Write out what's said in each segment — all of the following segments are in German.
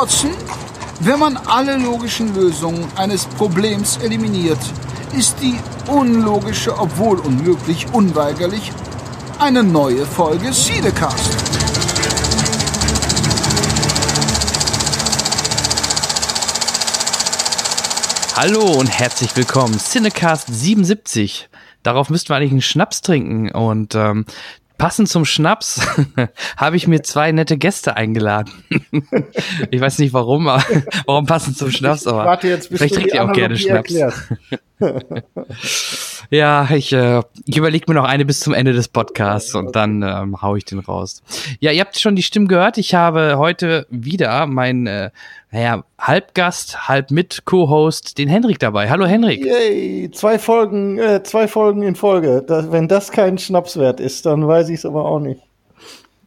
Watson, wenn man alle logischen Lösungen eines Problems eliminiert, ist die unlogische, obwohl unmöglich, unweigerlich eine neue Folge Siedecast. Hallo und herzlich willkommen. Cinecast 77. Darauf müssten wir eigentlich einen Schnaps trinken. Und ähm, passend zum Schnaps habe ich mir zwei nette Gäste eingeladen. ich weiß nicht warum, aber warum passend zum Schnaps, aber warte jetzt, bis vielleicht trinkt ihr auch gerne Schnaps. ja, ich, äh, ich überlege mir noch eine bis zum Ende des Podcasts und dann ähm, hau ich den raus. Ja, ihr habt schon die Stimmen gehört. Ich habe heute wieder meinen, äh, naja, Halbgast, halb mit Co-Host, den Henrik dabei. Hallo Henrik. Yay, zwei Folgen, äh, zwei Folgen in Folge. Das, wenn das kein Schnapswert ist, dann weiß ich es aber auch nicht.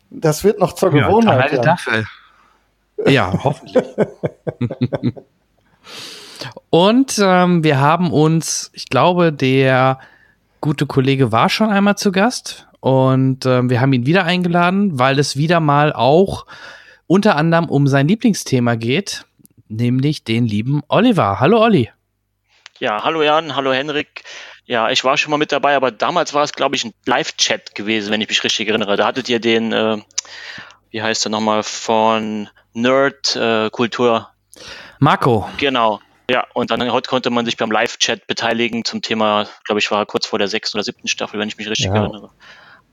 Das wird noch zur Ja, Gewohnheit. ja. dafür. Ja, hoffentlich. Und ähm, wir haben uns, ich glaube, der gute Kollege war schon einmal zu Gast und ähm, wir haben ihn wieder eingeladen, weil es wieder mal auch unter anderem um sein Lieblingsthema geht, nämlich den lieben Oliver. Hallo Olli. Ja, hallo Jan, hallo Henrik. Ja, ich war schon mal mit dabei, aber damals war es, glaube ich, ein Live-Chat gewesen, wenn ich mich richtig erinnere. Da hattet ihr den, äh, wie heißt er nochmal, von Nerd äh, Kultur. Marco. Genau. Ja, und dann heute konnte man sich beim Live-Chat beteiligen zum Thema, glaube ich, war kurz vor der sechsten oder siebten Staffel, wenn ich mich richtig Ja. erinnere.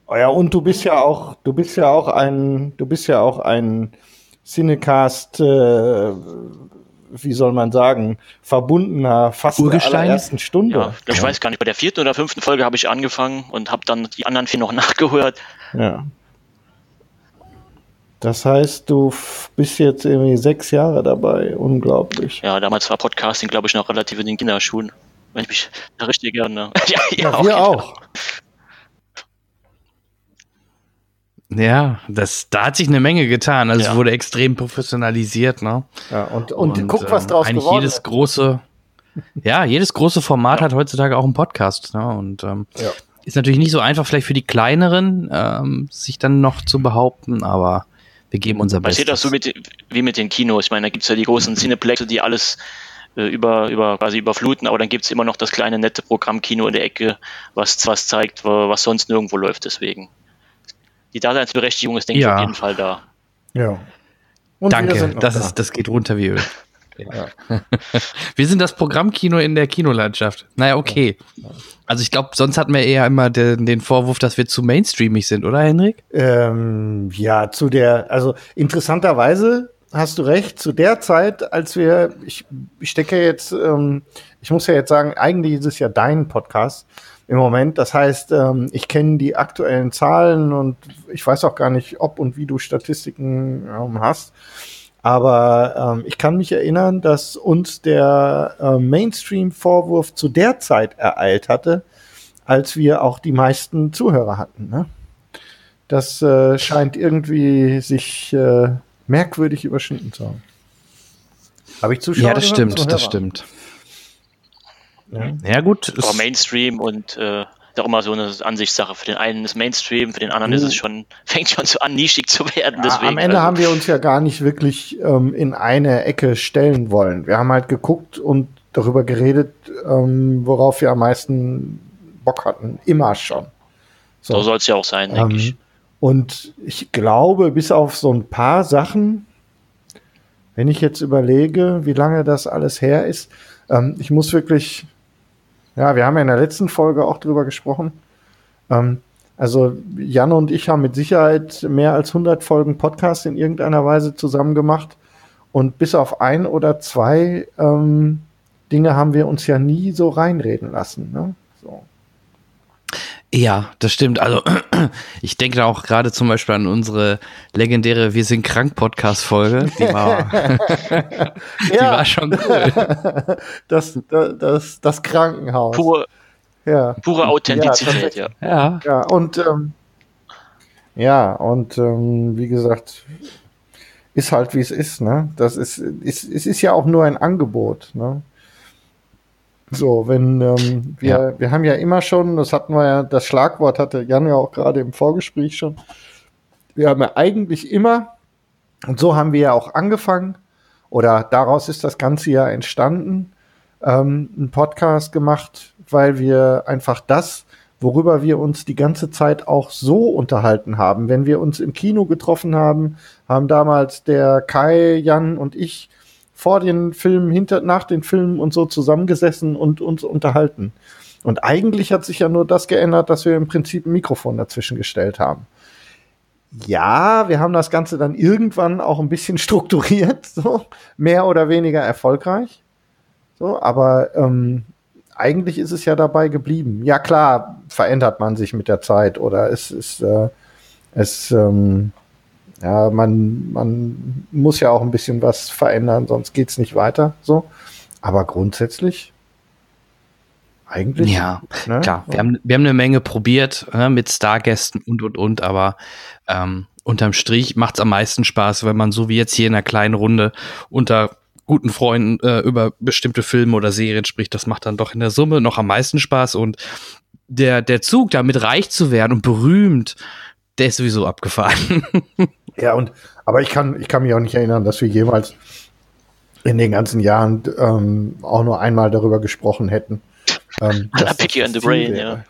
Oh ja, und du bist ja auch, du bist ja auch ein, du bist ja auch ein Cinecast, äh, wie soll man sagen, verbundener fast der Urgestein? allerersten Stunde. Ja, ich weiß gar nicht, bei der vierten oder fünften Folge habe ich angefangen und habe dann die anderen vier noch nachgehört. Ja. Das heißt, du bist jetzt irgendwie sechs Jahre dabei. Unglaublich. Ja, damals war Podcasting, glaube ich, noch relativ in den Kinderschuhen. Wenn ich mich da richtig erinnere. Ja, Ja, wir genau. auch. Ja, das, da hat sich eine Menge getan. Also Ja. es wurde extrem professionalisiert, ne? Ja, und, und, guck, was ähm, draus eigentlich geworden jedes ist. große, ja, jedes große Format hat heutzutage auch einen Podcast. Ne? Und ähm, Ja. ist natürlich nicht so einfach, vielleicht für die kleineren, ähm, sich dann noch zu behaupten, aber wir geben unser Man Bestes. sieht das so mit, wie mit den Kinos. Ich meine, da gibt's ja die großen Cineplexe, die alles äh, über, über, quasi überfluten, aber dann gibt's immer noch das kleine nette Programmkino in der Ecke, was was zeigt, wa- was sonst nirgendwo läuft. Deswegen. Die Daseinsberechtigung ist, denke Ja. ich, auf jeden Fall da. Ja. Und Danke, das, da. ist, das geht runter wie Öl. Ja. Wir sind das Programmkino in der Kinolandschaft. Naja, okay. Also ich glaube, sonst hatten wir eher immer den, den Vorwurf, dass wir zu mainstreamig sind, oder Henrik? Ähm, ja, zu der, also interessanterweise hast du recht, zu der Zeit, als wir, ich, ich stecke jetzt, ähm, ich muss ja jetzt sagen, eigentlich ist es ja dein Podcast im Moment. Das heißt, ähm, ich kenne die aktuellen Zahlen und ich weiß auch gar nicht, ob und wie du Statistiken ähm, hast. Aber ähm, ich kann mich erinnern, dass uns der äh, Mainstream-Vorwurf zu der Zeit ereilt hatte, als wir auch die meisten Zuhörer hatten. Ne? Das äh, scheint irgendwie sich äh, merkwürdig überschnitten zu haben. Habe ich Zuschauer? ja, das stimmt, das stimmt. Ja. Ja, gut. Aber Mainstream und äh, auch immer so eine Ansichtssache. Für den einen ist Mainstream, für den anderen ist es schon, fängt schon so an, nischig zu werden. Ja, Deswegen, am Ende also, haben wir uns ja gar nicht wirklich ähm, in eine Ecke stellen wollen. Wir haben halt geguckt und darüber geredet, ähm, worauf wir am meisten Bock hatten. Immer schon. so soll es ja auch sein, denke ich. Ähm, und ich glaube, bis auf so ein paar Sachen, wenn ich jetzt überlege, wie lange das alles her ist, ähm, ich muss wirklich, ja, wir haben ja in der letzten Folge auch drüber gesprochen. Ähm, also Jan und ich haben mit Sicherheit mehr als 100 Folgen Podcast in irgendeiner Weise zusammen gemacht. Und bis auf ein oder zwei ähm, Dinge haben wir uns ja nie so reinreden lassen. Ne? Ja, das stimmt. Also ich denke da auch gerade zum Beispiel an unsere legendäre Wir sind krank Podcast Folge. Die war, die war schon cool. das, das, das, Krankenhaus. Pure, ja. pure Authentizität, ja. Ja, ja, und ähm, ja, und ähm, wie gesagt, ist halt wie es ist, ne? Das ist, ist, es ist ja auch nur ein Angebot, ne? So, wenn ähm, wir, Ja. wir haben ja immer schon, das hatten wir ja, das Schlagwort hatte Jan ja auch gerade im Vorgespräch schon. Wir haben ja eigentlich immer, und so haben wir ja auch angefangen, oder daraus ist das Ganze ja entstanden, ähm, einen Podcast gemacht, weil wir einfach das, worüber wir uns die ganze Zeit auch so unterhalten haben. Wenn wir uns im Kino getroffen haben, haben damals der Kai, Jan und ich vor den Filmen, hinter, nach den Filmen und so zusammengesessen und uns unterhalten. Und eigentlich hat sich ja nur das geändert, dass wir im Prinzip ein Mikrofon dazwischen gestellt haben. Ja, wir haben das Ganze dann irgendwann auch ein bisschen strukturiert, so mehr oder weniger erfolgreich. So, aber ähm, eigentlich ist es ja dabei geblieben. Ja klar, verändert man sich mit der Zeit oder es ist äh, es ähm, ja man man muss ja auch ein bisschen was verändern, sonst geht's nicht weiter. So, aber grundsätzlich eigentlich. Ja, ne? klar. Wir haben, wir haben eine Menge probiert ne, mit Stargästen und und und, aber ähm, unterm Strich macht es am meisten Spaß, wenn man so wie jetzt hier in einer kleinen Runde unter guten Freunden äh, über bestimmte Filme oder Serien spricht. Das macht dann doch in der Summe noch am meisten Spaß und der, der Zug, damit reich zu werden und berühmt, der ist sowieso abgefahren. ja, und aber ich kann, ich kann mich auch nicht erinnern, dass wir jemals in den ganzen Jahren ähm, auch nur einmal darüber gesprochen hätten. Ähm, Picky and the Brain, ja.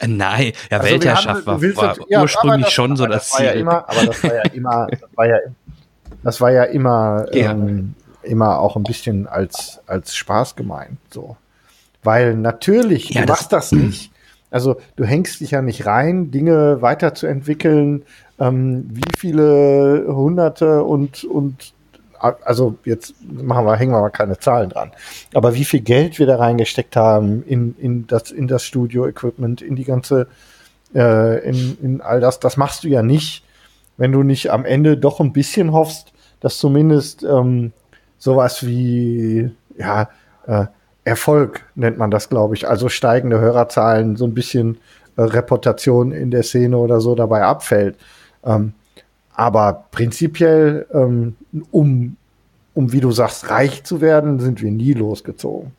Äh, nein, ja, also Weltherrschaft war, war ja, ursprünglich das, schon so das, Ziel. Ja immer, aber das war ja immer, das war ja, das war ja immer, ja. Ähm, immer auch ein bisschen als, als Spaß gemeint, so. Weil natürlich, ja, du machst das, das nicht. Also du hängst dich ja nicht rein, Dinge weiterzuentwickeln, ähm, wie viele Hunderte und, und also jetzt machen wir, hängen wir mal keine Zahlen dran. Aber wie viel Geld wir da reingesteckt haben in, in das, in das Studio-Equipment, in die ganze, äh, in, in all das, das machst du ja nicht, wenn du nicht am Ende doch ein bisschen hoffst, dass zumindest ähm, sowas wie, ja, äh, Erfolg nennt man das, glaube ich, also steigende Hörerzahlen, so ein bisschen äh, Reputation in der Szene oder so dabei abfällt. Ähm, aber prinzipiell, ähm, um, um, wie du sagst, reich zu werden, sind wir nie losgezogen.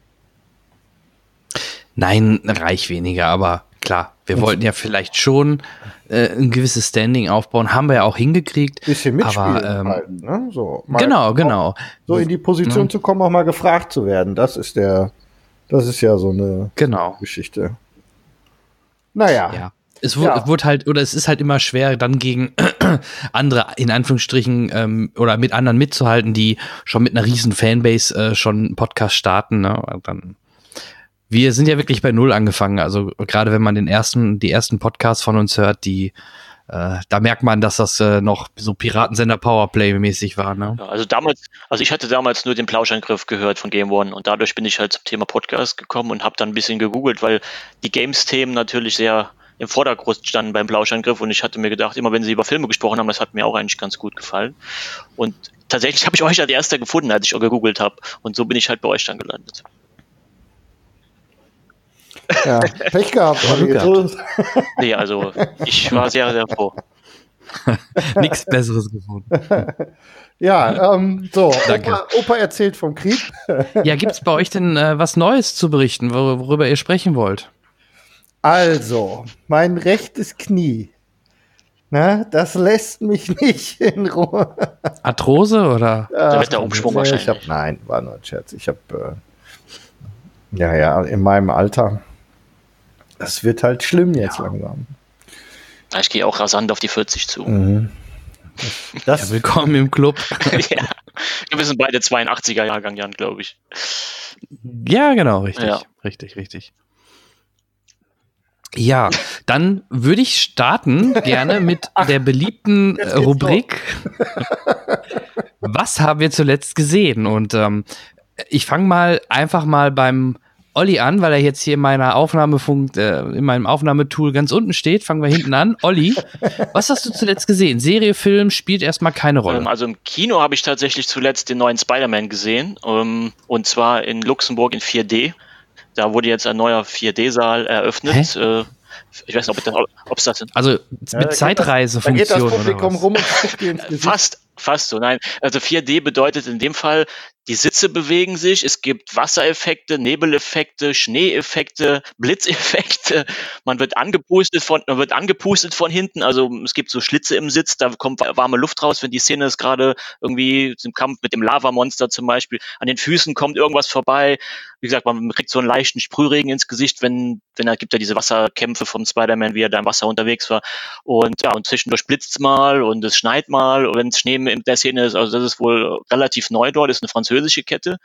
Nein, reich weniger, aber klar, wir Und wollten ja vielleicht schon äh, ein gewisses Standing aufbauen, haben wir ja auch hingekriegt. Bisschen mitspielen aber, ähm, halt, ne? so, genau, genau. So in die Position mhm. zu kommen, auch mal gefragt zu werden, das ist der, das ist ja so eine genau. Geschichte. Naja. Ja. Es wurde, ja. wurde, halt, oder es ist halt immer schwer, dann gegen andere, in Anführungsstrichen, ähm, oder mit anderen mitzuhalten, die schon mit einer riesen Fanbase äh, schon einen Podcast starten. Ne? Dann, wir sind ja wirklich bei Null angefangen. Also gerade wenn man den ersten, die ersten Podcasts von uns hört, die äh, da merkt man, dass das äh, noch so Piratensender Powerplay-mäßig war. Ne? Ja, also damals, also ich hatte damals nur den Plauschangriff gehört von Game One und dadurch bin ich halt zum Thema Podcast gekommen und habe dann ein bisschen gegoogelt, weil die Games-Themen natürlich sehr im Vordergrund standen beim Plauschangriff und ich hatte mir gedacht, immer wenn sie über Filme gesprochen haben, das hat mir auch eigentlich ganz gut gefallen. Und tatsächlich habe ich euch als erster gefunden, als ich auch gegoogelt habe. Und so bin ich halt bei euch dann gelandet. Ja, Pech gehabt. gehabt. nee, also ich war sehr, sehr froh. Nichts Besseres gefunden. Ja, ähm, so, Opa, Opa, erzählt vom Krieg. ja, gibt es bei euch denn äh, was Neues zu berichten, worüber ihr sprechen wollt? Also, mein rechtes Knie. Na, das lässt mich nicht in Ruhe. Arthrose oder? Ach, der Umschwung wahrscheinlich. Ich hab, nein, war nur ein Scherz. Ich habe, äh, ja, ja, in meinem Alter. Das wird halt schlimm jetzt ja. langsam. Ich gehe auch rasant auf die 40 zu. Mhm. Das ja, willkommen im Club. ja. Wir sind beide 82er Jahrgang, Jan, glaube ich. Ja, genau, richtig. Ja. Richtig, richtig. Ja, dann würde ich starten gerne mit Ach, der beliebten Rubrik. Was haben wir zuletzt gesehen? Und ähm, ich fange mal einfach mal beim Olli an, weil er jetzt hier in meiner Aufnahmefunk, äh, in meinem Aufnahmetool ganz unten steht. Fangen wir hinten an. Olli, was hast du zuletzt gesehen? Serie, Film spielt erstmal keine Rolle. Ähm, also im Kino habe ich tatsächlich zuletzt den neuen Spider-Man gesehen. Ähm, und zwar in Luxemburg in 4D. Da wurde jetzt ein neuer 4D-Saal eröffnet. Äh, ich weiß nicht, ob, das, ob es das Also mit ja, Zeitreisefunktion. Da geht das Publikum rum und Fast Fast so, nein. Also 4D bedeutet in dem Fall, die Sitze bewegen sich, es gibt Wassereffekte, Nebeleffekte, Schneeeffekte, Blitzeffekte. Man wird angepustet von, man wird angepustet von hinten. Also es gibt so Schlitze im Sitz, da kommt warme Luft raus, wenn die Szene ist gerade irgendwie im Kampf mit dem Lavamonster zum Beispiel. An den Füßen kommt irgendwas vorbei. Wie gesagt, man kriegt so einen leichten Sprühregen ins Gesicht, wenn, wenn er gibt ja diese Wasserkämpfe vom Spider-Man, wie er da im Wasser unterwegs war. Und ja, und zwischendurch blitzt mal und es schneit mal, wenn es Schnee in der Szene ist. Also das ist wohl relativ neu dort, ist eine französische Kette.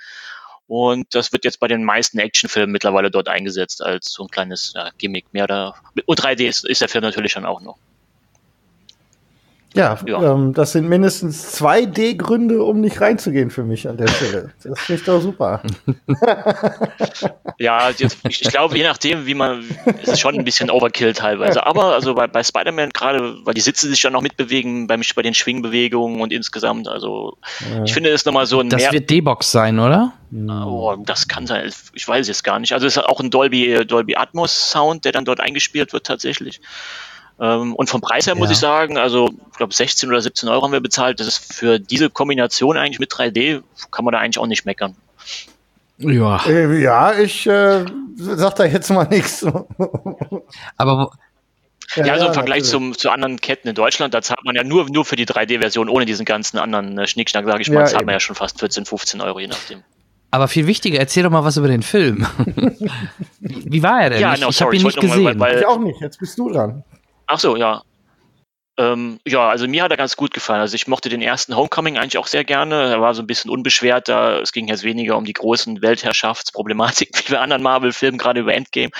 Und das wird jetzt bei den meisten Actionfilmen mittlerweile dort eingesetzt als so ein kleines ja, Gimmick mehr da. Und 3D ist, ist der Film natürlich schon auch noch. Ja, ja. Ähm, das sind mindestens zwei D-Gründe, um nicht reinzugehen für mich an der Stelle. Das finde ich doch super. ja, jetzt, ich, ich, glaube, je nachdem, wie man, es ist schon ein bisschen Overkill teilweise. Aber also bei, bei Spider-Man gerade, weil die Sitze sich ja noch mitbewegen, bei, bei den Schwingbewegungen und insgesamt, also ja. ich finde es nochmal so ein. Das mehr wird D-Box sein, oder? Oh, das kann sein. Ich weiß es gar nicht. Also es ist auch ein Dolby, Dolby Atmos Sound, der dann dort eingespielt wird tatsächlich. Ähm, und vom Preis her muss ich sagen, also ich glaube 16 oder 17 Euro haben wir bezahlt. Das ist für diese Kombination eigentlich mit 3D, kann man da eigentlich auch nicht meckern. Ja. Äh, ja, ich äh, sag da jetzt mal nichts. Aber ja, ja, also im Vergleich zum, zu anderen Ketten in Deutschland, da zahlt man ja nur, nur für die 3D-Version, ohne diesen ganzen anderen äh, Schnickschnack, sage ich mal, ja, zahlt eben. man ja schon fast 14, 15 Euro, je nachdem. Aber viel wichtiger, erzähl doch mal was über den Film. Wie war er denn? Ja, no, ich habe ihn nicht gesehen. Mal, weil, ich auch nicht, jetzt bist du dran. Ach so, ja. Ähm, ja, also mir hat er ganz gut gefallen. Also ich mochte den ersten Homecoming eigentlich auch sehr gerne. Er war so ein bisschen unbeschwerter. Es ging jetzt weniger um die großen Weltherrschaftsproblematiken wie bei anderen Marvel-Filmen, gerade über Endgame.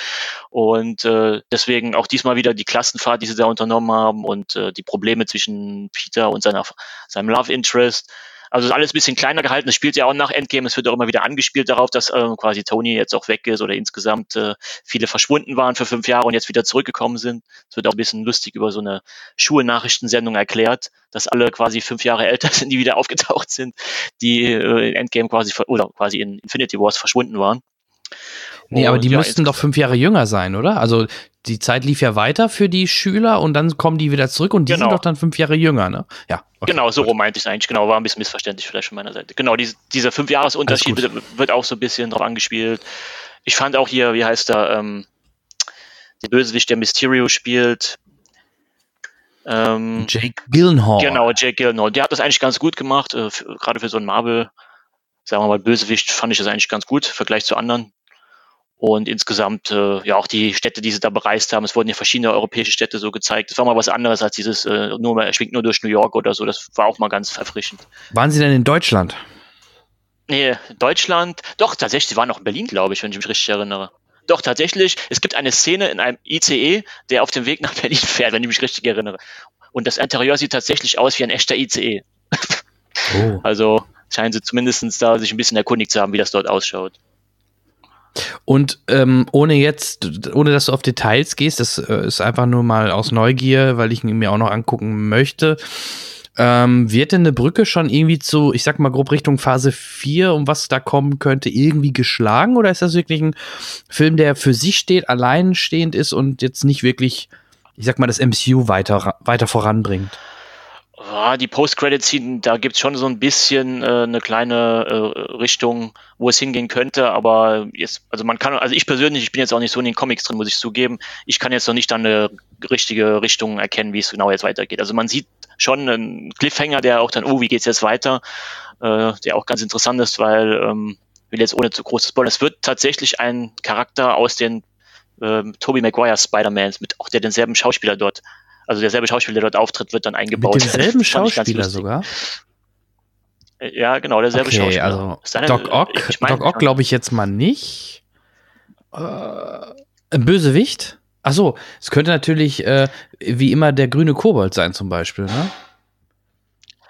Und äh, deswegen auch diesmal wieder die Klassenfahrt, die sie da unternommen haben und äh, die Probleme zwischen Peter und seiner, seinem Love Interest. Also alles ein bisschen kleiner gehalten. Es spielt ja auch nach Endgame. Es wird auch immer wieder angespielt darauf, dass äh, quasi Tony jetzt auch weg ist oder insgesamt äh, viele verschwunden waren für fünf Jahre und jetzt wieder zurückgekommen sind. Es wird auch ein bisschen lustig über so eine Schulnachrichtensendung erklärt, dass alle quasi fünf Jahre älter sind, die wieder aufgetaucht sind, die äh, in Endgame quasi oder quasi in Infinity Wars verschwunden waren. Nee, aber die ja, müssten doch fünf Jahre jünger sein, oder? Also die Zeit lief ja weiter für die Schüler und dann kommen die wieder zurück und die genau. sind doch dann fünf Jahre jünger, ne? Ja. Okay, genau, so rum meinte ich es eigentlich. Genau, war ein bisschen missverständlich vielleicht von meiner Seite. Genau, die, dieser Fünf-Jahres-Unterschied wird, wird, auch so ein bisschen drauf angespielt. Ich fand auch hier, wie heißt er, ähm, der Bösewicht, der Mysterio spielt. Ähm, Jake Gyllenhaal. Genau, Jake Gyllenhaal. Der hat das eigentlich ganz gut gemacht, äh, gerade für so einen Marvel, sagen wir mal, Bösewicht fand ich das eigentlich ganz gut, im Vergleich zu anderen. Und insgesamt, äh, ja, auch die Städte, die sie da bereist haben, es wurden ja verschiedene europäische Städte so gezeigt. Das war mal was anderes als dieses, äh, nur, er schwingt nur durch New York oder so. Das war auch mal ganz erfrischend. Waren Sie denn in Deutschland? Nee, Deutschland, doch, tatsächlich, sie waren noch in Berlin, glaube ich, wenn ich mich richtig erinnere. Doch, tatsächlich, es gibt eine Szene in einem ICE, der auf dem Weg nach Berlin fährt, wenn ich mich richtig erinnere. Und das Interieur sieht tatsächlich aus wie ein echter ICE. Oh. Also scheinen sie zumindest da sich ein bisschen erkundigt zu haben, wie das dort ausschaut. Und ähm, ohne jetzt, ohne dass du auf Details gehst, das äh, ist einfach nur mal aus Neugier, weil ich ihn mir auch noch angucken möchte. Ähm, wird denn eine Brücke schon irgendwie zu, ich sag mal grob Richtung Phase 4, um was da kommen könnte, irgendwie geschlagen? Oder ist das wirklich ein Film, der für sich steht, alleinstehend ist und jetzt nicht wirklich, ich sag mal, das MCU weiter, weiter voranbringt? Ja, die Post-Credit-Scene, da gibt's schon so ein bisschen äh, eine kleine äh, Richtung, wo es hingehen könnte, aber jetzt, also man kann, also ich persönlich, ich bin jetzt auch nicht so in den Comics drin, muss ich zugeben, ich kann jetzt noch nicht dann eine richtige Richtung erkennen, wie es genau jetzt weitergeht. Also man sieht schon einen Cliffhanger, der auch dann, oh, wie geht's jetzt weiter, äh, der auch ganz interessant ist, weil, ähm, will jetzt ohne zu großes Spoiler, es wird tatsächlich ein Charakter aus den ähm, Tobey Maguire Spider-Mans mit auch der denselben Schauspieler dort also derselbe Schauspieler, der dort auftritt, wird dann eingebaut. Mit demselben Schauspieler sogar? Äh, ja, genau, derselbe okay, Schauspieler. Also Doc Ock, ich mein, Doc Ock glaube ich jetzt mal nicht. Äh, ein Bösewicht? Achso, es könnte natürlich äh, wie immer der grüne Kobold sein zum Beispiel, ne?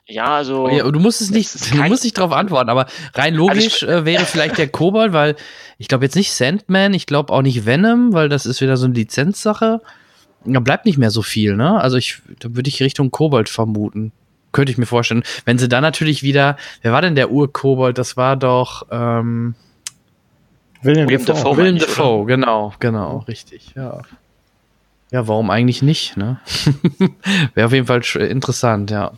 Ja, also. Ja, du musst es nicht, du musst nicht drauf antworten, aber rein also logisch also äh, wäre vielleicht der Kobold, weil ich glaube jetzt nicht Sandman, ich glaube auch nicht Venom, weil das ist wieder so eine Lizenzsache. Da bleibt nicht mehr so viel, ne? Also ich, da würde ich Richtung Kobold vermuten. Könnte ich mir vorstellen. Wenn sie dann natürlich wieder, wer war denn der Ur-Kobold? Das war doch, ähm, William Dafoe. William Dafoe, genau, genau, richtig, ja. Ja, warum eigentlich nicht, ne? Wäre auf jeden Fall interessant, ja.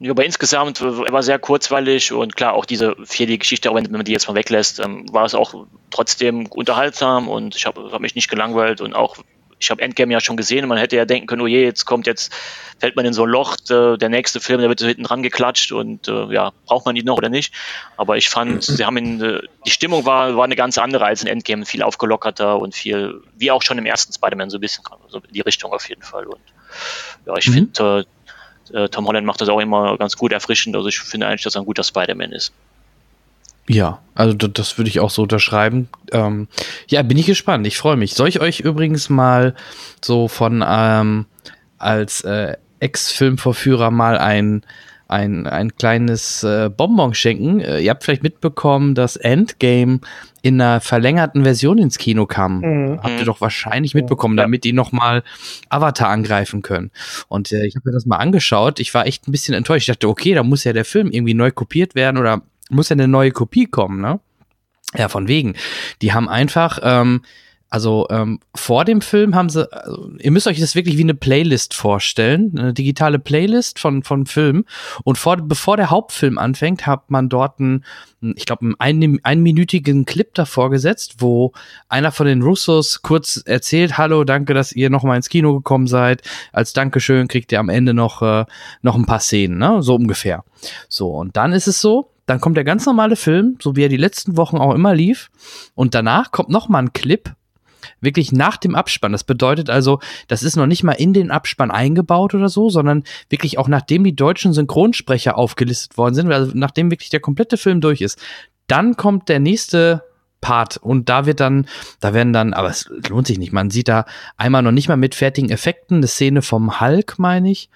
Ja, aber insgesamt er war sehr kurzweilig und klar, auch diese vierte Geschichte, auch wenn man die jetzt mal weglässt, ähm, war es auch trotzdem unterhaltsam und ich habe hab mich nicht gelangweilt und auch ich habe Endgame ja schon gesehen, man hätte ja denken können, oh je, jetzt kommt jetzt, fällt man in so ein Loch, äh, der nächste Film, der wird so hinten dran geklatscht und äh, ja, braucht man die noch oder nicht. Aber ich fand, sie haben in, äh, die Stimmung war, war eine ganz andere als in Endgame, viel aufgelockerter und viel, wie auch schon im ersten Spider-Man, so ein bisschen, so in die Richtung auf jeden Fall. Und ja, ich mhm. finde, äh, Tom Holland macht das auch immer ganz gut erfrischend. Also ich finde eigentlich, dass er ein guter Spider-Man ist. Ja, also das würde ich auch so unterschreiben. Ähm, ja, bin ich gespannt. Ich freue mich. Soll ich euch übrigens mal so von ähm, als äh, Ex-Filmvorführer mal ein ein, ein kleines äh, Bonbon schenken. Äh, ihr habt vielleicht mitbekommen, dass Endgame in einer verlängerten Version ins Kino kam. Mhm. Habt ihr doch wahrscheinlich mitbekommen, ja. damit die nochmal Avatar angreifen können. Und äh, ich habe mir das mal angeschaut. Ich war echt ein bisschen enttäuscht. Ich dachte, okay, da muss ja der Film irgendwie neu kopiert werden oder muss ja eine neue Kopie kommen, ne? Ja, von wegen. Die haben einfach, ähm, also ähm, vor dem Film haben sie, also, ihr müsst euch das wirklich wie eine Playlist vorstellen, eine digitale Playlist von von Filmen. Und vor, bevor der Hauptfilm anfängt, hat man dort einen, ich glaube, einen einminütigen Clip davor gesetzt, wo einer von den Russos kurz erzählt: Hallo, danke, dass ihr noch mal ins Kino gekommen seid. Als Dankeschön kriegt ihr am Ende noch äh, noch ein paar Szenen, ne? So ungefähr. So und dann ist es so, dann kommt der ganz normale Film, so wie er die letzten Wochen auch immer lief. Und danach kommt noch mal ein Clip, wirklich nach dem Abspann. Das bedeutet also, das ist noch nicht mal in den Abspann eingebaut oder so, sondern wirklich auch nachdem die deutschen Synchronsprecher aufgelistet worden sind, also nachdem wirklich der komplette Film durch ist. Dann kommt der nächste Part und da wird dann, da werden dann, aber es lohnt sich nicht, man sieht da einmal noch nicht mal mit fertigen Effekten eine Szene vom Hulk, meine ich.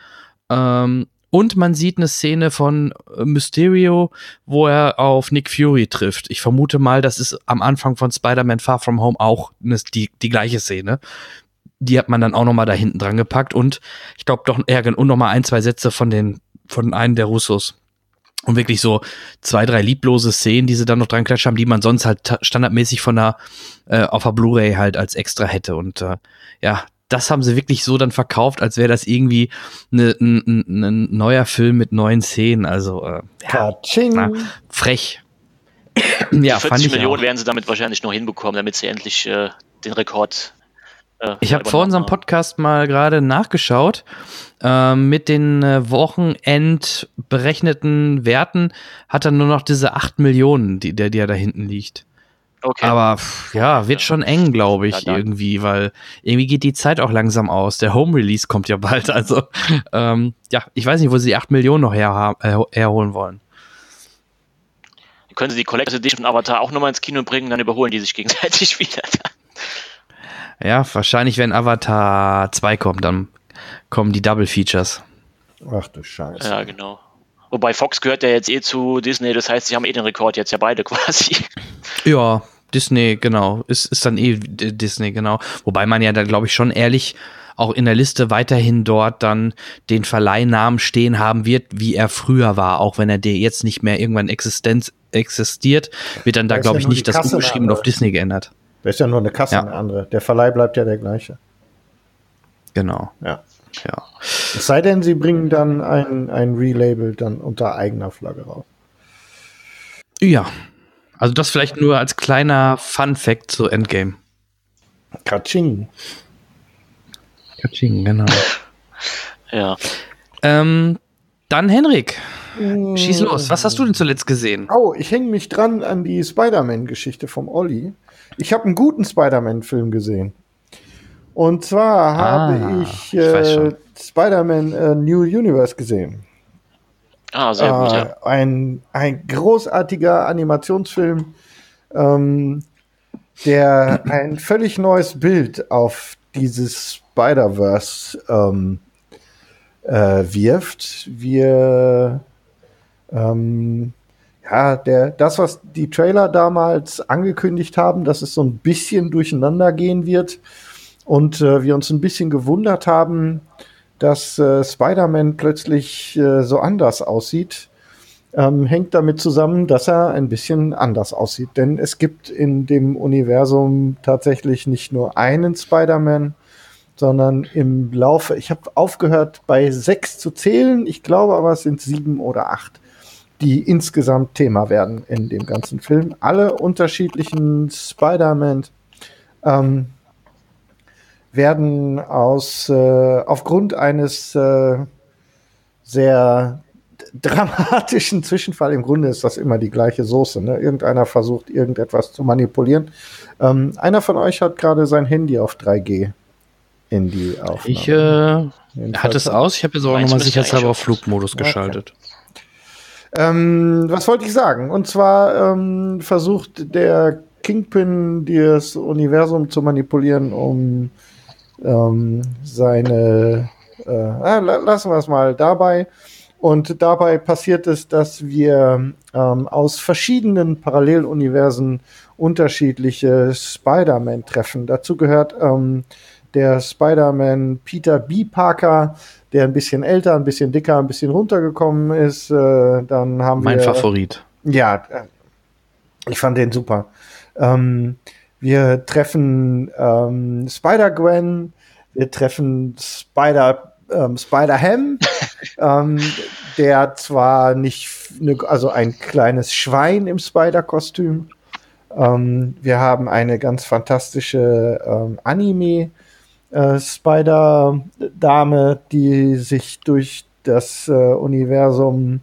Ähm, und man sieht eine Szene von äh, Mysterio, wo er auf Nick Fury trifft. Ich vermute mal, das ist am Anfang von Spider-Man Far From Home auch die, die gleiche Szene. Die hat man dann auch noch mal da hinten dran gepackt und ich glaube doch, ja, und noch mal ein, zwei Sätze von den, von einem der Russos. Und wirklich so zwei, drei lieblose Szenen, die sie dann noch dran klatscht haben, die man sonst halt standardmäßig von der, äh, auf der Blu-ray halt als extra hätte. Und äh, ja, das haben sie wirklich so dann verkauft, als wäre das irgendwie ne, ein, ein, neuer Film mit neuen Szenen. Also äh, ja, na, frech. ja, 40 Millionen auch. werden sie damit wahrscheinlich noch hinbekommen, damit sie endlich äh, den Rekord. Äh, ich habe vor unserem Podcast mal gerade nachgeschaut. Äh, mit den äh, Wochenend berechneten Werten hat er nur noch diese 8 Millionen, die, der, der da hinten liegt. Okay. Aber ja, wird schon eng, glaube ich, ja, irgendwie, weil irgendwie geht die Zeit auch langsam aus. Der Home Release kommt ja bald. Also, ähm, ja, ich weiß nicht, wo sie die 8 Millionen noch her, äh, herholen wollen. Können sie die Collector's Edition Avatar auch nochmal ins Kino bringen, dann überholen die sich gegenseitig wieder. ja, wahrscheinlich, wenn Avatar 2 kommt, dann kommen die Double Features. Ach du Scheiße. Ja, genau. Wobei Fox gehört ja jetzt eh zu Disney, das heißt, sie haben eh den Rekord jetzt ja beide quasi. Ja, Disney, genau. Ist, ist dann eh Disney, genau. Wobei man ja da, glaube ich, schon ehrlich auch in der Liste weiterhin dort dann den Verleihnamen stehen haben wird, wie er früher war, auch wenn er dir jetzt nicht mehr irgendwann Existenz existiert, wird dann da, glaube ja ich, nicht das umgeschrieben und auf Disney geändert. Da ist ja nur eine Kasse ja. eine andere. Der Verleih bleibt ja der gleiche. Genau. Ja. ja. Es sei denn, sie bringen dann ein, ein Relabel dann unter eigener Flagge raus. Ja, also das vielleicht nur als kleiner Fun Fact zu Endgame. Kaching. Kaching, genau. ja. Ähm, dann Henrik. Schieß los. Was hast du denn zuletzt gesehen? Oh, ich hänge mich dran an die Spider-Man-Geschichte vom Olli. Ich habe einen guten Spider-Man-Film gesehen. Und zwar ah, habe ich, äh, ich Spider-Man äh, New Universe gesehen. Ah, sehr gut, ja. Äh, ein, ein großartiger Animationsfilm, ähm, der ein völlig neues Bild auf dieses Spider-Verse ähm, äh, wirft. Wir, ähm, ja, der, das, was die Trailer damals angekündigt haben, dass es so ein bisschen durcheinander gehen wird und äh, wir uns ein bisschen gewundert haben, dass äh, Spider-Man plötzlich äh, so anders aussieht, ähm, hängt damit zusammen, dass er ein bisschen anders aussieht. Denn es gibt in dem Universum tatsächlich nicht nur einen Spider-Man, sondern im Laufe, ich habe aufgehört bei sechs zu zählen, ich glaube aber es sind sieben oder acht, die insgesamt Thema werden in dem ganzen Film. Alle unterschiedlichen Spider-Man ähm, werden aus äh, aufgrund eines äh, sehr dramatischen Zwischenfall. Im Grunde ist das immer die gleiche Soße. Ne? Irgendeiner versucht, irgendetwas zu manipulieren. Ähm, einer von euch hat gerade sein Handy auf 3G in die Aufnahme. Ich äh, hatte es aus. Ich habe jetzt auch nochmal sicherheitshalber auf Flugmodus Okay. geschaltet. Ähm, was wollte ich sagen? Und zwar ähm, versucht der Kingpin das Universum zu manipulieren, um ähm, seine. Äh, ah, la- lassen wir es mal dabei. Und dabei passiert es, dass wir ähm, aus verschiedenen Paralleluniversen unterschiedliche Spider-Man treffen. Dazu gehört ähm, der Spider-Man Peter B. Parker, der ein bisschen älter, ein bisschen dicker, ein bisschen runtergekommen ist. Äh, dann haben Mein wir Favorit. ja, äh, ich fand den super. Ähm, wir treffen ähm, Spider-Gwen, wir treffen Spider, ähm, Spider-Ham, ähm, der zwar nicht, ne, also ein kleines Schwein im Spider-Kostüm. Ähm, wir haben eine ganz fantastische ähm, Anime- äh, Spider-Dame, die sich durch das äh, Universum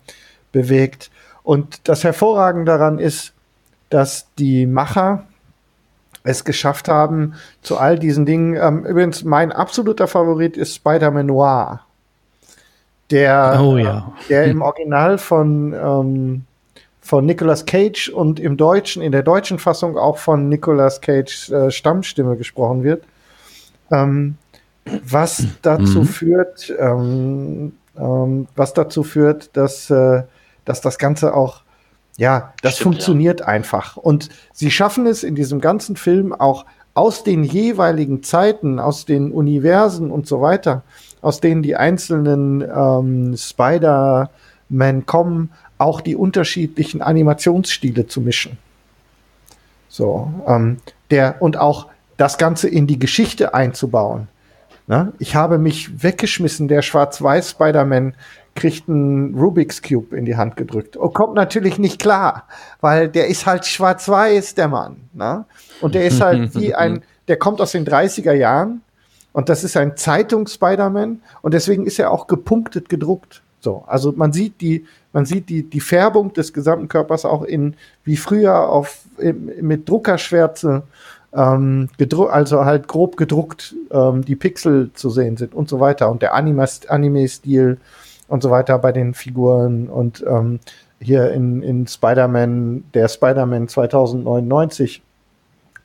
bewegt. Und das Hervorragende daran ist, dass die Macher es geschafft haben, zu all diesen Dingen. Ähm, übrigens, mein absoluter Favorit ist Spider-Man Noir. Der, Oh ja. der im Original von, ähm, von Nicolas Cage und im Deutschen, in der deutschen Fassung auch von Nicolas Cage äh, Stammstimme gesprochen wird. Ähm, was dazu Mhm. führt, ähm, ähm, was dazu führt, dass, äh, dass das Ganze auch, ja, das Stimmt, funktioniert einfach. Und sie schaffen es in diesem ganzen Film auch aus den jeweiligen Zeiten, aus den Universen und so weiter, aus denen die einzelnen ähm, Spider-Man kommen, auch die unterschiedlichen Animationsstile zu mischen. So, ähm, der und auch das Ganze in die Geschichte einzubauen. Ne? Ich habe mich weggeschmissen, der schwarz-weiß Spider-Man kriegt einen Rubik's Cube in die Hand gedrückt. Und kommt natürlich nicht klar, weil der ist halt schwarz-weiß, der Mann. Ne? Und der ist halt wie ein, der kommt aus den 30er Jahren und das ist ein Zeitungs-Spider-Man und deswegen ist er auch gepunktet gedruckt. So, also man sieht die, man sieht die, die Färbung des gesamten Körpers auch in, wie früher auf, mit Druckerschwärze, ähm, also halt grob gedruckt, ähm, die Pixel zu sehen sind und so weiter und der Anime-Stil und so weiter bei den Figuren und ähm, hier in, in Spider-Man, der Spider-Man 2099,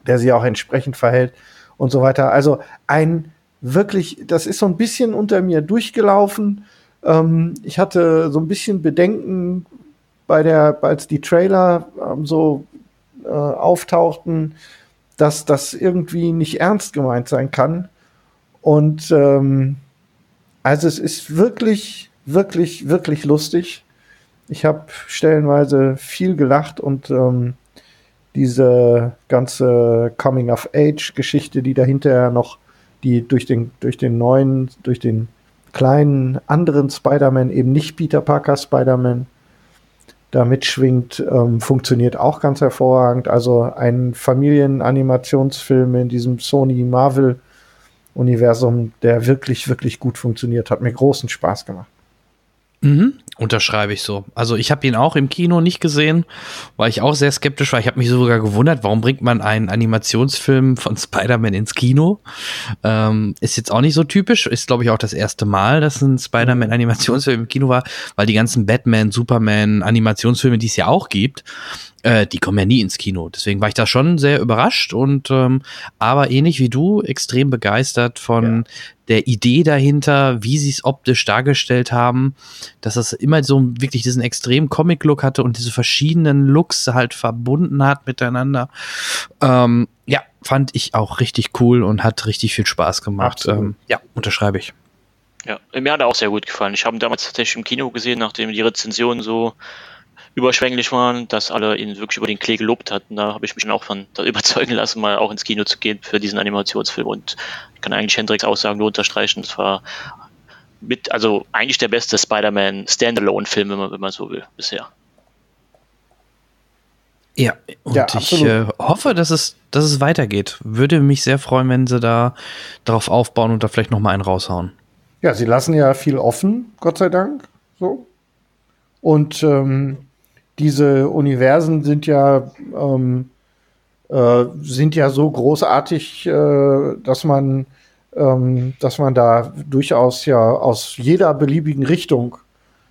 der sich auch entsprechend verhält und so weiter. Also ein wirklich, das ist so ein bisschen unter mir durchgelaufen. Ähm, ich hatte so ein bisschen Bedenken bei der, als die Trailer ähm, so äh, auftauchten, dass das irgendwie nicht ernst gemeint sein kann. Und ähm, also es ist wirklich, wirklich, wirklich lustig. Ich habe stellenweise viel gelacht und ähm, diese ganze Coming-of-Age-Geschichte, die dahinter noch, die durch den, durch den neuen, durch den kleinen anderen Spider-Man, eben nicht Peter Parker Spider-Man, da mitschwingt, ähm, funktioniert auch ganz hervorragend. Also ein Familienanimationsfilm in diesem Sony Marvel Universum, der wirklich, wirklich gut funktioniert, hat mir großen Spaß gemacht. Mhm. Unterschreibe ich so. Also ich habe ihn auch im Kino nicht gesehen, weil ich auch sehr skeptisch war. Ich habe mich sogar gewundert, warum bringt man einen Animationsfilm von Spider-Man ins Kino? Ähm, ist jetzt auch nicht so typisch. Ist, glaube ich, auch das erste Mal, dass ein Spider-Man-Animationsfilm im Kino war, weil die ganzen Batman, Superman, Animationsfilme, die es ja auch gibt, äh, die kommen ja nie ins Kino. Deswegen war ich da schon sehr überrascht und ähm, aber ähnlich wie du, extrem begeistert von der Idee dahinter, wie sie es optisch dargestellt haben, dass das immer so wirklich diesen extremen Comic-Look hatte und diese verschiedenen Looks halt verbunden hat miteinander. Ähm, ja, fand ich auch richtig cool und hat richtig viel Spaß gemacht. Ähm, ja, unterschreibe ich. Ja, mir hat er auch sehr gut gefallen. Ich habe ihn damals tatsächlich im Kino gesehen, nachdem die Rezensionen so überschwänglich waren, dass alle ihn wirklich über den Klee gelobt hatten. Da habe ich mich dann auch von überzeugen lassen, mal auch ins Kino zu gehen für diesen Animationsfilm. Und ich kann eigentlich Hendricks Aussagen nur unterstreichen. Es war mit, also eigentlich der beste Spider-Man Standalone-Film, wenn man, wenn man so will, bisher. Ja, und Ja, ich äh, hoffe, dass es, dass es weitergeht. Würde mich sehr freuen, wenn sie da darauf aufbauen und da vielleicht noch mal einen raushauen. Ja, sie lassen ja viel offen, Gott sei Dank. So. Und ähm, diese Universen sind ja, ähm, äh, sind ja so großartig, äh, dass man, ähm, dass man da durchaus ja aus jeder beliebigen Richtung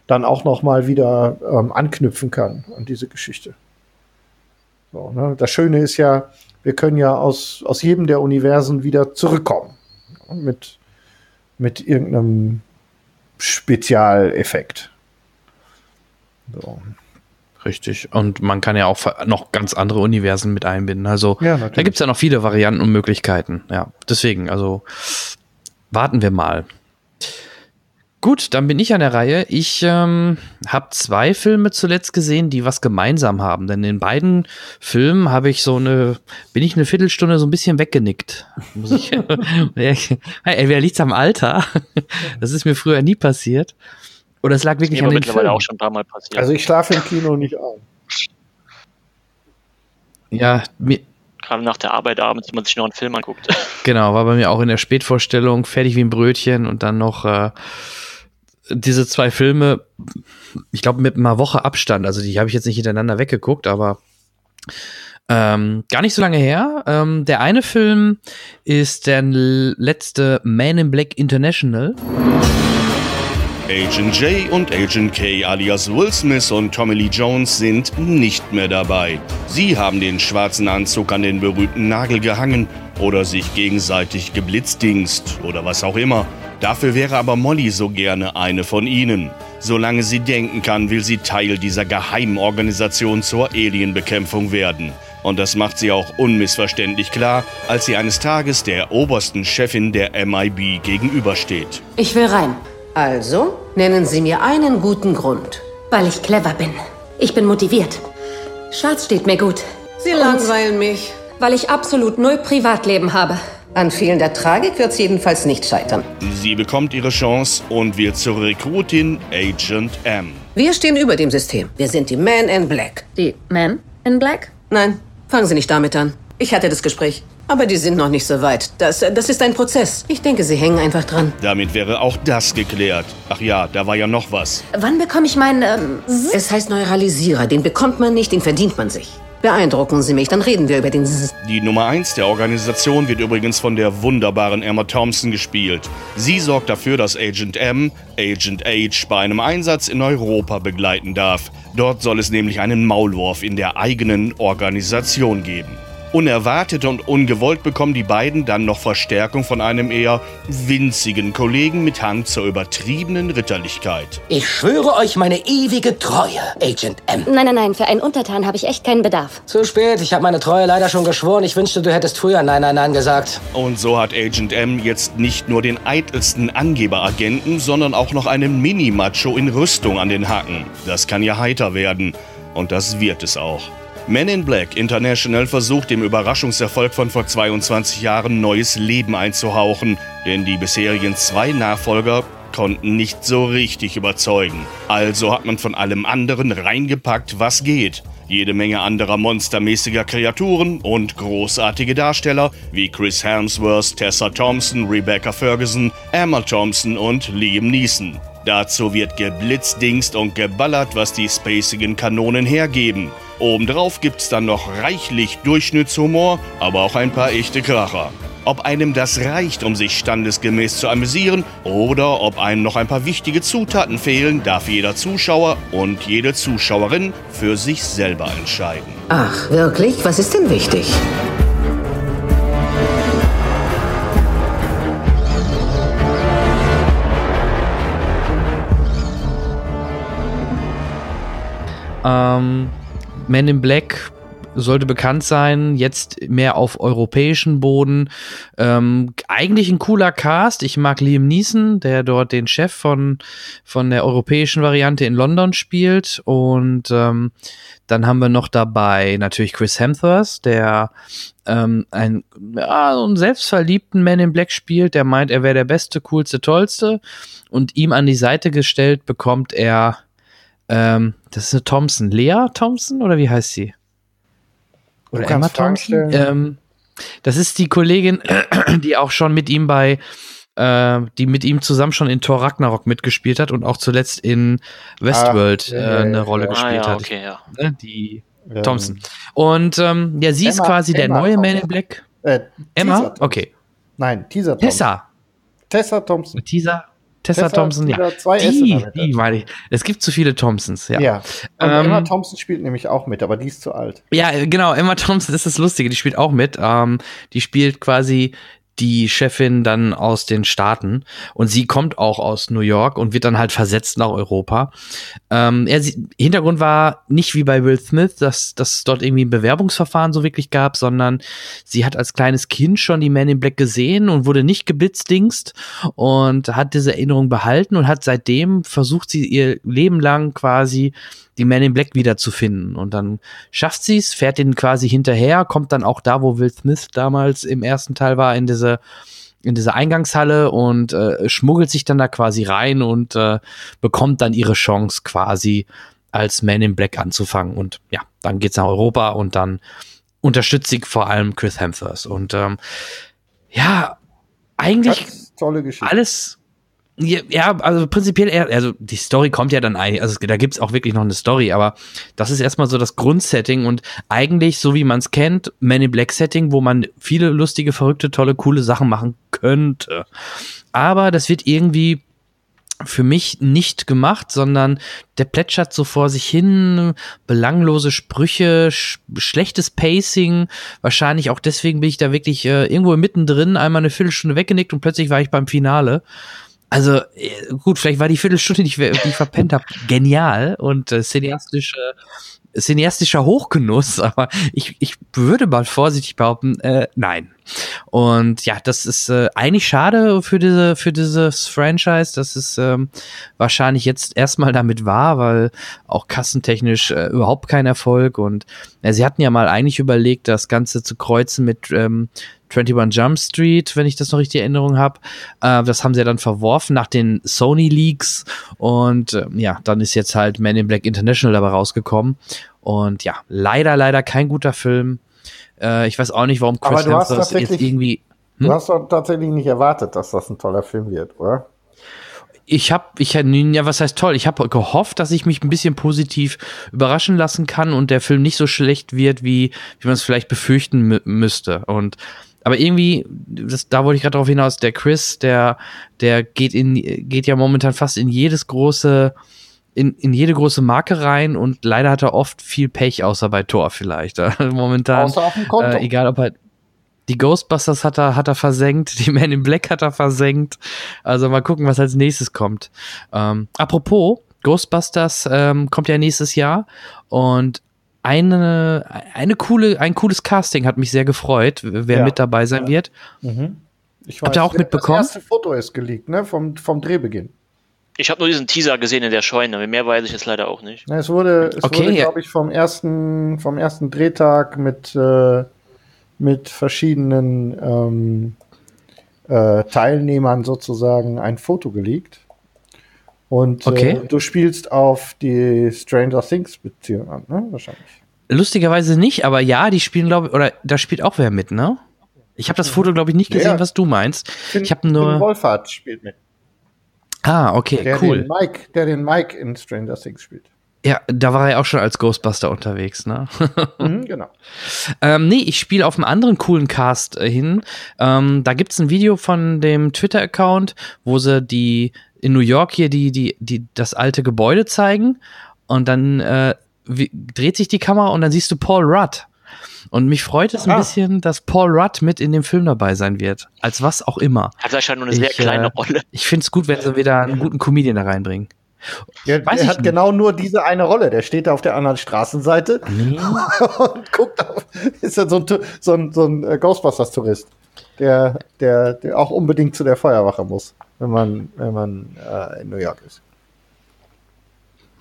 dann auch noch mal wieder ähm, anknüpfen kann an diese Geschichte. So, ne? Das Schöne ist ja, wir können ja aus, aus jedem der Universen wieder zurückkommen. Mit, mit irgendeinem Spezialeffekt. So. Richtig. Und man kann ja auch noch ganz andere Universen mit einbinden. Also Ja, da gibt es ja noch viele Varianten und Möglichkeiten. Ja, deswegen, also warten wir mal. Gut, dann bin ich an der Reihe. Ich ähm, habe zwei Filme zuletzt gesehen, die was gemeinsam haben. Denn in beiden Filmen habe ich so eine, bin ich eine Viertelstunde so ein bisschen weggenickt. Muss ich. Ey, wer liegt's am Alter? Das ist mir früher nie passiert. Oder es lag wirklich an den mittlerweile Filmen. auch schon ein paar Mal passiert. Also ich schlafe im Kino nicht ein. Ja, mir, Gerade nach der Arbeit abends, wenn man sich noch einen Film anguckt. Genau, war bei mir auch in der Spätvorstellung, fertig wie ein Brötchen und dann noch äh, diese zwei Filme, ich glaube mit einer Woche Abstand, also die habe ich jetzt nicht hintereinander weggeguckt, aber ähm, gar nicht so lange her. Ähm, der eine Film ist der letzte Man in Black International. Agent J und Agent K alias Will Smith und Tommy Lee Jones sind nicht mehr dabei. Sie haben den schwarzen Anzug an den berühmten Nagel gehangen oder sich gegenseitig geblitzdingst oder was auch immer. Dafür wäre aber Molly so gerne eine von ihnen. Solange sie denken kann, will sie Teil dieser geheimen Organisation zur Alienbekämpfung werden. Und das macht sie auch unmissverständlich klar, als sie eines Tages der obersten Chefin der MIB gegenübersteht. Ich will rein. Also, nennen Sie mir einen guten Grund. Weil ich clever bin. Ich bin motiviert. Schwarz steht mir gut. Sie langweilen mich. Weil ich absolut null Privatleben habe. An fehlender Tragik wird's jedenfalls nicht scheitern. Sie bekommt ihre Chance und wird zur Rekrutin Agent M. Wir stehen über dem System. Wir sind die Man in Black. Die Man in Black? Nein, fangen Sie nicht damit an. Ich hatte das Gespräch. Aber die sind noch nicht so weit. Das, das ist ein Prozess. Ich denke, Sie hängen einfach dran. Damit wäre auch das geklärt. Ach ja, da war ja noch was. Wann bekomme ich meinen, ähm, S- Es heißt Neuralisierer. Den bekommt man nicht, den verdient man sich. Beeindrucken Sie mich, dann reden wir über den S Die Nummer 1 der Organisation wird übrigens von der wunderbaren Emma Thompson gespielt. Sie sorgt dafür, dass Agent M Agent H bei einem Einsatz in Europa begleiten darf. Dort soll es nämlich einen Maulwurf in der eigenen Organisation geben. Unerwartet und ungewollt bekommen die beiden dann noch Verstärkung von einem eher winzigen Kollegen mit Hang zur übertriebenen Ritterlichkeit. Ich schwöre euch meine ewige Treue, Agent M. Nein, nein, nein, für einen Untertan habe ich echt keinen Bedarf. Zu spät, ich habe meine Treue leider schon geschworen. Ich wünschte, du hättest früher Nein, Nein, Nein gesagt. Und so hat Agent M jetzt nicht nur den eitelsten Angeberagenten, sondern auch noch einen Mini-Macho in Rüstung an den Hacken. Das kann ja heiter werden. Und das wird es auch. Men in Black International versucht dem Überraschungserfolg von vor 22 Jahren neues Leben einzuhauchen, denn die bisherigen zwei Nachfolger konnten nicht so richtig überzeugen. Also hat man von allem anderen reingepackt, was geht. Jede Menge anderer monstermäßiger Kreaturen und großartige Darsteller wie Chris Hemsworth, Tessa Thompson, Rebecca Ferguson, Emma Thompson und Liam Neeson. Dazu wird geblitzdingst und geballert, was die spacigen Kanonen hergeben. Obendrauf gibt's dann noch reichlich Durchschnittshumor, aber auch ein paar echte Kracher. Ob einem das reicht, um sich standesgemäß zu amüsieren, oder ob einem noch ein paar wichtige Zutaten fehlen, darf jeder Zuschauer und jede Zuschauerin für sich selber entscheiden. Ach, wirklich? Was ist denn wichtig? Ähm, Man in Black sollte bekannt sein, jetzt mehr auf europäischen Boden. Ähm, eigentlich ein cooler Cast. Ich mag Liam Neeson, der dort den Chef von, von der europäischen Variante in London spielt. Und ähm, dann haben wir noch dabei natürlich Chris Hemsworth, der ähm, ein, ja, einen selbstverliebten Man in Black spielt, der meint, er wäre der Beste, coolste, tollste. Und ihm an die Seite gestellt bekommt er, ähm, das ist eine Thompson. Lea Thompson oder wie heißt sie? Oder Emma Thompson? Ähm, das ist die Kollegin, die auch schon mit ihm bei, äh, die mit ihm zusammen schon in Thor Ragnarok mitgespielt hat und auch zuletzt in Westworld ah, ja, äh, eine Rolle ja. gespielt ah, ja, okay, hat. Ne, die ähm, Thompson. Und ähm, ja, sie Emma, ist quasi Emma der neue Thompson. Man in Black. Äh, Emma? Okay. Nein, Teaser Thompson. Tessa. Tessa Thompson. Teaser. Tessa, Tessa Thompson, ja. Die, die meine ich. Es gibt zu viele Thompsons, ja. Ja. Und ähm, Emma Thompson spielt nämlich auch mit, aber die ist zu alt. Ja, genau. Emma Thompson ist das Lustige. Die spielt auch mit. Ähm, die spielt quasi die Chefin dann aus den Staaten und sie kommt auch aus New York und wird dann halt versetzt nach Europa. Ähm, er, Hintergrund war nicht wie bei Will Smith, dass dass dort irgendwie ein Bewerbungsverfahren so wirklich gab, sondern sie hat als kleines Kind schon die Man in Black gesehen und wurde nicht geblitzdingst und hat diese Erinnerung behalten und hat seitdem versucht sie ihr Leben lang quasi die Man in Black wiederzufinden. Und dann schafft sie es, fährt den quasi hinterher, kommt dann auch da, wo Will Smith damals im ersten Teil war, in diese in diese Eingangshalle und äh, schmuggelt sich dann da quasi rein und äh, bekommt dann ihre Chance quasi als Man in Black anzufangen. Und ja, dann geht's nach Europa und dann unterstützt sie vor allem Chris Hemsworth. Und ähm, ja, eigentlich alles ja, also prinzipiell eher, also die Story kommt ja dann eigentlich, also da gibt's auch wirklich noch eine Story, aber das ist erstmal so das Grundsetting und eigentlich, so wie man es kennt, Man Black Setting, wo man viele lustige, verrückte, tolle, coole Sachen machen könnte. Aber das wird irgendwie für mich nicht gemacht, sondern der plätschert so vor sich hin, belanglose Sprüche, sch schlechtes Pacing. Wahrscheinlich auch deswegen bin ich da wirklich äh, irgendwo mittendrin einmal eine Viertelstunde weggenickt und plötzlich war ich beim Finale. Also äh, gut, vielleicht war die Viertelstunde, die ich, die ich verpennt habe, genial und äh, cineastische cineastischer Hochgenuss, aber ich, ich würde mal vorsichtig behaupten, äh, nein. Und ja, das ist äh, eigentlich schade für diese für dieses Franchise, dass es ähm, wahrscheinlich jetzt erstmal damit war, weil auch kassentechnisch äh, überhaupt kein Erfolg und äh, sie hatten ja mal eigentlich überlegt, das Ganze zu kreuzen mit ähm, 21 Jump Street, wenn ich das noch richtig in Erinnerung habe. Äh, das haben sie ja dann verworfen nach den Sony Leaks und äh, ja, dann ist jetzt halt Man in Black International dabei rausgekommen und ja, leider, leider kein guter Film. Äh, ich weiß auch nicht, warum Chris Hemsworth jetzt irgendwie. Hm? Du hast doch tatsächlich nicht erwartet, dass das ein toller Film wird, oder? ich habe, ich ja, was heißt toll? Ich habe gehofft, dass ich mich ein bisschen positiv überraschen lassen kann und der Film nicht so schlecht wird, wie, wie man es vielleicht befürchten müsste. Und aber irgendwie, das, da wollte ich gerade darauf hinaus, der Chris, der, der geht in, geht ja momentan fast in jedes große, in, in jede große Marke rein und leider hat er oft viel Pech, außer bei Thor vielleicht. momentan, außer auf dem Konto. Äh, egal ob er, die Ghostbusters hat er, hat er versenkt, die Man in Black hat er versenkt. Also mal gucken, was als nächstes kommt. Ähm, apropos, Ghostbusters ähm, kommt ja nächstes Jahr und eine, eine coole, ein cooles Casting hat mich sehr gefreut, wer ja. mit dabei sein wird. Mhm. Ich weiß, Habt ihr auch mitbekommen? Das erste Foto ist geleakt, ne? Vom, vom Drehbeginn. Ich habe nur diesen Teaser gesehen in der Scheune. Mehr weiß ich jetzt leider auch nicht. es wurde, es okay, wurde, glaube ich, vom ersten, vom ersten Drehtag mit, äh, mit verschiedenen ähm, äh, Teilnehmern sozusagen ein Foto geleakt. Und okay. äh, du spielst auf die Stranger Things Beziehung an, ne? Wahrscheinlich. Lustigerweise nicht, aber ja, die spielen, glaube ich, oder da spielt auch wer mit, ne? Ich habe das Foto, glaube ich, nicht gesehen, ja. was du meinst. Finn, ich habe nur. Finn Wolfhard spielt mit. Ah, okay, der cool. Den Mike, der den Mike in Stranger Things spielt. Ja, da war er auch schon als Ghostbuster unterwegs, ne? mhm, genau. ähm, nee, ich spiele auf einem anderen coolen Cast äh, hin. Ähm, da gibt's ein Video von dem Twitter-Account, wo sie die in New York hier die, die, die, das alte Gebäude zeigen und dann äh, wie, dreht sich die Kamera und dann siehst du Paul Rudd. Und mich freut es ein ah. bisschen, dass Paul Rudd mit in dem Film dabei sein wird. Als was auch immer. Hat er schon nur eine sehr ich, kleine äh, Rolle. Ich finde es gut, wenn sie wieder einen guten Comedian da reinbringen. Der ich hat nicht. genau nur diese eine Rolle. Der steht da auf der anderen Straßenseite und guckt auf. Ist ja so ein, so ein, so ein äh, Ghostbusters-Tourist, der, der, der auch unbedingt zu der Feuerwache muss, wenn man, wenn man äh, in New York ist.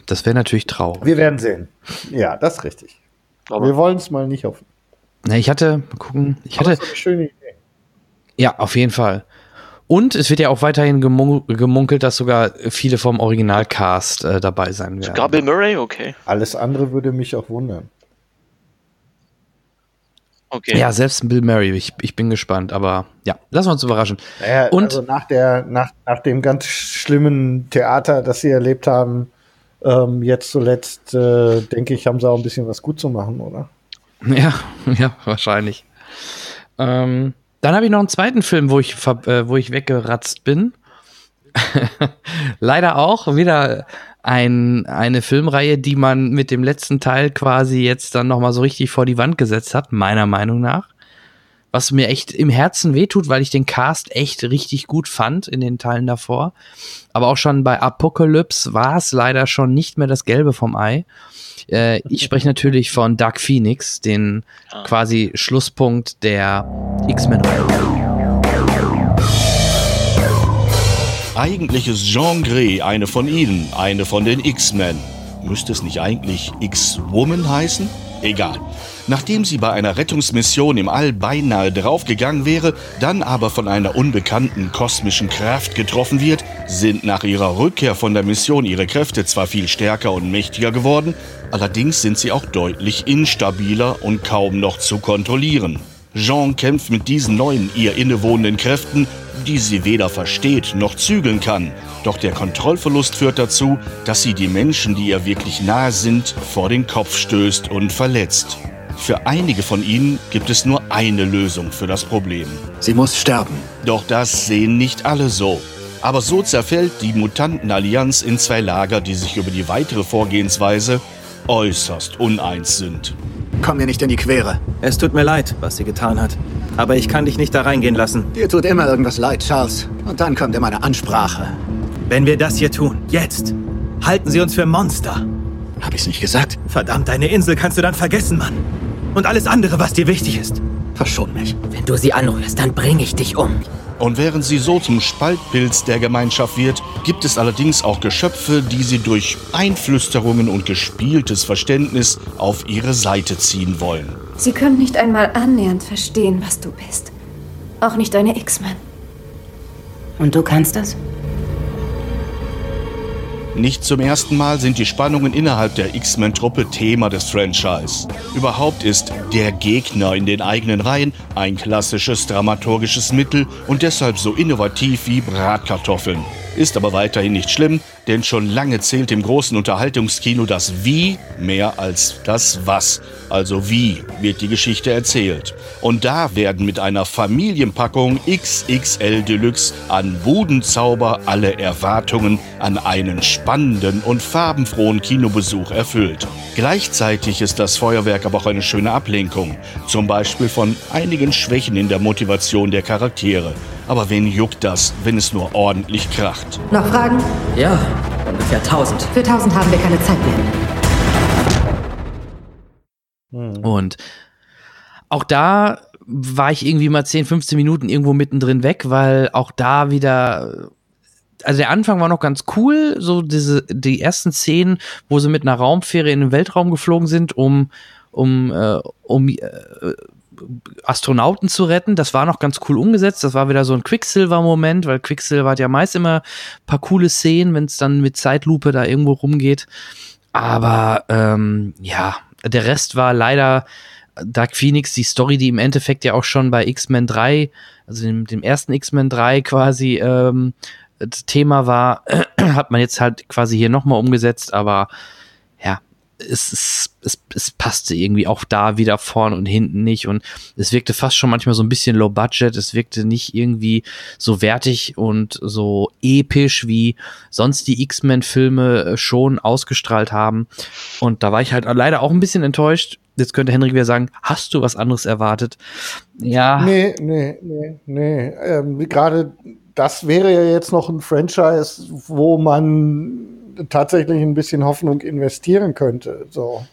Das wäre natürlich traurig. Wir werden sehen. Ja, das ist richtig. Aber Wir wollen es mal nicht hoffen. Na, ich hatte, mal gucken, ich Aber hatte, ist doch eine schöne Idee. ja, auf jeden Fall. Und es wird ja auch weiterhin gemun gemunkelt, dass sogar viele vom Originalcast äh, dabei sein werden. Bill Murray, okay. Alles andere würde mich auch wundern. Okay. Ja, selbst ein Bill Murray, ich, ich bin gespannt, aber ja, lassen wir uns überraschen. Naja, Und- also nach, der, nach, nach dem ganz schlimmen Theater, das sie erlebt haben, ähm, jetzt zuletzt, äh, denke ich, haben sie auch ein bisschen was gut zu machen, oder? Ja, ja, wahrscheinlich. Ähm, dann habe ich noch einen zweiten Film, wo ich, äh, wo ich weggeratzt bin. Leider auch wieder ein, eine Filmreihe, die man mit dem letzten Teil quasi jetzt dann nochmal so richtig vor die Wand gesetzt hat, meiner Meinung nach. Was mir echt im Herzen wehtut, weil ich den Cast echt richtig gut fand in den Teilen davor. Aber auch schon bei Apocalypse war es leider schon nicht mehr das Gelbe vom Ei. Äh, ich spreche natürlich von Dark Phoenix, den Ah. quasi Schlusspunkt der X-Men-Reihe. Eigentlich ist Jean Grey eine von ihnen, eine von den X-Men. Müsste es nicht eigentlich X-Woman heißen? Egal. Nachdem sie bei einer Rettungsmission im All beinahe draufgegangen wäre, dann aber von einer unbekannten kosmischen Kraft getroffen wird, sind nach ihrer Rückkehr von der Mission ihre Kräfte zwar viel stärker und mächtiger geworden, allerdings sind sie auch deutlich instabiler und kaum noch zu kontrollieren. Jean kämpft mit diesen neuen ihr innewohnenden Kräften, die sie weder versteht noch zügeln kann. Doch der Kontrollverlust führt dazu, dass sie die Menschen, die ihr wirklich nahe sind, vor den Kopf stößt und verletzt. Für einige von ihnen gibt es nur eine Lösung für das Problem. Sie muss sterben. Doch das sehen nicht alle so. Aber so zerfällt die Mutantenallianz in zwei Lager, die sich über die weitere Vorgehensweise äußerst uneins sind. Komm mir nicht in die Quere. Es tut mir leid, was sie getan hat. Aber ich kann dich nicht da reingehen lassen. Dir tut immer irgendwas leid, Charles. Und dann kommt immer eine Ansprache. Wenn wir das hier tun, jetzt, halten sie uns für Monster. Hab ich's nicht gesagt? Verdammt, deine Insel kannst du dann vergessen, Mann. Und alles andere, was dir wichtig ist. Verschon mich. Wenn du sie anrührst, dann bringe ich dich um. Und während sie so zum Spaltpilz der Gemeinschaft wird, gibt es allerdings auch Geschöpfe, die sie durch Einflüsterungen und gespieltes Verständnis auf ihre Seite ziehen wollen. Sie können nicht einmal annähernd verstehen, was du bist. Auch nicht deine X-Men. Und du kannst das? Nicht zum ersten Mal sind die Spannungen innerhalb der X-Men-Truppe Thema des Franchise. Überhaupt ist der Gegner in den eigenen Reihen ein klassisches dramaturgisches Mittel und deshalb so innovativ wie Bratkartoffeln. Ist aber weiterhin nicht schlimm, denn schon lange zählt im großen Unterhaltungskino das Wie mehr als das Was. Also wie wird die Geschichte erzählt. Und da werden mit einer Familienpackung XXL Deluxe an Wudenzauber alle Erwartungen an einen spannenden und farbenfrohen Kinobesuch erfüllt. Gleichzeitig ist das Feuerwerk aber auch eine schöne Ablenkung. Zum Beispiel von einigen Schwächen in der Motivation der Charaktere. Aber wen juckt das, wenn es nur ordentlich kracht? Noch Fragen? Ja, ungefähr 1000. Für 1000 haben wir keine Zeit mehr. Und auch da war ich irgendwie mal 10, 15 Minuten irgendwo mittendrin weg, weil auch da wieder also der Anfang war noch ganz cool, so diese die ersten Szenen, wo sie mit einer Raumfähre in den Weltraum geflogen sind, um um äh, um äh, Astronauten zu retten. Das war noch ganz cool umgesetzt. Das war wieder so ein Quicksilver-Moment, weil Quicksilver hat ja meist immer ein paar coole Szenen, wenn es dann mit Zeitlupe da irgendwo rumgeht. Aber ähm, ja, der Rest war leider Dark Phoenix, die Story, die im Endeffekt ja auch schon bei X-Men 3, also dem, dem ersten X-Men 3 quasi ähm, Thema war, hat man jetzt halt quasi hier nochmal umgesetzt, aber es, es, es, es passte irgendwie auch da wieder vorn und hinten nicht und es wirkte fast schon manchmal so ein bisschen low budget, es wirkte nicht irgendwie so wertig und so episch wie sonst die X-Men-Filme äh, schon ausgestrahlt haben und da war ich halt leider auch ein bisschen enttäuscht. Jetzt könnte Henrik wieder sagen, hast du was anderes erwartet? Ja. Nee, nee, nee, nee. Ähm, Gerade das wäre ja jetzt noch ein Franchise, wo man tatsächlich ein bisschen Hoffnung investieren könnte. So.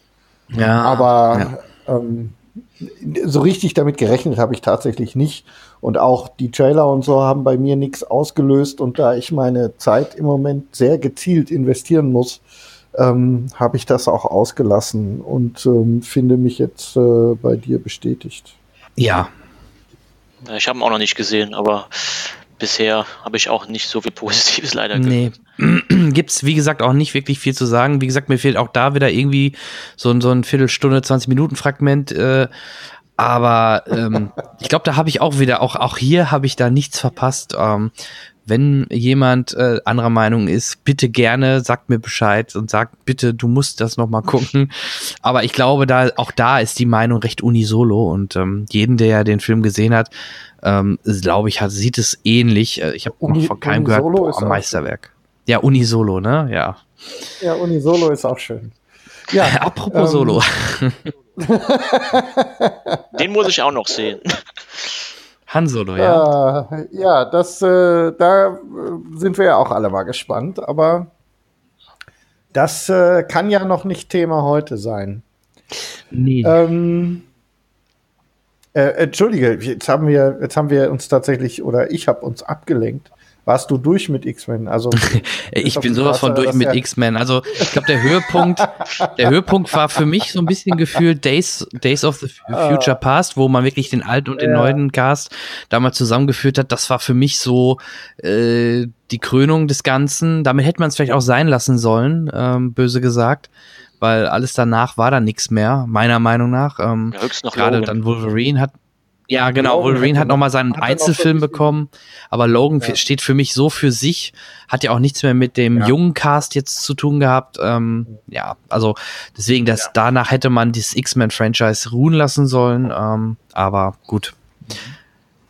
Ja. Aber ähm, so richtig damit gerechnet habe ich tatsächlich nicht. Und auch die Trailer und so haben bei mir nichts ausgelöst. Und da ich meine Zeit im Moment sehr gezielt investieren muss, ähm, habe ich das auch ausgelassen und ähm, finde mich jetzt äh, bei dir bestätigt. Ja. Ich habe ihn auch noch nicht gesehen, aber bisher habe ich auch nicht so viel Positives leider nee. Gibt's, wie gesagt, auch nicht wirklich viel zu sagen. Wie gesagt, mir fehlt auch da wieder irgendwie so, ein so ein Viertelstunde, 20 Minuten Fragment. Äh, aber ähm, ich glaube, da habe ich auch wieder, auch, auch hier habe ich da nichts verpasst. Ähm, wenn jemand äh, anderer Meinung ist, bitte gerne, sagt mir Bescheid und sagt bitte, du musst das noch mal gucken. Aber ich glaube, da auch da ist die Meinung recht unisolo und ähm, jeden, der den Film gesehen hat, ähm, glaube ich, hat, sieht es ähnlich. Äh, Ich habe noch von keinem gehört, Unisolo boah, ist auch Meisterwerk. Ja, Unisolo, ne? Ja. Ja, Unisolo ist auch schön. Ja, Apropos ähm, Solo. Den muss ich auch noch sehen. Han Solo, ja. Ja, ja das, äh, da äh, sind wir ja auch alle mal gespannt, aber das äh, kann ja noch nicht Thema heute sein. Nee. Ähm, äh, Entschuldige, jetzt haben wir, jetzt haben wir uns tatsächlich, oder ich habe uns abgelenkt. Warst du durch mit X-Men? Also Ich bin sowas von durch mit ja- X-Men. Also ich glaube, der Höhepunkt, der Höhepunkt war für mich so ein bisschen gefühlt Days, Days of the Future Past, wo man wirklich den alten und den Ja. neuen Cast damals zusammengeführt hat. Das war für mich so äh, die Krönung des Ganzen. Damit hätte man es vielleicht auch sein lassen sollen, ähm, böse gesagt. Weil alles danach war da nichts mehr, meiner Meinung nach. Ähm, Ja, Gerade Logan. dann Wolverine hat. Ja, genau, Logan Wolverine hat noch mal seinen Einzelfilm bekommen, aber Logan Ja. steht für mich so für sich, hat ja auch nichts mehr mit dem Ja. jungen Cast jetzt zu tun gehabt. Ähm, ja, also deswegen, dass danach hätte man dieses X-Men-Franchise ruhen lassen sollen, ähm, aber gut.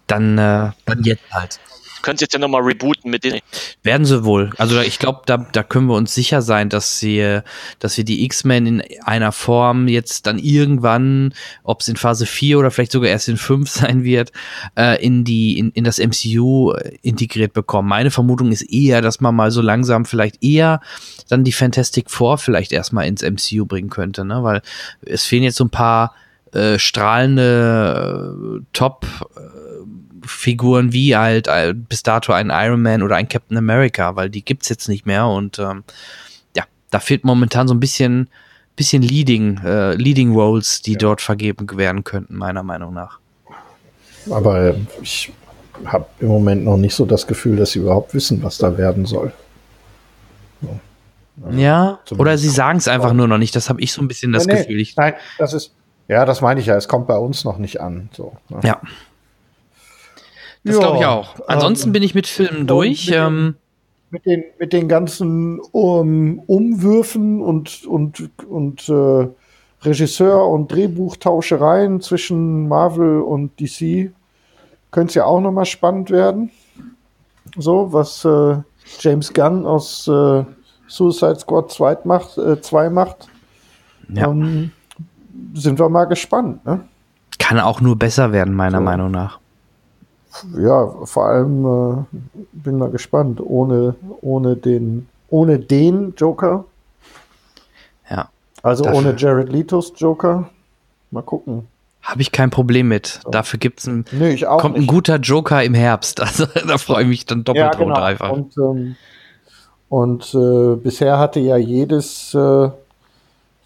Dann, äh, dann jetzt halt. Können Sie jetzt ja nochmal rebooten mit den. Werden sie wohl. Also ich glaube, da, da können wir uns sicher sein, dass sie, dass wir die X-Men in einer Form jetzt dann irgendwann, ob es in Phase 4 oder vielleicht sogar erst in 5 sein wird, äh, in die, in, in das MCU integriert bekommen. Meine Vermutung ist eher, dass man mal so langsam vielleicht eher dann die Fantastic Four vielleicht erstmal ins MCU bringen könnte, ne? Weil es fehlen jetzt so ein paar äh, strahlende äh, Top Figuren wie halt äh, bis dato ein Iron Man oder ein Captain America, weil die gibt's jetzt nicht mehr und ähm, ja, da fehlt momentan so ein bisschen bisschen Leading äh, Leading Roles, die dort vergeben werden könnten meiner Meinung nach. Aber ich habe im Moment noch nicht so das Gefühl, dass sie überhaupt wissen, was da werden soll. Ja, zumindest oder sie sagen es einfach nur noch nicht. Das habe ich so ein bisschen das Nee, nee, Gefühl. Ich, Nein, das ist, ja, das meine ich ja. Es kommt bei uns noch nicht an. So, ne? ja, das Ja, glaube ich auch. Ansonsten ähm, bin ich mit Filmen durch. mit Ähm, mit den, mit den ganzen um, Umwürfen und, und, und äh, Regisseur- und Drehbuchtauschereien zwischen Marvel und DC könnte es ja auch nochmal spannend werden. So, was äh, James Gunn aus äh, Suicide Squad 2 macht, äh, 2 macht. ja, Ähm, sind wir mal gespannt. Ne? kann auch nur besser werden meiner so. Meinung nach. Ja, vor allem äh, bin mal gespannt. Ohne, ohne, den, ohne den Joker, Ja, also Dafür- ohne Jared Letos Joker. Mal gucken. habe ich kein Problem mit. Dafür gibt's ein Nee, kommt ein nicht. guter Joker im Herbst. Also da freue ich mich dann doppelt ja, genau. drunter einfach. Und, ähm, und äh, bisher hatte ja jedes, äh,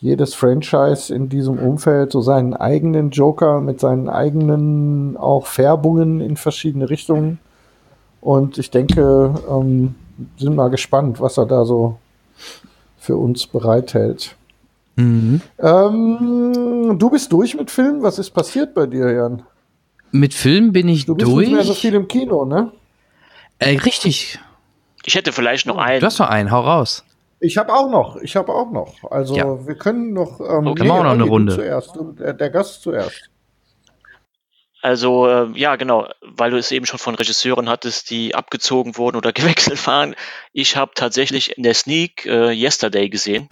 jedes Franchise in diesem Umfeld so seinen eigenen Joker mit seinen eigenen auch Färbungen in verschiedene Richtungen. Und ich denke, ähm, sind mal gespannt, was er da so für uns bereithält. Mhm. Ähm, du bist durch mit Filmen? Was ist passiert bei dir, Jan? Mit Film bin ich Du bist durch. nicht mehr so viel im Kino, ne? äh, richtig. Ich hätte vielleicht noch einen. Du hast noch einen, hau raus. Ich habe auch noch, ich habe auch noch. Also Ja. wir können noch. Ähm, Okay, machen wir noch eine Runde. Zuerst, der, der Gast zuerst. Also, äh, ja, genau, weil du es eben schon von Regisseuren hattest, die abgezogen wurden oder gewechselt waren. Ich habe tatsächlich in der Sneak äh, Yesterday gesehen.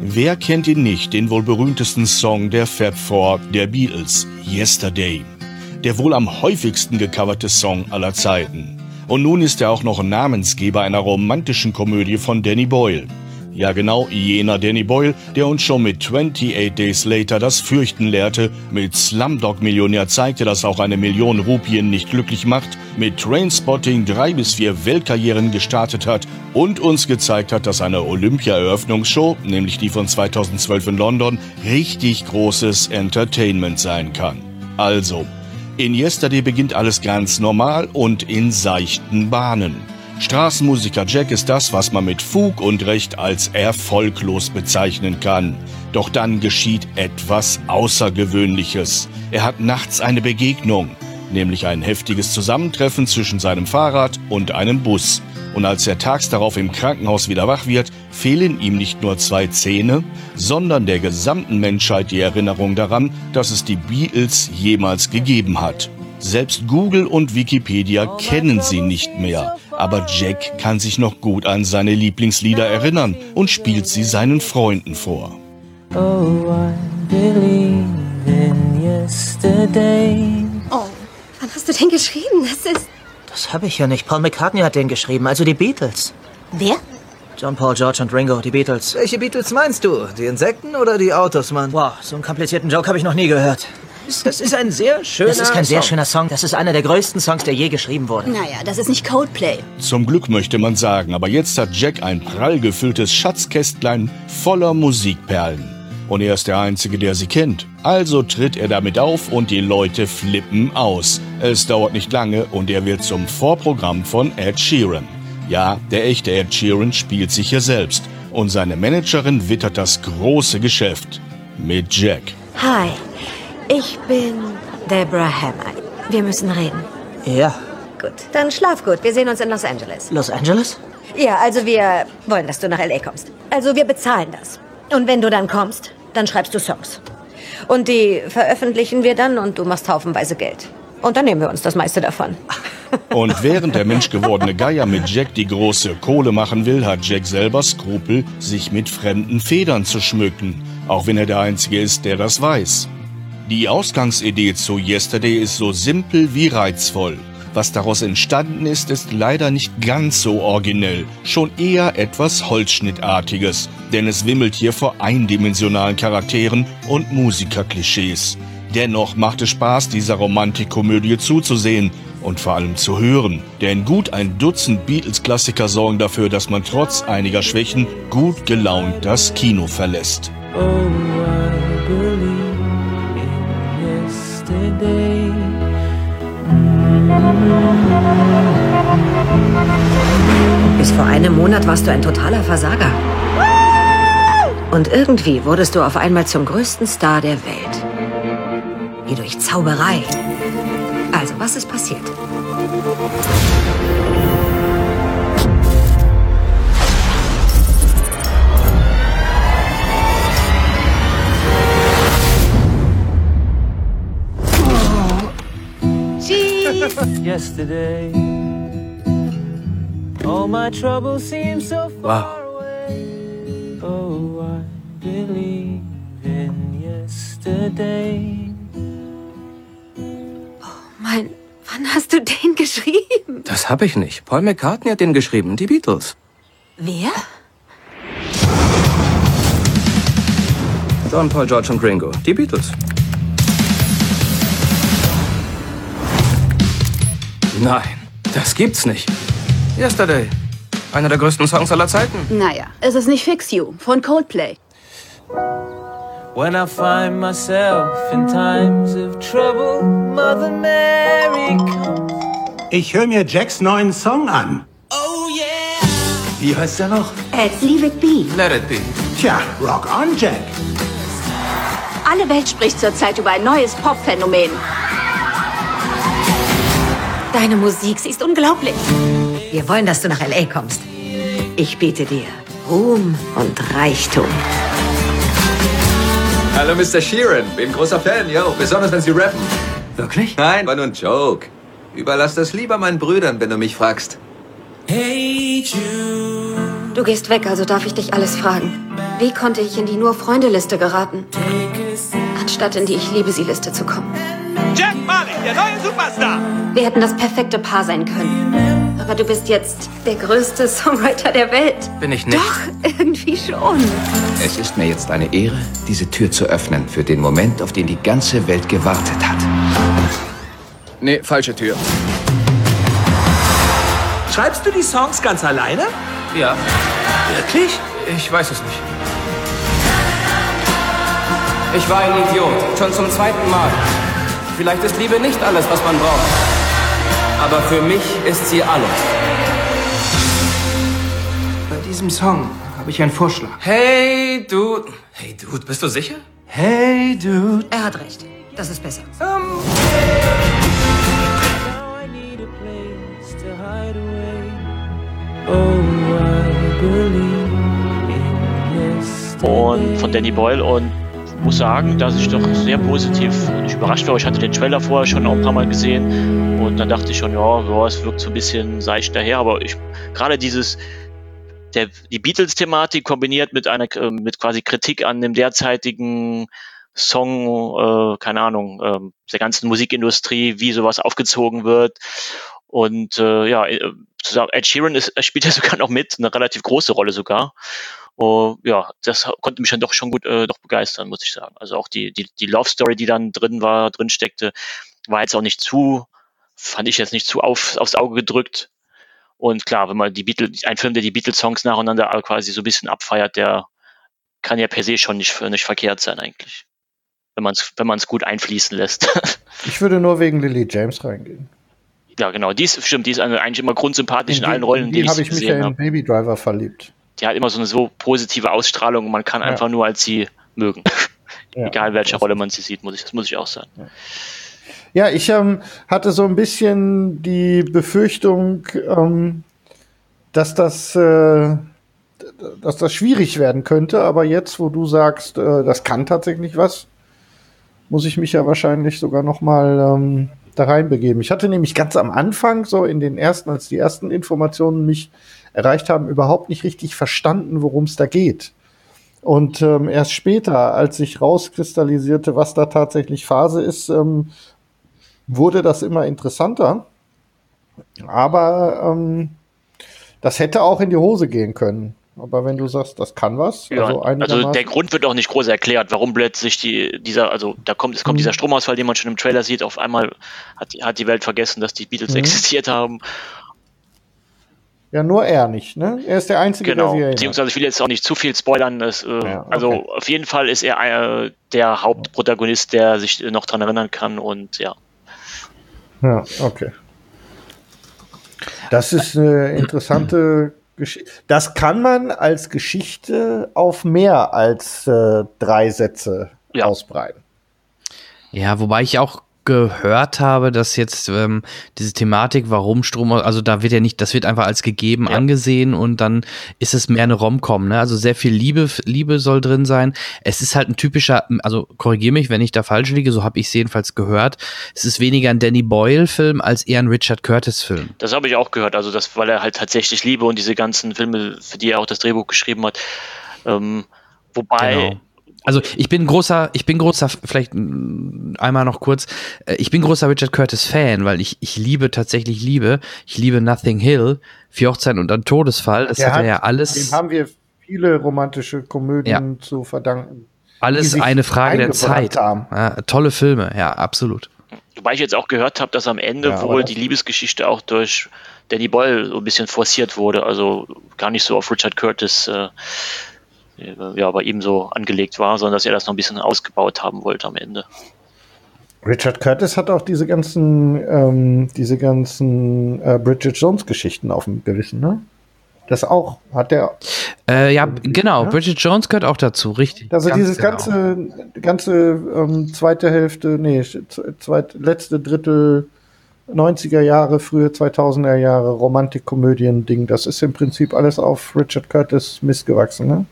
Wer kennt ihn nicht, den wohl berühmtesten Song der Fab Four der Beatles, Yesterday. Der wohl am häufigsten gecoverte Song aller Zeiten. Und nun ist er auch noch Namensgeber einer romantischen Komödie von Danny Boyle. Ja genau, jener Danny Boyle, der uns schon mit 28 Days Later das Fürchten lehrte, mit Slumdog Millionär zeigte, dass auch eine Million Rupien nicht glücklich macht, mit Trainspotting drei bis vier Weltkarrieren gestartet hat und uns gezeigt hat, dass eine Olympia-Eröffnungsshow, nämlich die von 2012 in London, richtig großes Entertainment sein kann. Also, in Yesterday beginnt alles ganz normal und in seichten Bahnen. Straßenmusiker Jack ist das, was man mit Fug und Recht als erfolglos bezeichnen kann. Doch dann geschieht etwas Außergewöhnliches. Er hat nachts eine Begegnung, nämlich ein heftiges Zusammentreffen zwischen seinem Fahrrad und einem Bus. Und als er tags darauf im Krankenhaus wieder wach wird, fehlen ihm nicht nur zwei Zähne, sondern der gesamten Menschheit die Erinnerung daran, dass es die Beatles jemals gegeben hat. Selbst Google und Wikipedia kennen sie nicht mehr, aber Jack kann sich noch gut an seine Lieblingslieder erinnern und spielt sie seinen Freunden vor. Oh, I believe in yesterday. Wann hast du den geschrieben? Das ist. Das habe ich ja nicht. Paul McCartney hat den geschrieben, also die Beatles. Wer? John Paul, George und Ringo, die Beatles. Welche Beatles meinst du? Die Insekten oder die Autos, Mann? Wow, so einen komplizierten Joke habe ich noch nie gehört. Das ist ein sehr schöner Das ist kein sehr Song. schöner Song. Das ist einer der größten Songs, der je geschrieben wurde. Naja, das ist nicht Coldplay. Zum Glück möchte man sagen, aber jetzt hat Jack ein prall gefülltes Schatzkästlein voller Musikperlen. Und er ist der Einzige, der sie kennt. Also tritt er damit auf und die Leute flippen aus. Es dauert nicht lange und er wird zum Vorprogramm von Ed Sheeran. Ja, der echte Ed Sheeran spielt sich hier selbst. Und seine Managerin wittert das große Geschäft. Mit Jack. Hi, ich bin Deborah Hammer. Wir müssen reden. Ja. Gut, dann schlaf gut. Wir sehen uns in Los Angeles. Los Angeles? Ja, also wir wollen, dass du nach L.A. kommst. Also wir bezahlen das. Und wenn du dann kommst, dann schreibst du Songs. Und die veröffentlichen wir dann und du machst haufenweise Geld. Und dann nehmen wir uns das meiste davon. Und während der menschgewordene Geier mit Jack die große Kohle machen will, hat Jack selber Skrupel, sich mit fremden Federn zu schmücken. Auch wenn er der Einzige ist, der das weiß. Die Ausgangsidee zu Yesterday ist so simpel wie reizvoll. Was daraus entstanden ist, ist leider nicht ganz so originell, schon eher etwas Holzschnittartiges, denn es wimmelt hier vor eindimensionalen Charakteren und Musikerklischees. Dennoch macht es Spaß, dieser Romantikkomödie zuzusehen und vor allem zu hören, denn gut ein Dutzend Beatles-Klassiker sorgen dafür, dass man trotz einiger Schwächen gut gelaunt das Kino verlässt. Oh, Bis vor einem Monat warst du ein totaler Versager. Und irgendwie wurdest du auf einmal zum größten Star der Welt. Wie durch Zauberei. Also, was ist passiert? Yesterday. All my troubles seem so far away. Oh, I believe in yesterday. Mein, wann hast du den geschrieben? Das habe ich nicht. Paul McCartney hat den geschrieben, die Beatles. Wer? John, Paul, George und Ringo, die Beatles. Nein, das gibt's nicht. Yesterday. Einer der größten Songs aller Zeiten. Naja, es ist nicht Fix You von Coldplay. When I find myself in times of trouble, Mother Mary comes. Ich höre mir Jacks neuen Song an. Oh yeah! Wie heißt er noch? Äh, Leave It Be. Let it be. Tja, Rock on, Jack. Alle Welt spricht zurzeit über ein neues Pop-Phänomen. Deine Musik, sie ist unglaublich. Wir wollen, dass du nach L.A. kommst. Ich biete dir Ruhm und Reichtum. Hallo, Mr. Sheeran. Bin großer Fan, ja, besonders wenn Sie rappen. Wirklich? Nein, war nur ein Joke. Überlass das lieber meinen Brüdern, wenn du mich fragst. Hey Jude, Du gehst weg, also darf ich dich alles fragen. Wie konnte ich in die Nur-Freunde-Liste geraten, anstatt in die Ich-liebe-sie-Liste zu kommen? Jack Marley, der neue Superstar. Wir hätten das perfekte Paar sein können. Aber du bist jetzt der größte Songwriter der Welt. Bin ich nicht. Doch, irgendwie schon. Es ist mir jetzt eine Ehre, diese Tür zu öffnen für den Moment, auf den die ganze Welt gewartet hat. Nee, falsche Tür. Schreibst du die Songs ganz alleine? Ja. Wirklich? Ich weiß es nicht. Ich war ein Idiot. Schon zum zweiten Mal. Vielleicht ist Liebe nicht alles, was man braucht. Aber für mich ist sie alles. Bei diesem Song habe ich einen Vorschlag. Hey, Dude. Hey, Dude, bist du sicher? Hey, Dude. Er hat recht. Das ist besser. und von Danny Boyle und muss sagen, dass ich doch sehr positiv nicht überrascht war. Ich hatte den Trailer vorher schon auch ein paar Mal gesehen und dann dachte ich schon, ja, ja es wirkt so ein bisschen seicht daher, aber ich gerade dieses der, die Beatles-Thematik kombiniert mit einer äh, mit quasi Kritik an dem derzeitigen Song, äh, keine Ahnung, äh, der ganzen Musikindustrie, wie sowas aufgezogen wird und äh, ja, äh, Ed Sheeran ist, spielt ja sogar noch mit, eine relativ große Rolle sogar. Oh, ja, das konnte mich dann doch schon gut äh, doch begeistern, muss ich sagen. Also auch die, die, die Love Story, die dann drin war, drin steckte, war jetzt auch nicht zu, fand ich jetzt nicht zu auf, aufs Auge gedrückt. Und klar, wenn man die Beatles, ein Film, der die Beatles-Songs nacheinander quasi so ein bisschen abfeiert, der kann ja per se schon nicht, nicht verkehrt sein eigentlich. Wenn man es wenn gut einfließen lässt. Ich würde nur wegen Lily James reingehen. Ja, genau, die ist, stimmt, die ist eigentlich immer grundsympathisch in, die, allen Rollen, die die habe ich ich mich gesehen ja habe. in Baby Driver verliebt. die hat immer so eine so positive Ausstrahlung und man kann Ja. einfach nur als sie mögen. Ja, Egal welche Rolle man sie sieht, muss ich, das muss ich auch sagen. Ja, ich ähm, hatte so ein bisschen die Befürchtung, ähm, dass das, äh, dass das schwierig werden könnte. Aber jetzt, wo du sagst, äh, das kann tatsächlich was, muss ich mich ja wahrscheinlich sogar noch mal ähm, da reinbegeben. Ich hatte nämlich ganz am Anfang, so in den ersten, als die ersten Informationen mich erreicht haben, überhaupt nicht richtig verstanden, worum es da geht. Und ähm, erst später, als sich rauskristallisierte, was da tatsächlich Phase ist, ähm, wurde das immer interessanter. Aber ähm, das hätte auch in die Hose gehen können. Aber wenn du sagst, das kann was, Ja, also, also, der Grund wird auch nicht groß erklärt, warum plötzlich die, dieser, also da kommt, es kommt Mhm. dieser Stromausfall, den man schon im Trailer sieht, auf einmal hat, die- hat die Welt vergessen, dass die Beatles Mhm. existiert haben. ja, nur er nicht, ne? Er ist der Einzige, Genau. der sie. Beziehungsweise ich will jetzt auch nicht zu viel spoilern. Das, äh, Also auf jeden Fall ist er äh, der Hauptprotagonist, der sich äh, noch dran erinnern kann und ja. Ja, okay. Das ist eine interessante. Das kann man als Geschichte auf mehr als äh, drei Sätze ausbreiten. Ja, wobei ich auch gehört habe, dass jetzt ähm, diese Thematik, warum Strom, also da wird ja nicht, das wird einfach als gegeben angesehen und dann ist es mehr eine Rom-Com, ne? Also sehr viel Liebe, Liebe soll drin sein. Es ist halt ein typischer, also korrigiere mich, wenn ich da falsch liege, so habe ich es jedenfalls gehört. Es ist weniger ein Danny Boyle-Film als eher ein Richard Curtis-Film. Das habe ich auch gehört, also das, weil er halt tatsächlich Liebe und diese ganzen Filme, für die er auch das Drehbuch geschrieben hat. Ähm, wobei, Genau. Also ich bin großer, ich bin großer, vielleicht einmal noch kurz, äh, ich bin großer Richard Curtis Fan, weil ich, ich liebe tatsächlich Liebe. Ich liebe Nothing Hill, Vier Hochzeiten und ein Todesfall. Das Der hat er ja alles, Dem haben wir viele romantische Komödien zu verdanken. alles eine Frage der Zeit. Ja, tolle Filme, ja, absolut. wobei ich jetzt auch gehört habe, dass am Ende Ja, wohl die Liebesgeschichte auch durch Danny Boyle so ein bisschen forciert wurde, also gar nicht so auf Richard Curtis äh, ja, bei ihm so angelegt war, sondern dass er das noch ein bisschen ausgebaut haben wollte am Ende. Richard Curtis hat auch diese ganzen, ähm, diese ganzen äh, Bridget Jones Geschichten auf dem Gewissen, ne? Das auch hat der. Äh, ja, genau. Bridget Jones gehört auch dazu, richtig. Also Ganz dieses genau. ganze, ganze ähm, zweite Hälfte, nee, zweit, letzte Drittel 90er Jahre, frühe 2000er Jahre Romantikkomödien-Ding, das ist im Prinzip alles auf Richard Curtis missgewachsen, ne?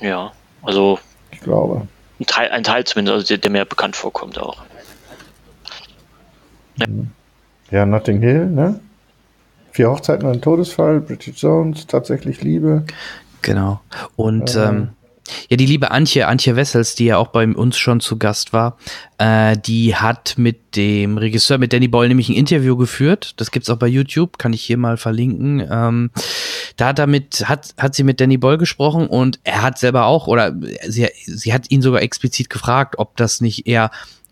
Ja, also Ich glaube. ein Teil, ein Teil zumindest, also der, der mir bekannt vorkommt auch. Ja, Notting Hill, ne? Vier Hochzeiten und ein Todesfall, Bridget Jones, tatsächlich Liebe. Genau. Und Äh, ähm, Ja, die liebe Antje, Antje Wessels, die ja auch bei uns schon zu Gast war, äh, die hat mit dem Regisseur, mit Danny Boyle, nämlich ein Interview geführt. Das gibt's auch bei YouTube, kann ich hier mal verlinken. Ähm, da hat, damit, hat, hat sie mit Danny Boyle gesprochen und er hat selber auch, oder sie, sie hat ihn sogar explizit gefragt, ob das nicht eher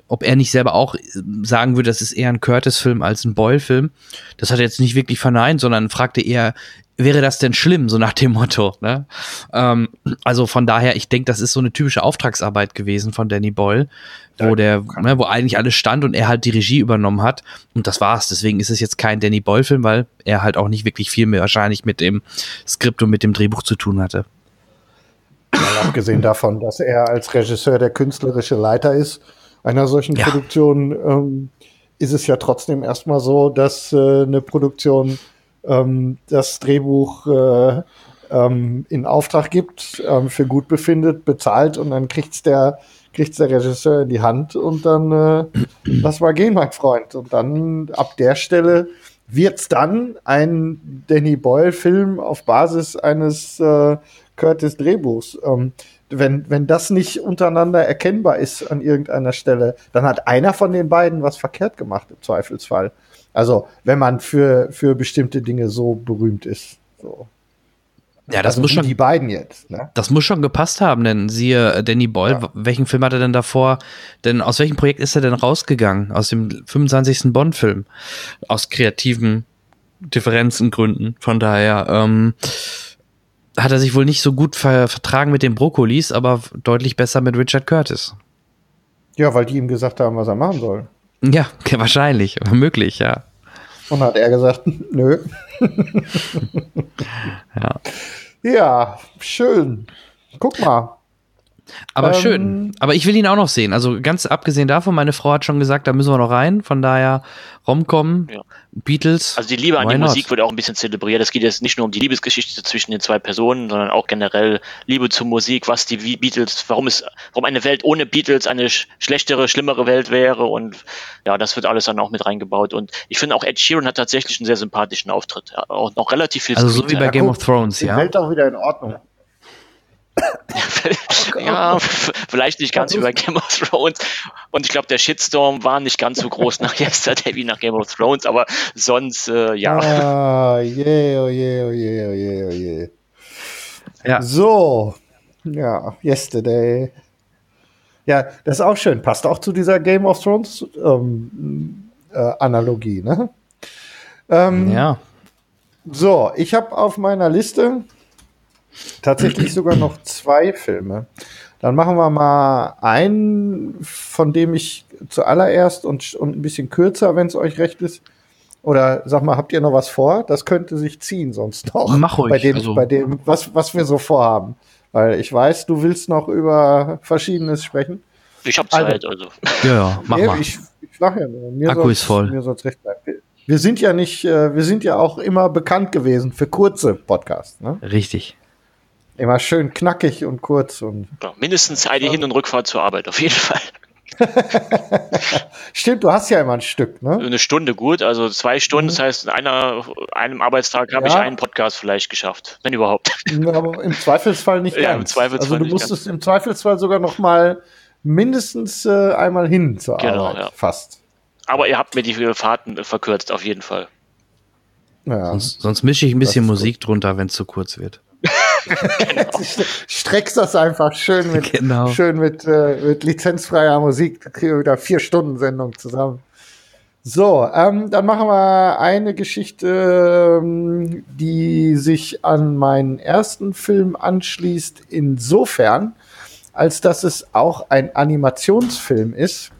ob er nicht selber auch sagen würde, das ist eher ein Curtis-Film als ein Boyle-Film. Das hat er jetzt nicht wirklich verneint, sondern fragte eher, wäre das denn schlimm, so nach dem Motto. Ne? Ähm, also von daher, ich denke, das ist so eine typische Auftragsarbeit gewesen von Danny Boyle, wo ja, der, ne, wo eigentlich alles stand und er halt die Regie übernommen hat. Und das war's. Deswegen ist es jetzt kein Danny Boyle-Film, weil er halt auch nicht wirklich viel mehr wahrscheinlich mit dem Skript und mit dem Drehbuch zu tun hatte. Mal abgesehen davon, dass er als Regisseur der künstlerische Leiter ist einer solchen ja. Produktion, ähm, ist es ja trotzdem erstmal so, dass äh, eine Produktion ähm, das Drehbuch äh, ähm, in Auftrag gibt, ähm, für gut befindet, bezahlt und dann kriegt's der kriegt's der Regisseur in die Hand und dann äh, das war gehen, mein Freund. Und dann ab der Stelle wird's dann ein Danny Boyle-Film auf Basis eines äh, Curtis Drehbuchs. Ähm, wenn, wenn das nicht untereinander erkennbar ist an irgendeiner Stelle, dann hat einer von den beiden was verkehrt gemacht im Zweifelsfall. Also, wenn man für, für bestimmte Dinge so berühmt ist. So. Ja, das also muss schon. Die beiden jetzt, ne? Das muss schon gepasst haben, denn siehe äh, Danny Boyle, ja. welchen Film hat er denn davor? Denn aus welchem Projekt ist er denn rausgegangen? Aus dem 25. Bond-Film. Aus kreativen Differenzengründen. Von daher, ähm, hat er sich wohl nicht so gut ver vertragen mit den Brokkolis, aber deutlich besser mit Richard Curtis. Ja, weil die ihm gesagt haben, was er machen soll. Ja, wahrscheinlich, möglich, ja. Und hat er gesagt, nö. ja. Ja, schön. Guck mal. Aber ähm, schön. Aber ich will ihn auch noch sehen. Also ganz abgesehen davon, meine Frau hat schon gesagt, da müssen wir noch rein. Von daher Romcom, ja. Beatles. Also die Liebe an die not? Musik wird auch ein bisschen zelebriert. Es geht jetzt nicht nur um die Liebesgeschichte zwischen den zwei Personen, sondern auch generell Liebe zur Musik, was die Beatles, warum es, warum eine Welt ohne Beatles eine sch schlechtere, schlimmere Welt wäre. Und ja, das wird alles dann auch mit reingebaut. Und ich finde auch Ed Sheeran hat tatsächlich einen sehr sympathischen Auftritt. Auch noch relativ viel. Also so wie bei Game of Thrones, ja. Die Welt auch wieder in Ordnung. ja, vielleicht nicht ganz wie bei Game of Thrones. Und ich glaube, der Shitstorm war nicht ganz so groß nach Yesterday wie nach Game of Thrones, aber sonst, äh, ja. Ah, je, oh je, oh je, oh je, oh je. Ja. So, ja, Yesterday. Ja, das ist auch schön. Passt auch zu dieser Game of Thrones ähm, äh, Analogie, ne? Ähm, ja. So, ich habe auf meiner Liste tatsächlich sogar noch zwei Filme. Dann machen wir mal einen, von dem ich zuallererst und, und ein bisschen kürzer, wenn es euch recht ist. Oder sag mal, habt ihr noch was vor? Das könnte sich ziehen sonst noch. Mach ruhig. Bei dem, also. bei dem was, was wir so vorhaben. Weil ich weiß, du willst noch über Verschiedenes sprechen. Ich habe Zeit, also. Ja, ja, mach nee, mal. Ich, ich sag ja nur, mir Akku ist voll. Mir soll's recht bleiben. Wir sind ja nicht, äh, wir sind ja auch immer bekannt gewesen für kurze Podcasts. Ne? Richtig. Immer schön knackig und kurz und. Ja, mindestens eine Hin- und Rückfahrt zur Arbeit, auf jeden Fall. Stimmt, du hast ja immer ein Stück, ne? Eine Stunde gut, also zwei Stunden, mhm. das heißt, in einer, einem Arbeitstag habe ja. ich einen Podcast vielleicht geschafft, wenn überhaupt. Aber im Zweifelsfall nicht ja, Im Zweifelsfall also du musstest im Zweifelsfall sogar noch mal mindestens äh, einmal hin zur genau, Arbeit, ja. fast. Aber ihr habt mir die Fahrten verkürzt, auf jeden Fall. Ja. Sonst, sonst mische ich ein bisschen Musik gut. drunter, wenn es zu kurz wird genau. Streckst das einfach schön mit, genau. schön mit, äh, mit lizenzfreier Musik. Da kriegen wir wieder vier Stunden Sendung zusammen. So, ähm, dann machen wir eine Geschichte, ähm, die sich an meinen ersten Film anschließt, insofern, als dass es auch ein Animationsfilm ist,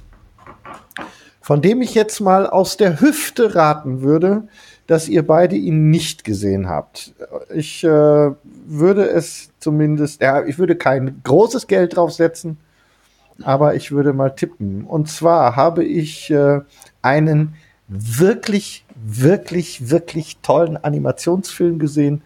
von dem ich jetzt mal aus der Hüfte raten würde, dass ihr beide ihn nicht gesehen habt. Ich äh, würde es zumindest, ja, ich würde kein großes Geld draufsetzen, aber ich würde mal tippen. Und zwar habe ich äh, einen wirklich, wirklich, wirklich tollen Animationsfilm gesehen,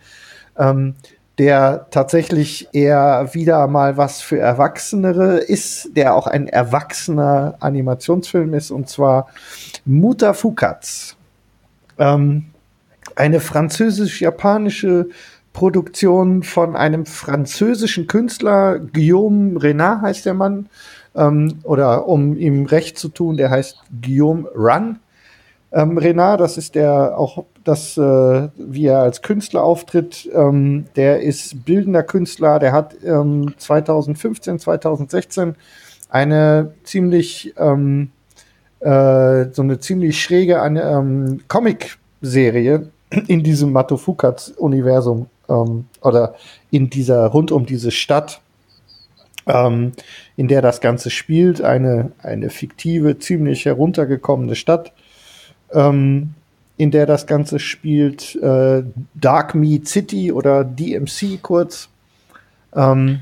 ähm, der tatsächlich eher wieder mal was für Erwachsenere ist, der auch ein erwachsener Animationsfilm ist, und zwar Mutter Fukats. Ähm, eine französisch-japanische Produktion von einem französischen Künstler, Guillaume Renard heißt der Mann, ähm, oder um ihm recht zu tun, der heißt Guillaume Run. Ähm, Renard, das ist der auch das, äh, wie er als Künstler auftritt, ähm, der ist bildender Künstler, der hat ähm, 2015, 2016 eine ziemlich ähm, äh, so eine ziemlich schräge ähm, Comic-Serie in diesem Matofukats-Universum ähm, oder in dieser rund um diese Stadt, ähm, in der das Ganze spielt, eine eine fiktive, ziemlich heruntergekommene Stadt. Ähm, in der das Ganze spielt, äh, Dark Meat City oder DMC kurz. Ähm,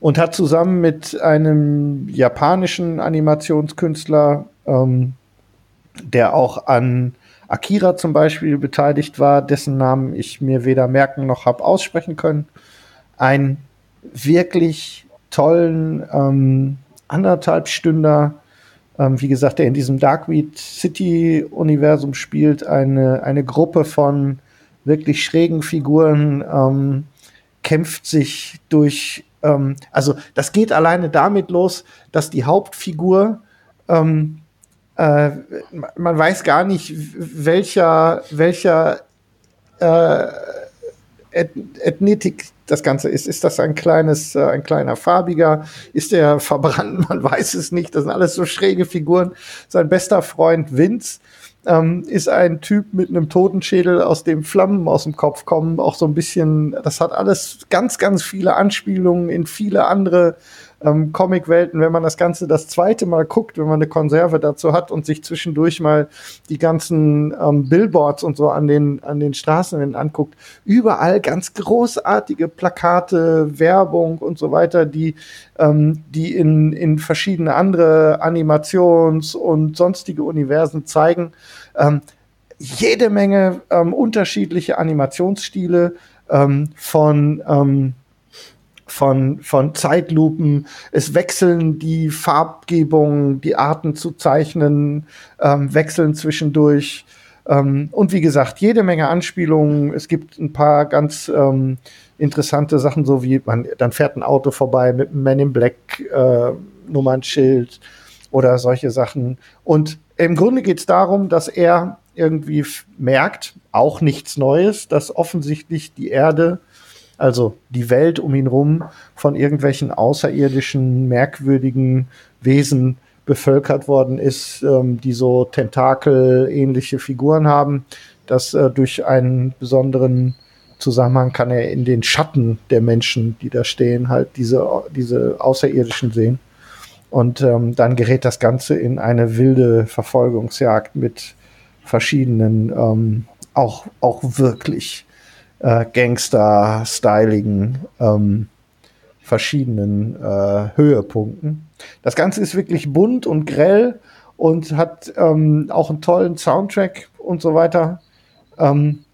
und hat zusammen mit einem japanischen Animationskünstler, ähm, der auch an Akira zum Beispiel beteiligt war, dessen Namen ich mir weder merken noch habe aussprechen können, einen wirklich tollen ähm, anderthalb Stünder. Ähm, wie gesagt, der in diesem Darkweed City-Universum spielt, eine, eine Gruppe von wirklich schrägen Figuren, ähm, kämpft sich durch, ähm, also das geht alleine damit los, dass die Hauptfigur, ähm, äh, man weiß gar nicht, welcher, welcher äh, Ethnitik das Ganze ist. Ist das ein kleines, äh, ein kleiner farbiger? Ist der verbrannt? Man weiß es nicht. Das sind alles so schräge Figuren. Sein bester Freund Vince ähm, ist ein Typ mit einem Totenschädel, aus dem Flammen aus dem Kopf kommen. Auch so ein bisschen, das hat alles ganz, ganz viele Anspielungen in viele andere ähm, Comic-Welten, wenn man das Ganze das zweite Mal guckt, wenn man eine Konserve dazu hat und sich zwischendurch mal die ganzen ähm, Billboards und so an den, an den Straßen anguckt, überall ganz großartige Plakate, Werbung und so weiter, die, ähm, die in, in verschiedene andere Animations- und sonstige Universen zeigen. Ähm, jede Menge ähm, unterschiedliche Animationsstile ähm, von ähm, von, von Zeitlupen. Es wechseln die Farbgebungen, die Arten zu zeichnen, ähm, wechseln zwischendurch. Ähm, und wie gesagt, jede Menge Anspielungen. Es gibt ein paar ganz ähm, interessante Sachen, so wie man, dann fährt ein Auto vorbei mit einem Man in Black äh, Nummernschild oder solche Sachen. Und im Grunde geht es darum, dass er irgendwie merkt, auch nichts Neues, dass offensichtlich die Erde also die Welt um ihn rum von irgendwelchen außerirdischen, merkwürdigen Wesen bevölkert worden ist, ähm, die so Tentakel-ähnliche Figuren haben, dass äh, durch einen besonderen Zusammenhang kann er in den Schatten der Menschen, die da stehen, halt diese, diese Außerirdischen sehen. Und ähm, dann gerät das Ganze in eine wilde Verfolgungsjagd mit verschiedenen, ähm, auch, auch wirklich äh, Gangster-styligen ähm, verschiedenen äh, Höhepunkten. Das Ganze ist wirklich bunt und grell und hat ähm, auch einen tollen Soundtrack und so weiter. Ähm,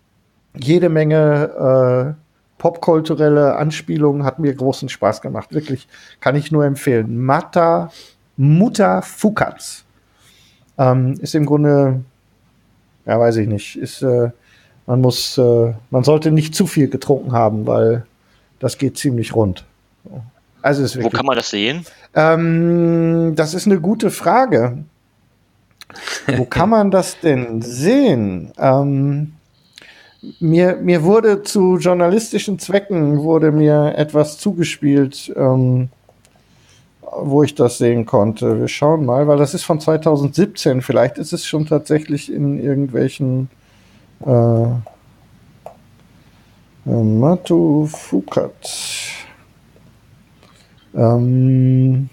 jede Menge äh, popkulturelle Anspielungen hat mir großen Spaß gemacht. Wirklich kann ich nur empfehlen. Mata Mutter Fukats ähm, ist im Grunde, ja, weiß ich nicht, ist äh, man muss, äh, man sollte nicht zu viel getrunken haben, weil das geht ziemlich rund. Also ist wirklich, Wo kann man das sehen? Ähm, das ist eine gute Frage. Wo kann man das denn sehen? Ähm, mir, mir wurde zu journalistischen Zwecken wurde mir etwas zugespielt, ähm, wo ich das sehen konnte. Wir schauen mal, weil das ist von 2017. Vielleicht ist es schon tatsächlich in irgendwelchen äh, Matu Fukat. Ähm,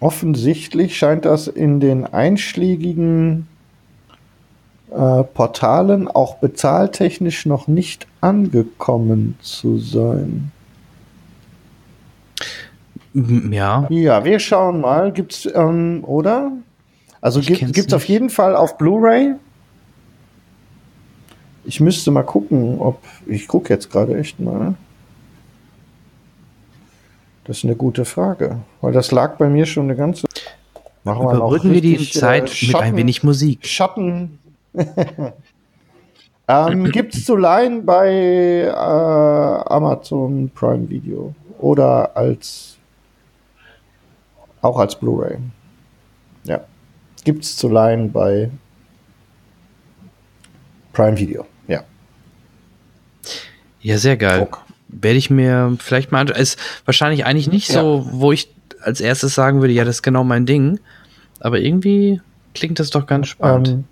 offensichtlich scheint das in den einschlägigen äh, Portalen auch bezahltechnisch noch nicht angekommen zu sein. Ja. Ja, wir schauen mal. Gibt's, ähm, oder? Also gibt es auf jeden Fall auf Blu-ray. Ich müsste mal gucken, ob. Ich gucke jetzt gerade echt mal. Das ist eine gute Frage, weil das lag bei mir schon eine ganze. Machen wir Überbrücken wir die Zeit äh, Schatten, mit ein wenig Musik. Schatten. Ähm, gibt's zu leihen bei äh, Amazon Prime Video oder als auch als Blu-ray. Ja. Gibt's zu leihen bei Prime Video. Ja. Ja, sehr geil. Werde ich mir vielleicht mal anschauen. Ist wahrscheinlich eigentlich nicht so, wo ich als erstes sagen würde, ja, das ist genau mein Ding. Aber irgendwie klingt das doch ganz spannend. Ähm,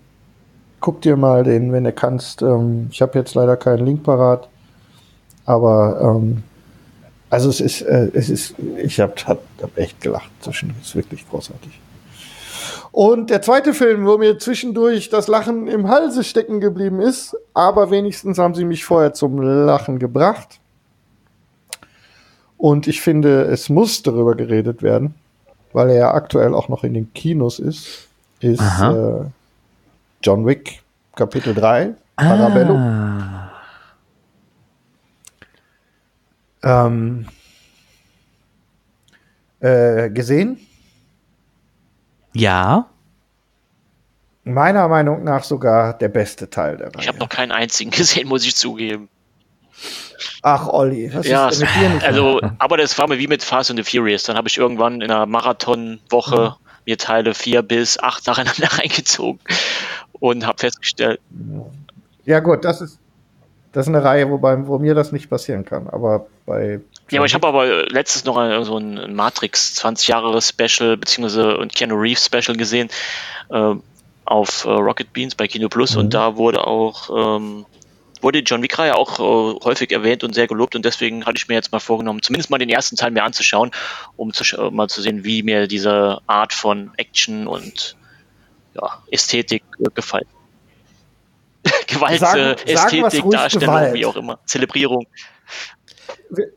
guck dir mal den, wenn du kannst. Ähm, ich habe jetzt leider keinen Link parat, aber ähm, also es ist, äh, es ist, ich habe hab, echt gelacht zwischen, es ist wirklich großartig. Und der zweite Film, wo mir zwischendurch das Lachen im Halse stecken geblieben ist, aber wenigstens haben sie mich vorher zum Lachen gebracht. Und ich finde, es muss darüber geredet werden, weil er ja aktuell auch noch in den Kinos ist, ist äh, John Wick Kapitel 3, Parabellum. Ah. Ähm, äh, gesehen? Ja. Meiner Meinung nach sogar der beste Teil der Ich Reihe. habe noch keinen einzigen gesehen, muss ich zugeben. Ach, Olli, was ja, ist denn mit dir nicht? also, aber das war mir wie mit Fast and the Furious. Dann habe ich irgendwann in einer Marathonwoche mir Teile 4 bis 8 nacheinander reingezogen und habe festgestellt, Ja, gut, das ist, das ist eine Reihe, wobei, wo mir das nicht passieren kann. Aber bei. Ja, aber ich habe aber letztens noch ein, so ein Matrix 20 Jahre Special beziehungsweise ein Keanu Reeves Special gesehen äh, auf äh, Rocket Beans bei Kino Plus und da wurde auch ähm, wurde John Wick Reihe auch äh, häufig erwähnt und sehr gelobt und deswegen hatte ich mir jetzt mal vorgenommen, zumindest mal den ersten Teil mir anzuschauen, um zu, äh, mal zu sehen, wie mir diese Art von Action und ja, Ästhetik äh, gefällt. Gewalt, Sagen- äh, sagen Ästhetik, ruhig Darstellung, Gewalt. wie auch immer, Zelebrierung. Wir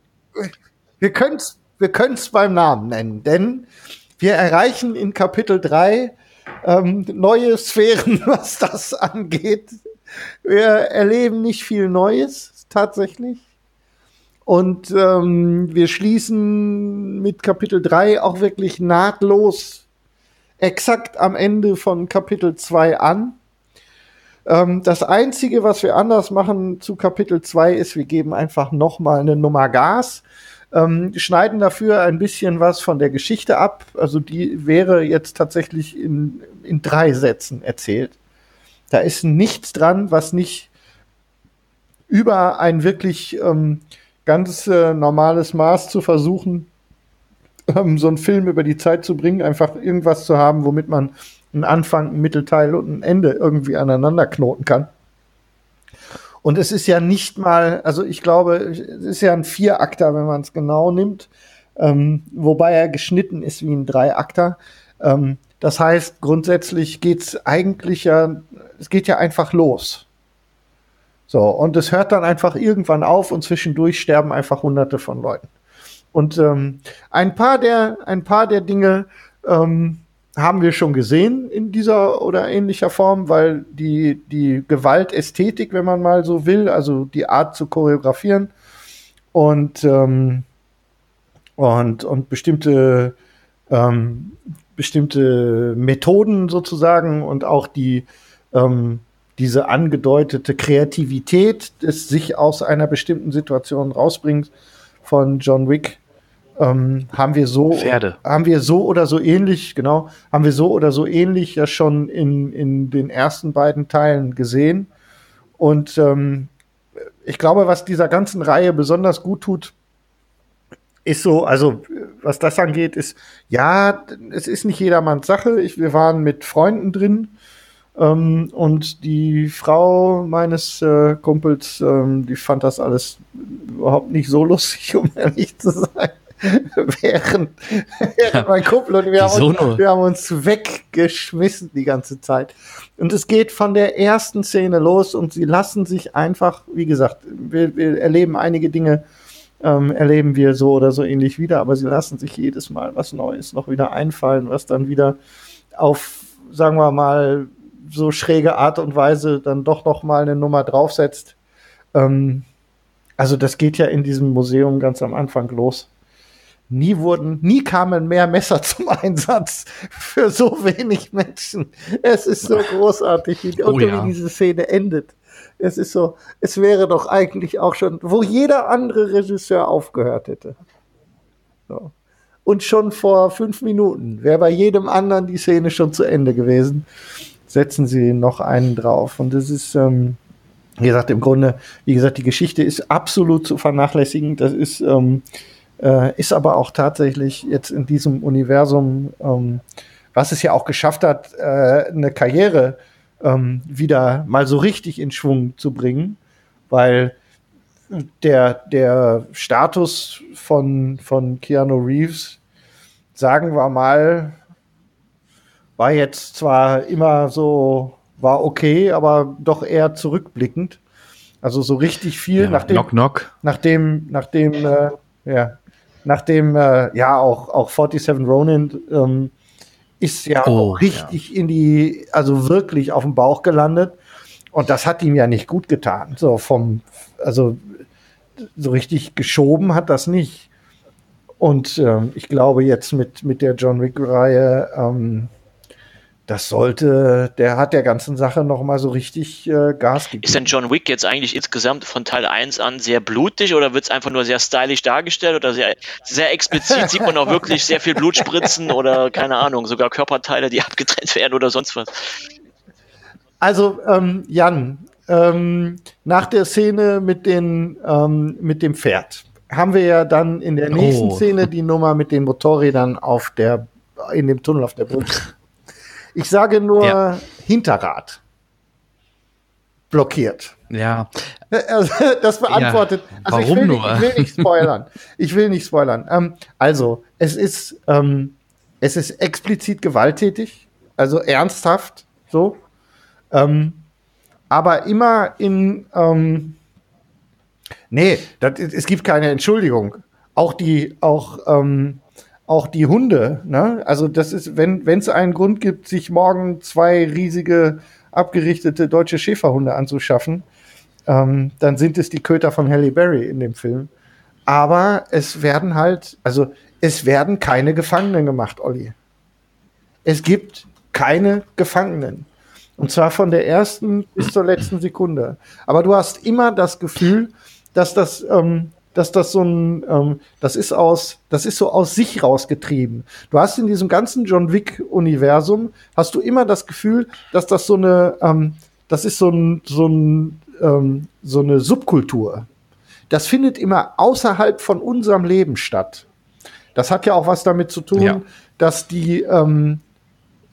können es wir können's beim Namen nennen, denn wir erreichen in Kapitel 3 ähm, neue Sphären, was das angeht. Wir erleben nicht viel Neues tatsächlich. Und ähm, wir schließen mit Kapitel 3 auch wirklich nahtlos exakt am Ende von Kapitel 2 an. Ähm, das Einzige, was wir anders machen zu Kapitel 2 ist, wir geben einfach noch mal eine Nummer Gas, ähm, schneiden dafür ein bisschen was von der Geschichte ab. Also die wäre jetzt tatsächlich in, in drei Sätzen erzählt. Da ist nichts dran, was nicht über ein wirklich ähm, ganz äh, normales Maß zu versuchen, ähm, so einen Film über die Zeit zu bringen, einfach irgendwas zu haben, womit man einen Anfang, einen Mittelteil und ein Ende irgendwie aneinander knoten kann. Und es ist ja nicht mal, also ich glaube, es ist ja ein Vierakter, wenn man es genau nimmt, ähm, wobei er geschnitten ist wie ein Dreiakter. Ähm, das heißt, grundsätzlich geht's eigentlich ja, es geht ja einfach los. So, und es hört dann einfach irgendwann auf und zwischendurch sterben einfach hunderte von Leuten. Und ähm, ein paar der, ein paar der Dinge ähm, haben wir schon gesehen in dieser oder ähnlicher Form, weil die, die Gewaltästhetik, wenn man mal so will, also die Art zu choreografieren und, ähm, und, und bestimmte, ähm, bestimmte Methoden sozusagen und auch die, ähm, diese angedeutete Kreativität des sich aus einer bestimmten Situation rausbringt von John Wick ähm, haben wir so Pferde. haben wir so oder so ähnlich genau haben wir so oder so ähnlich ja schon in in den ersten beiden Teilen gesehen und ähm, ich glaube was dieser ganzen Reihe besonders gut tut ist so also was das angeht ist ja es ist nicht jedermanns Sache ich, wir waren mit Freunden drin ähm, und die Frau meines äh, Kumpels, ähm, die fand das alles überhaupt nicht so lustig, um ehrlich zu sein. während, während mein Kumpel und wir haben, uns, wir haben uns weggeschmissen die ganze Zeit. Und es geht von der ersten Szene los und sie lassen sich einfach, wie gesagt, wir, wir erleben einige Dinge, ähm, erleben wir so oder so ähnlich wieder, aber sie lassen sich jedes Mal was Neues noch wieder einfallen, was dann wieder auf, sagen wir mal, so schräge Art und Weise dann doch noch mal eine Nummer draufsetzt. Ähm, also das geht ja in diesem Museum ganz am Anfang los. Nie wurden, nie kamen mehr Messer zum Einsatz für so wenig Menschen. Es ist so großartig, wie, Oh ja. wie diese Szene endet. Es ist so, es wäre doch eigentlich auch schon, wo jeder andere Regisseur aufgehört hätte. So. Und schon vor fünf Minuten wäre bei jedem anderen die Szene schon zu Ende gewesen. Setzen sie noch einen drauf. Und das ist, ähm, wie gesagt, im Grunde, wie gesagt, die Geschichte ist absolut zu vernachlässigen. Das ist, ähm, äh, ist aber auch tatsächlich jetzt in diesem Universum, ähm, was es ja auch geschafft hat, äh, eine Karriere ähm, wieder mal so richtig in Schwung zu bringen, weil der, der Status von, von Keanu Reeves, sagen wir mal, war jetzt zwar immer so, war okay, aber doch eher zurückblickend. Also so richtig viel, Ja, nachdem, knock, knock. nachdem, nachdem, äh, ja, nachdem, äh, ja, auch, auch 47 Ronin ähm, ist ja Oh, auch richtig in die, also wirklich auf dem Bauch gelandet. Und das hat ihm ja nicht gut getan. So vom, also so richtig geschoben hat das nicht. Und ähm, ich glaube jetzt mit, mit der John Wick-Reihe, ähm, das sollte, der hat der ganzen Sache noch mal so richtig äh, Gas gegeben. Ist denn John Wick jetzt eigentlich insgesamt von Teil 1 an sehr blutig oder wird es einfach nur sehr stylisch dargestellt oder sehr, sehr explizit? Sieht man auch wirklich sehr viel Blut spritzen oder keine Ahnung, sogar Körperteile, die abgetrennt werden oder sonst was? Also, ähm, Jan, ähm, nach der Szene mit, den, ähm, mit dem Pferd haben wir ja dann in der nächsten Oh. Szene die Nummer mit den Motorrädern auf der, in dem Tunnel auf der Brücke. Ich sage nur Ja. Hinterrad. Blockiert. Ja, Also, das beantwortet. Ja, also ich warum will, nur? Nicht, ich will nicht spoilern. Ich will nicht spoilern. Ähm, also, es ist, ähm, es ist explizit gewalttätig, also ernsthaft, so. Ähm, aber immer in, ähm, nee, das, es gibt keine Entschuldigung. Auch die, auch, ähm, auch die Hunde, ne? Also das ist, wenn es einen Grund gibt, sich morgen zwei riesige abgerichtete deutsche Schäferhunde anzuschaffen, ähm, dann sind es die Köter von Halle Berry in dem Film. Aber es werden halt, also es werden keine Gefangenen gemacht, Olli. Es gibt keine Gefangenen. Und zwar von der ersten bis zur letzten Sekunde. Aber du hast immer das Gefühl, dass das, ähm, dass das so ein, ähm, das ist aus, das ist so aus sich rausgetrieben. Du hast in diesem ganzen John Wick-Universum, hast du immer das Gefühl, dass das so eine, ähm, das ist so ein, so ein, ähm, so eine Subkultur. Das findet immer außerhalb von unserem Leben statt. Das hat ja auch was damit zu tun, Ja. dass die, ähm,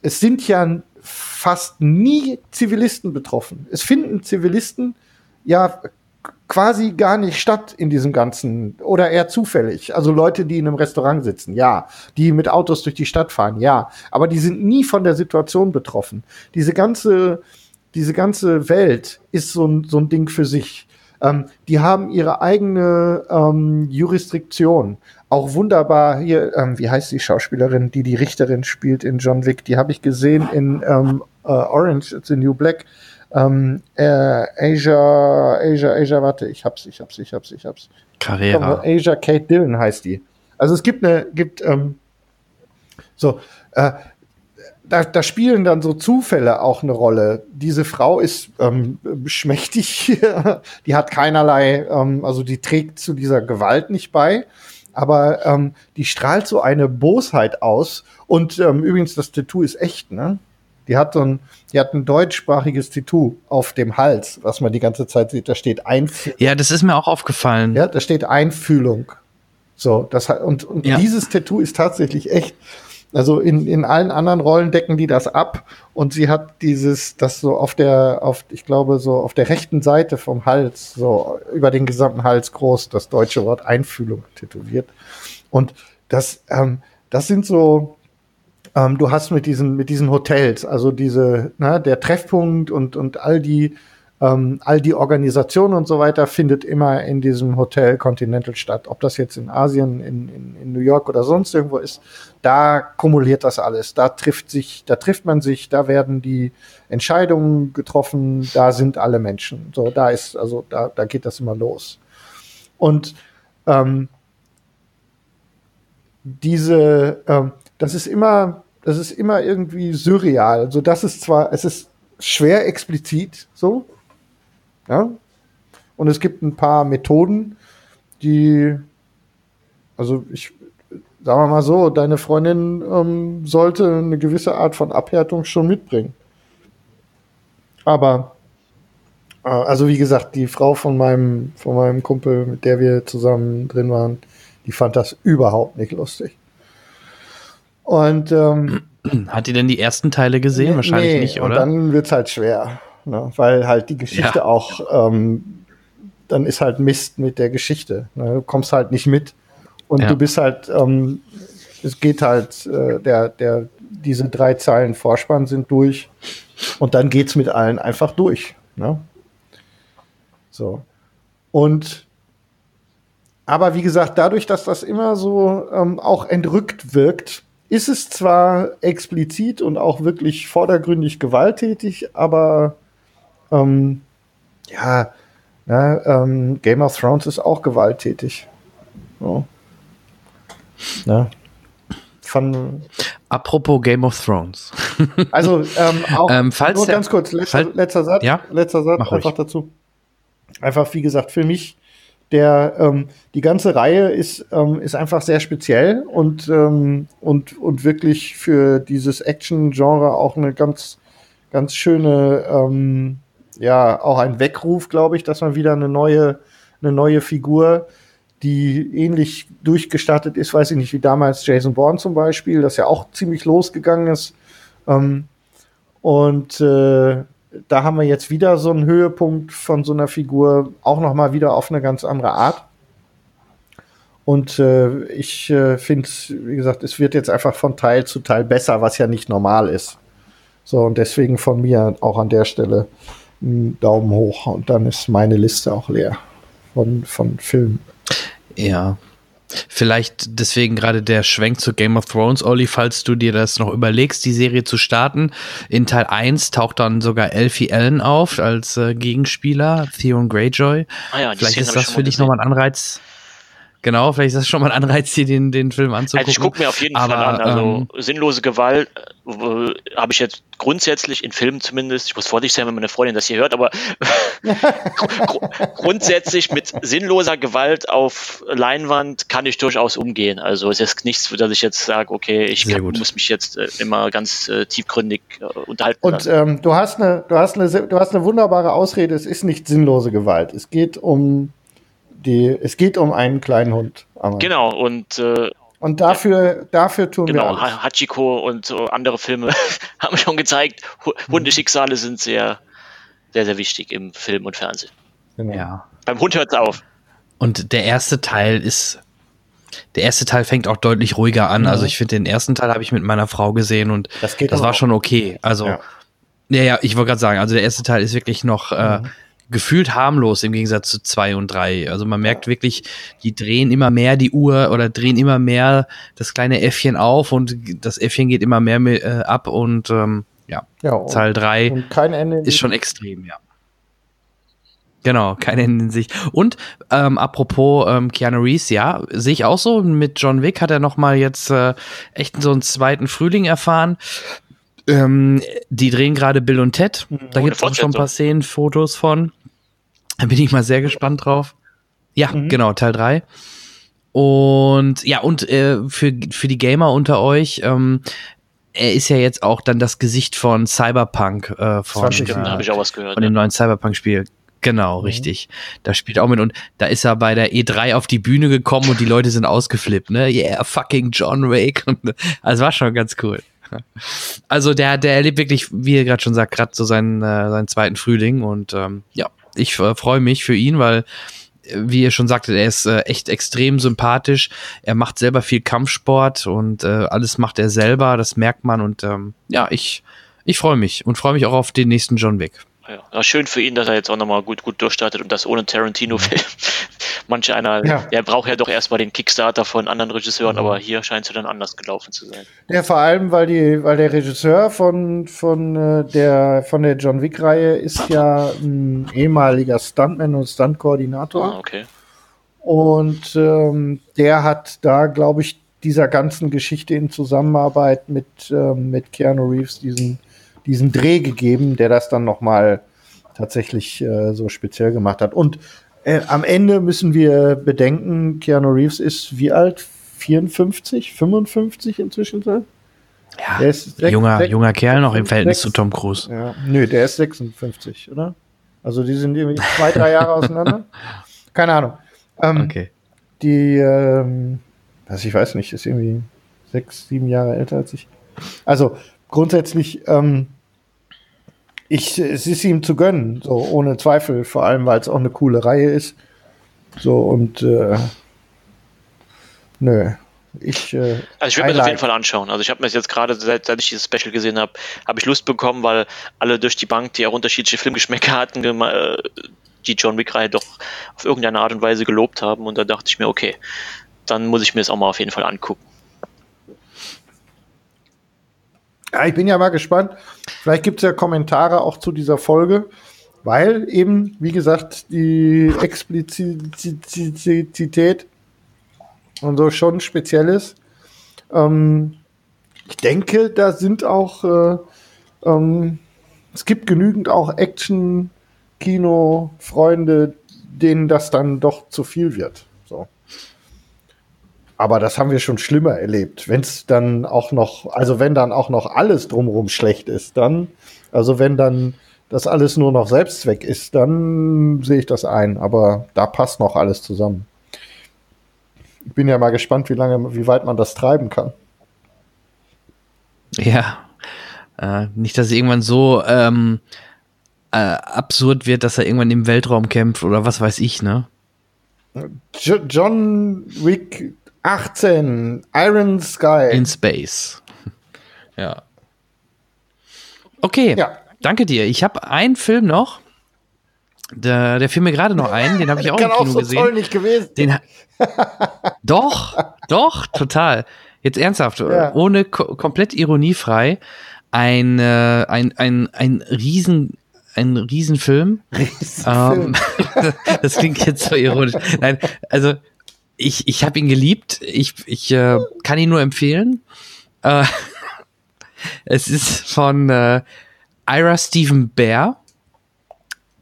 es sind ja fast nie Zivilisten betroffen. Es finden Zivilisten ja quasi gar nicht statt in diesem ganzen oder eher zufällig. Also Leute, die in einem Restaurant sitzen, ja, die mit Autos durch die Stadt fahren, ja, aber die sind nie von der Situation betroffen. Diese ganze diese ganze Welt ist so ein, so ein Ding für sich. Ähm, die haben ihre eigene ähm, Jurisdiktion. Auch wunderbar hier, ähm, wie heißt die Schauspielerin, die die Richterin spielt in John Wick? Die habe ich gesehen in ähm, äh, Orange, it's the New Black. Ähm, äh, Asia, Asia, Asia, warte, ich hab's, ich hab's, ich hab's, ich hab's. Carrera. Asia Kate Dillon heißt die. Also es gibt eine, gibt, ähm, so, äh, da, da spielen dann so Zufälle auch eine Rolle. Diese Frau ist ähm, schmächtig, die hat keinerlei, ähm, also die trägt zu dieser Gewalt nicht bei, aber ähm, die strahlt so eine Bosheit aus. Und ähm, übrigens, das Tattoo ist echt, ne? Die hat so ein, die hat ein deutschsprachiges Tattoo auf dem Hals, was man die ganze Zeit sieht. Da steht Einfühlung. ja, das ist mir auch aufgefallen. Ja, da steht Einfühlung. So, das hat, und, und Ja. dieses Tattoo ist tatsächlich echt. Also in, in allen anderen Rollen decken die das ab und sie hat dieses, das so auf der, auf, ich glaube, so auf der rechten Seite vom Hals, so über den gesamten Hals groß, das deutsche Wort Einfühlung tätowiert. Und das, ähm, das sind so, ähm, du hast mit diesen, mit diesen Hotels, also diese, ne, der Treffpunkt und, und all die, ähm, all die Organisation und so weiter findet immer in diesem Hotel Continental statt. Ob das jetzt in Asien, in, in, in New York oder sonst irgendwo ist, da kumuliert das alles. Da trifft sich, da trifft man sich, da werden die Entscheidungen getroffen, da sind alle Menschen. So, da ist, also da, da geht das immer los. Und ähm, diese, ähm, das ist immer, das ist immer irgendwie surreal. Also das ist zwar, es ist schwer explizit so, Ja? Und es gibt ein paar Methoden, die, also ich, sagen wir mal so, deine Freundin ähm, sollte eine gewisse Art von Abhärtung schon mitbringen. Aber, äh, also wie gesagt, die Frau von meinem, von meinem Kumpel, mit der wir zusammen drin waren, die fand das überhaupt nicht lustig. Und ähm, hat die denn die ersten Teile gesehen? Nee, Wahrscheinlich nicht, oder? Und dann wird's halt schwer, ne? weil halt die Geschichte ja. auch, ähm, dann ist halt Mist mit der Geschichte. Ne? Du kommst halt nicht mit und ja. du bist halt, ähm, es geht halt, äh, der, der, diese drei Zeilen Vorspann sind durch und dann geht's mit allen einfach durch. Ne? So. Und aber wie gesagt, dadurch, dass das immer so ähm, auch entrückt wirkt, ist es zwar explizit und auch wirklich vordergründig gewalttätig, aber ähm, ja, ja ähm, Game of Thrones ist auch gewalttätig. So. Ja. Von Apropos Game of Thrones. also ähm, auch ähm, falls nur ganz kurz, letzter, letzter Satz, ja? letzter Satz einfach ruhig. dazu. Einfach, wie gesagt, für mich der ähm, die ganze Reihe ist ähm, ist einfach sehr speziell und ähm, und und wirklich für dieses Action-Genre auch eine ganz ganz schöne ähm, ja auch ein Weckruf, glaube ich, dass man wieder eine neue eine neue Figur, die ähnlich durchgestattet ist, weiß ich nicht wie damals Jason Bourne zum Beispiel, das ja auch ziemlich losgegangen ist. Ähm, und äh, da haben wir jetzt wieder so einen Höhepunkt von so einer Figur, auch noch mal wieder auf eine ganz andere Art. Und äh, ich äh, finde, wie gesagt, es wird jetzt einfach von Teil zu Teil besser, was ja nicht normal ist. So, und deswegen von mir auch an der Stelle einen Daumen hoch. Und dann ist meine Liste auch leer von, von Filmen. Ja. Vielleicht deswegen gerade der Schwenk zu Game of Thrones, Olli, falls du dir das noch überlegst, die Serie zu starten. In Teil 1 taucht dann sogar Elfie Allen auf als äh, Gegenspieler, Theon Greyjoy. Ah ja, vielleicht ist das für dich nochmal ein Anreiz. Genau, vielleicht ist das schon mal ein Anreiz, dir den, den Film anzugucken. Also ich gucke mir auf jeden Aber, Fall an. Also ähm, sinnlose Gewalt äh, habe ich jetzt grundsätzlich in Filmen zumindest, ich muss vorsichtig sein, wenn meine Freundin das hier hört, aber gru- grundsätzlich mit sinnloser Gewalt auf Leinwand kann ich durchaus umgehen. Also es ist nichts, dass ich jetzt sage, okay, ich kann, muss mich jetzt äh, immer ganz äh, tiefgründig äh, unterhalten Und ähm, du hast eine, du hast eine, du hast eine wunderbare Ausrede. Es ist nicht sinnlose Gewalt. Es geht um die, es geht um einen kleinen Hund. Aber- Genau, und äh, Und dafür, dafür tun wir Genau, alles. Ha- Hachiko und so andere Filme haben schon gezeigt, Hu- Hundeschicksale sind sehr, sehr, sehr wichtig im Film und Fernsehen. Ja. Beim Hund hört es auf. Und der erste Teil ist. Der erste Teil fängt auch deutlich ruhiger an. Mhm. Also ich finde, den ersten Teil habe ich mit meiner Frau gesehen und Das geht das war auch. schon okay. Also, Ja. ja, ja, ich wollte gerade sagen, also der erste Teil ist wirklich noch äh, Mhm. Gefühlt harmlos im Gegensatz zu zwei und drei. Also man merkt wirklich, die drehen immer mehr die Uhr oder drehen immer mehr das kleine Äffchen auf und das Äffchen geht immer mehr mit, äh, ab und ähm, ja, Ja, Teil drei und kein Ende in ist schon extrem, ja. Genau, kein Ende in sich. Und ähm, apropos ähm, Keanu Reeves, ja, sehe ich auch so. Mit John Wick hat er noch mal jetzt äh, echt so einen zweiten Frühling erfahren. Ähm, die drehen gerade Bill und Ted. Da Oh, gibt es auch schon ein paar Szenen, Fotos von. Da bin ich mal sehr gespannt drauf. Ja, genau, Teil 3. Und ja, und äh, für, für die Gamer unter euch, ähm, er ist ja jetzt auch dann das Gesicht von Cyberpunk, äh, von, 20 Stimmt, äh, von dem neuen Cyberpunk-Spiel. Genau, richtig. Da spielt er auch mit und da ist er bei der E3 auf die Bühne gekommen und die Leute sind ausgeflippt, ne? Yeah, fucking John. Und, also war schon ganz cool. Also der, der erlebt wirklich, wie er gerade schon sagt, gerade so seinen, äh, seinen zweiten Frühling und ähm, ja, ich äh, freue mich für ihn, weil äh, wie ihr schon sagtet, er ist äh, echt extrem sympathisch. Er macht selber viel Kampfsport und äh, alles macht er selber, das merkt man und ähm, ja, ich, ich freue mich und freue mich auch auf den nächsten John Wick. Ja, schön für ihn, dass er jetzt auch nochmal gut, gut durchstartet und das ohne Tarantino-Film. Manche einer, Ja. der braucht ja doch erstmal den Kickstarter von anderen Regisseuren, aber hier scheint es ja dann anders gelaufen zu sein. Ja, vor allem, weil die, weil der Regisseur von, von äh, der von der John Wick-Reihe ist ja ein ehemaliger Stuntman und Stuntkoordinator. Ah, okay. Und ähm, der hat da, glaube ich, dieser ganzen Geschichte in Zusammenarbeit mit, ähm, mit Keanu Reeves diesen, diesen Dreh gegeben, der das dann noch mal tatsächlich äh, so speziell gemacht hat. Und äh, am Ende müssen wir bedenken, Keanu Reeves ist wie alt? 54, 55 inzwischen? Ja, Der ist sech- junger, sech- junger Kerl noch im Verhältnis sechs- zu Tom Cruise. Ja. Nö, der ist 56, oder? Also die sind irgendwie zwei, drei Jahre auseinander. Keine Ahnung. Ähm, Okay. Die, ähm, was ich weiß nicht, ist irgendwie sechs, sieben Jahre älter als ich. Also grundsätzlich, ähm, ich, es ist ihm zu gönnen, so ohne Zweifel, vor allem weil es auch eine coole Reihe ist. So und äh, nö. Ich, äh, Also ich werde mir das auf jeden Fall anschauen. Also ich habe mir das jetzt gerade, seit, seit ich dieses Special gesehen habe, habe ich Lust bekommen, weil alle durch die Bank, die auch unterschiedliche Filmgeschmäcker hatten, äh, die John Wick-Reihe doch auf irgendeine Art und Weise gelobt haben. Und da dachte ich mir, okay, dann muss ich mir das auch mal auf jeden Fall angucken. Ja, ich bin ja mal gespannt. Vielleicht gibt es ja Kommentare auch zu dieser Folge, weil eben, wie gesagt, die Explizität und so schon speziell ist. Ähm, ich denke, da sind auch, äh, ähm, es gibt genügend auch Action-Kino-Freunde, denen das dann doch zu viel wird. Aber das haben wir schon schlimmer erlebt. Wenn es dann auch noch, also wenn dann auch noch alles drumherum schlecht ist, dann, also wenn dann das alles nur noch Selbstzweck ist, dann sehe ich das ein. Aber da passt noch alles zusammen. Ich bin ja mal gespannt, wie lange, wie weit man das treiben kann. Ja. Äh, nicht, dass es irgendwann so ähm, äh, absurd wird, dass er irgendwann im Weltraum kämpft oder was weiß ich, ne? Jo John Wick 18, Iron Sky. In Space. Ja. Okay, danke dir. Ich habe einen Film noch. Der, der fiel mir gerade noch ein, den habe ich auch Kann im auch Kino so gesehen. toll nicht gewesen. Den, doch, doch, total. Jetzt ernsthaft, Ja. ohne ko komplett ironiefrei. Ein, äh, ein, ein, ein Riesen, ein Riesenfilm. Riesenfilm. Ähm, das klingt jetzt so ironisch. Nein, also ich, ich habe ihn geliebt. Ich, ich äh, kann ihn nur empfehlen. Äh, es ist von äh, Ira Stephen Bear.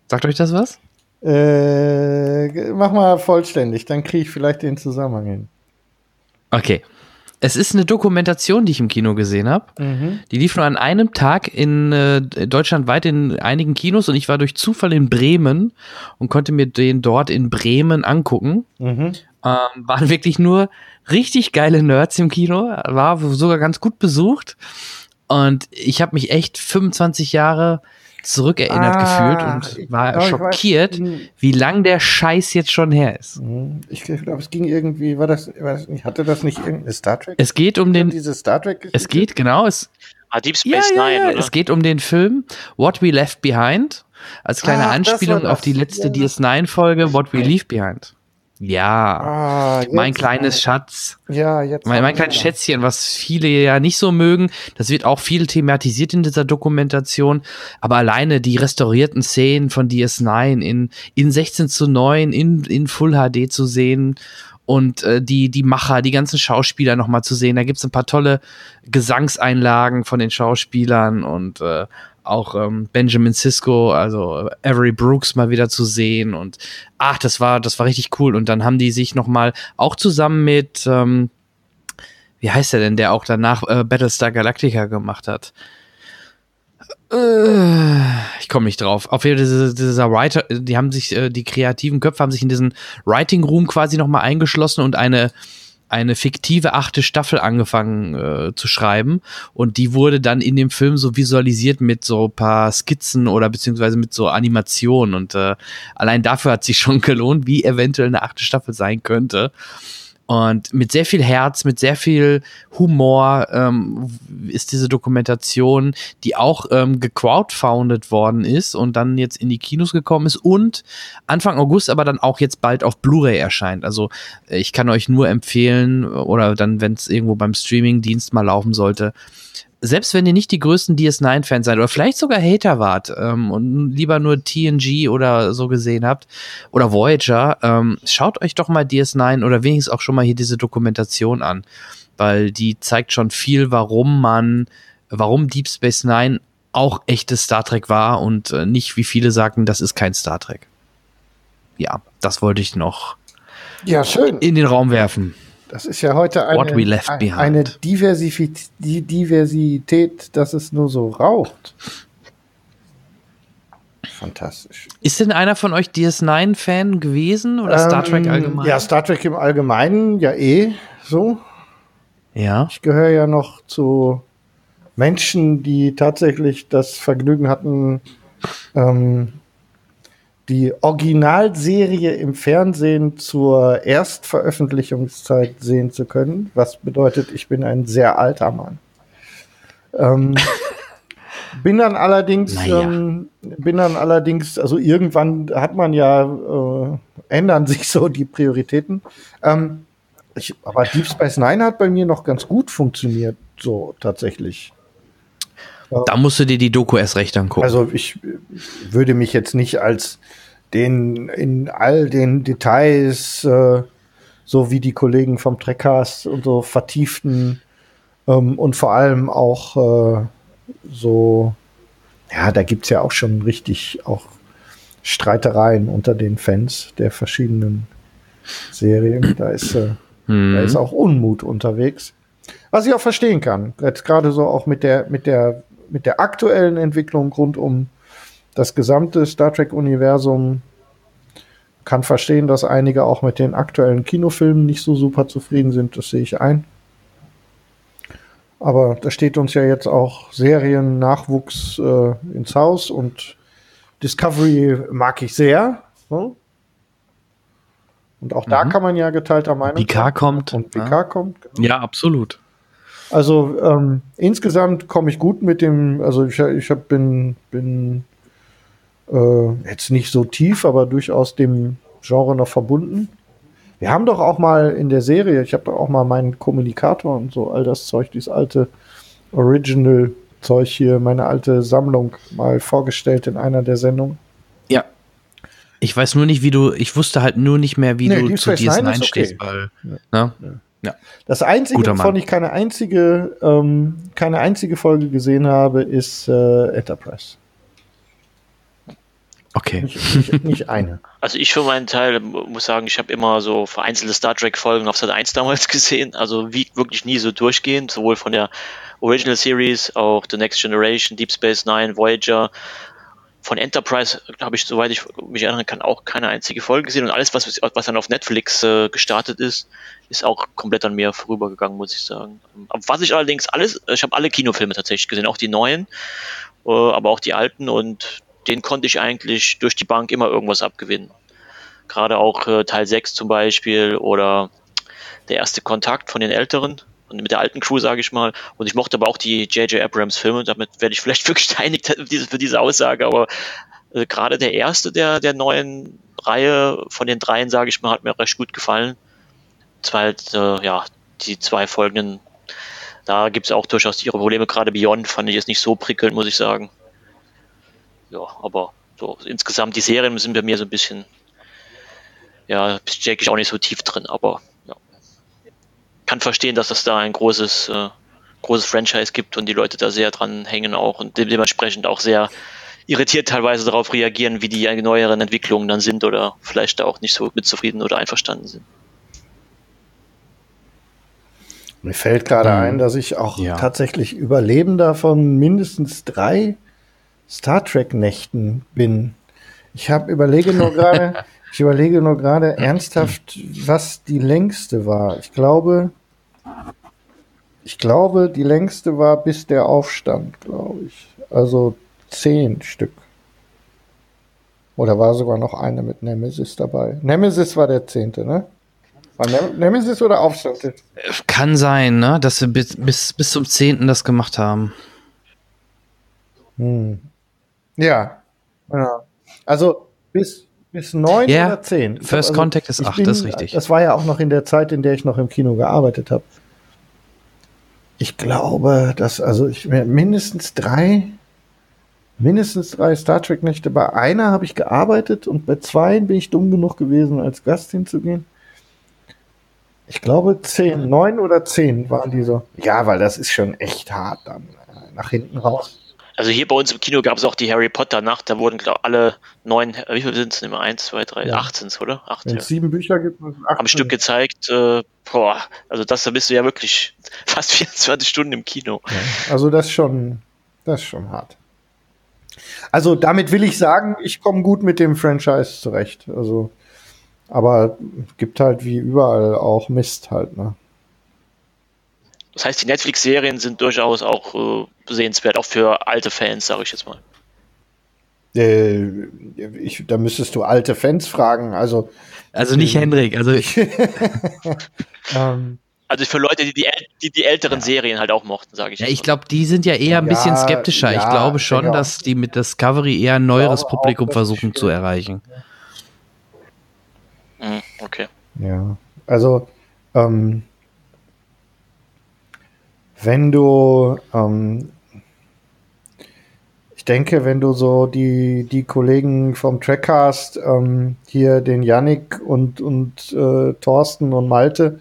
Sagt euch das was? Äh, mach mal vollständig, dann kriege ich vielleicht den Zusammenhang hin. Okay. Es ist eine Dokumentation, die ich im Kino gesehen habe. Mhm. Die lief nur an einem Tag in äh, deutschlandweit in einigen Kinos und ich war durch Zufall in Bremen und konnte mir den dort in Bremen angucken. Mhm. Ähm, waren wirklich nur richtig geile Nerds im Kino, war sogar ganz gut besucht. Und ich habe mich echt 25 Jahre zurückerinnert Ah, gefühlt und war glaub, ich weiß. schockiert, Hm. wie lang der Scheiß jetzt schon her ist. Ich glaube, es ging irgendwie, war das, war das nicht, hatte das nicht irgendeine Star Trek? Es geht um den. Diese Star Trek Es geht, genau. Es, Ah, Deep Space ja, Nine, ja. oder? Es geht um den Film What We Left Behind. Als kleine war Anspielung auf die letzte Ja. DS9-Folge What We Leave Behind. Ja. Ah, mein kleines Schatz. Ja, jetzt. Mein, mein kleines. Schätzchen, was viele ja nicht so mögen, das wird auch viel thematisiert in dieser Dokumentation, aber alleine die restaurierten Szenen von DS9 in, in 16 zu 9, in, in Full HD zu sehen und äh, die, die Macher, die ganzen Schauspieler nochmal zu sehen, da gibt's ein paar tolle Gesangseinlagen von den Schauspielern und äh, auch ähm, Benjamin Sisko, also Avery Brooks mal wieder zu sehen und ach, das war, das war richtig cool und dann haben die sich nochmal auch zusammen mit ähm, wie heißt der denn, der auch danach äh, Battlestar Galactica gemacht hat? Äh, ich komme nicht drauf. Auf jeden Fall diese, dieser Writer, die haben sich, äh, die kreativen Köpfe haben sich in diesen Writing Room quasi nochmal eingeschlossen und eine eine fiktive achte Staffel angefangen äh, zu schreiben und die wurde dann in dem Film so visualisiert mit so paar Skizzen oder beziehungsweise mit so Animationen und äh, allein dafür hat sich schon gelohnt, wie eventuell eine achte Staffel sein könnte. Und mit sehr viel Herz, mit sehr viel Humor ähm, ist diese Dokumentation, die auch ähm, gecrowdfounded worden ist und dann jetzt in die Kinos gekommen ist und Anfang August aber dann auch jetzt bald auf Blu-ray erscheint. Also äh, ich kann euch nur empfehlen oder dann, wenn es irgendwo beim Streaming-Dienst mal laufen sollte, selbst wenn ihr nicht die größten DS9-Fans seid oder vielleicht sogar Hater wart ähm, und lieber nur TNG oder so gesehen habt oder Voyager, ähm, schaut euch doch mal DS9 oder wenigstens auch schon mal hier diese Dokumentation an, weil die zeigt schon viel, warum man, warum Deep Space Nine auch echtes Star Trek war und äh, nicht, wie viele sagen, das ist kein Star Trek. Ja, das wollte ich noch Ja, schön. in den Raum werfen. Das ist ja heute eine, What we left ein- behind. eine Diversität, Diversität, dass es nur so raucht. Fantastisch. Ist denn einer von euch DS9-Fan gewesen oder Star Trek Ähm, allgemein? Ja, Star Trek im Allgemeinen, ja eh so. Ja. Ich gehöre ja noch zu Menschen, die tatsächlich das Vergnügen hatten, ähm, die Originalserie im Fernsehen zur Erstveröffentlichungszeit sehen zu können. Was bedeutet, ich bin ein sehr alter Mann. Ähm, bin dann allerdings, Naja. ähm, bin dann allerdings, also irgendwann hat man ja, äh, ändern sich so die Prioritäten. Ähm, ich, aber Deep Space Nine hat bei mir noch ganz gut funktioniert, so tatsächlich. Da musst du dir die Doku erst recht angucken. Also ich würde mich jetzt nicht als den in all den Details, äh, so wie die Kollegen vom Trekkast und so vertieften ähm, und vor allem auch äh, so, ja, da gibt's ja auch schon richtig auch Streitereien unter den Fans der verschiedenen Serien. Da ist, äh, Mhm. da ist auch Unmut unterwegs. Was ich auch verstehen kann. Jetzt gerade so auch mit der, mit der, mit der aktuellen Entwicklung rund um das gesamte Star Trek-Universum kann verstehen, dass einige auch mit den aktuellen Kinofilmen nicht so super zufrieden sind. Das sehe ich ein. Aber da steht uns ja jetzt auch Serien-Nachwuchs äh, ins Haus und Discovery mag ich sehr. Ne? Und auch da kann man ja geteilter Meinung Picard kommt. Und Picard kommt. Ja, absolut. Also ähm, insgesamt komme ich gut mit dem, also ich, ich hab, bin, bin äh, jetzt nicht so tief, aber durchaus dem Genre noch verbunden. Wir haben doch auch mal in der Serie, ich habe doch auch mal meinen Kommunikator und so, all das Zeug, dieses alte Original-Zeug hier, meine alte Sammlung mal vorgestellt in einer der Sendungen. Ja. Ich weiß nur nicht, wie du, ich wusste halt nur nicht mehr, wie Nee, du zu Space Nine DS9 ist okay. stehst, weil, ne? Ja. Das einzige, Guter Mann. wovon ich keine einzige, ähm, keine einzige Folge gesehen habe, ist äh, Enterprise. Okay. Nicht, nicht, nicht eine. Also ich für meinen Teil muss sagen, ich habe immer so vereinzelte Star Trek Folgen auf Sat 1 damals gesehen, also wie wirklich nie so durchgehend, sowohl von der Original Series, auch The Next Generation, Deep Space Nine, Voyager. Von Enterprise habe ich, soweit ich mich erinnern kann, auch keine einzige Folge gesehen und alles, was, was dann auf Netflix äh, gestartet ist, ist auch komplett an mir vorübergegangen, muss ich sagen. Was ich allerdings alles, ich habe alle Kinofilme tatsächlich gesehen, auch die neuen, äh, aber auch die alten und den konnte ich eigentlich durch die Bank immer irgendwas abgewinnen. Gerade auch äh, Teil 6 zum Beispiel oder der erste Kontakt von den Älteren und mit der alten Crew, sage ich mal. Und ich mochte aber auch die J.J. Abrams Filme. Damit werde ich vielleicht für gesteinigt für diese, Aussage, aber äh, gerade der erste der, der neuen Reihe von den dreien, sage ich mal, hat mir recht gut gefallen. Zwar halt, äh, ja, die zwei folgenden, da gibt es auch durchaus ihre Probleme. Gerade Beyond fand ich jetzt nicht so prickelnd, muss ich sagen. Ja, aber so insgesamt die Serien sind bei mir so ein bisschen, ja, stecke ich auch nicht so tief drin, aber ja. Kann verstehen, dass es da ein großes, äh, großes Franchise gibt und die Leute da sehr dran hängen auch und de- dementsprechend auch sehr irritiert teilweise darauf reagieren, wie die neueren Entwicklungen dann sind oder vielleicht da auch nicht so mit zufrieden oder einverstanden sind. Mir fällt gerade Mhm. ein, dass ich auch Ja. tatsächlich Überlebender von mindestens drei Star Trek-Nächten bin. Ich habe überlege nur gerade, ich überlege nur gerade ernsthaft, was die längste war. Ich glaube, ich glaube, die längste war bis der Aufstand, glaube ich. Also zehn Stück. Oder war sogar noch eine mit Nemesis dabei? Nemesis war der zehnte, ne? War Nem Nemesis oder Aufstand? Kann sein, ne, dass wir bis, bis, bis zum 10. das gemacht haben. Hm. Ja. ja. Also bis, bis neun Ja, oder zehn. First also- Contact ist acht, das ist richtig. Das war ja auch noch in der Zeit, in der ich noch im Kino gearbeitet habe. Ich glaube, dass also ich mindestens drei, mindestens drei Star Trek Nächte. Bei einer habe ich gearbeitet und bei zwei bin ich dumm genug gewesen, als Gast hinzugehen. Ich glaube zehn, neun oder zehn waren die so. Ja, weil das ist schon echt hart dann äh, nach hinten raus. Also hier bei uns im Kino gab es auch die Harry Potter Nacht, da wurden glaub, alle neun, wie viel sind es immer? Eins, zwei, drei, Ja. 18, oder? Acht, Wenn ja. sieben Bücher gibt, es am Stück gezeigt. Äh, boah, also das, da bist du ja wirklich fast 24 Stunden im Kino. Also das ist schon, das ist schon hart. Also damit will ich sagen, ich komme gut mit dem Franchise zurecht. Also, aber es gibt halt wie überall auch Mist halt, ne? Das heißt, die Netflix-Serien sind durchaus auch äh, sehenswert, auch für alte Fans, sage ich jetzt mal. Äh, ich, da müsstest du alte Fans fragen. Also, Also nicht Hendrik, also ähm, Also für Leute, die die, äl- die, die älteren Serien halt auch mochten, sage ich. Ja, ich glaube, die sind ja eher ein Ja, bisschen skeptischer. ich ja, glaube ich schon, denke auch. dass die mit Discovery eher ein neueres glaube auch, Publikum es versuchen zu erreichen. Mhm, okay. Ja, also ähm, wenn du, ähm, ich denke, wenn du so die, die Kollegen vom Trackcast, ähm, hier den Yannick und, und äh, Thorsten und Malte,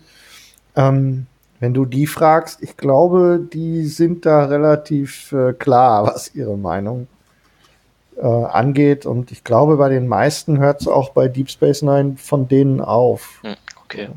ähm, wenn du die fragst, ich glaube, die sind da relativ äh, klar, was ihre Meinung äh, angeht. Und ich glaube, bei den meisten hört es auch bei Deep Space Nine von denen auf. Hm, okay.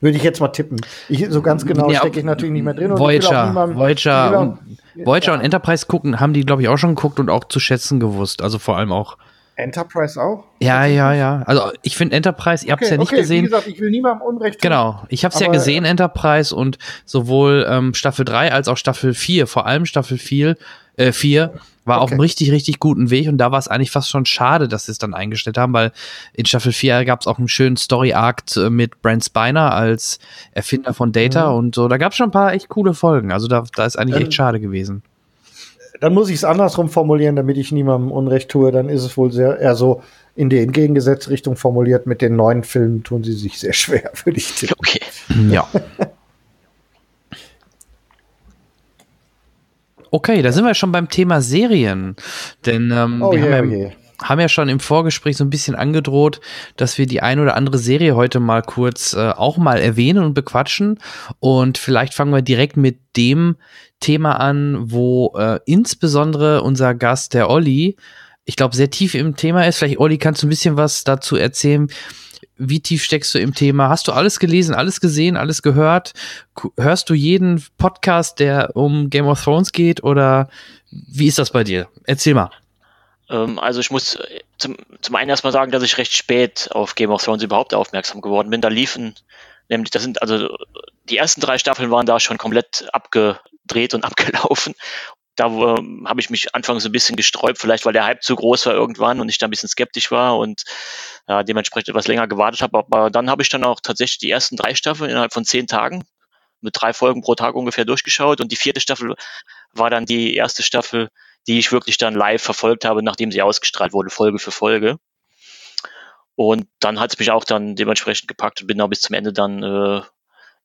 Würde ich jetzt mal tippen. Ich, so ganz genau Ja, stecke ich natürlich nicht mehr drin. Voyager, niemandem- Voyager, und, Voyager und Enterprise gucken, haben die, glaube ich, auch schon geguckt und auch zu schätzen gewusst. Also vor allem auch. Enterprise auch? Ja, ja, ja. Also ich finde Enterprise, ihr habt es Okay, ja nicht okay, gesehen. Wie gesagt, ich will niemandem Unrecht tun. Genau, ich habe es ja Aber, gesehen, Enterprise und sowohl ähm, Staffel 3 als auch Staffel 4, vor allem Staffel 4, äh, 4 war auf einem richtig, richtig guten Weg und da war es eigentlich fast schon schade, dass sie es dann eingestellt haben, weil in Staffel 4 gab es auch einen schönen Story-Arc mit Brent Spiner als Erfinder von Data Mhm. und so. Da gab es schon ein paar echt coole Folgen. Also da, da ist eigentlich Ähm, echt schade gewesen. Dann muss ich es andersrum formulieren, damit ich niemandem Unrecht tue. Dann ist es wohl sehr eher so in die entgegengesetzte Richtung formuliert. Mit den neuen Filmen tun sie sich sehr schwer, würde ich tippen. Okay. Ja. Okay, da sind wir schon beim Thema Serien. Denn ähm, Oh wir je, haben, oh ja, je. haben ja schon im Vorgespräch so ein bisschen angedroht, dass wir die ein oder andere Serie heute mal kurz äh, auch mal erwähnen und bequatschen. Und vielleicht fangen wir direkt mit dem Thema an, wo äh, insbesondere unser Gast, der Olli, ich glaube, sehr tief im Thema ist. Vielleicht, Olli, kannst du ein bisschen was dazu erzählen? Wie tief steckst du im Thema? Hast du alles gelesen, alles gesehen, alles gehört? Hörst du jeden Podcast, der um Game of Thrones geht? Oder wie ist das bei dir? Erzähl mal. Ähm, also ich muss äh, zum, zum einen erstmal sagen, dass ich recht spät auf Game of Thrones überhaupt aufmerksam geworden bin. Da liefen nämlich, das sind also die ersten drei Staffeln waren da schon komplett abgedreht und abgelaufen. Da ähm, habe ich mich anfangs ein bisschen gesträubt, vielleicht weil der Hype zu groß war irgendwann und ich da ein bisschen skeptisch war und ja, dementsprechend etwas länger gewartet habe. Aber dann habe ich dann auch tatsächlich die ersten drei Staffeln innerhalb von zehn Tagen mit drei Folgen pro Tag ungefähr durchgeschaut und die vierte Staffel war dann die erste Staffel, die ich wirklich dann live verfolgt habe, nachdem sie ausgestrahlt wurde, Folge für Folge. Und dann hat es mich auch dann dementsprechend gepackt und bin da bis zum Ende dann äh,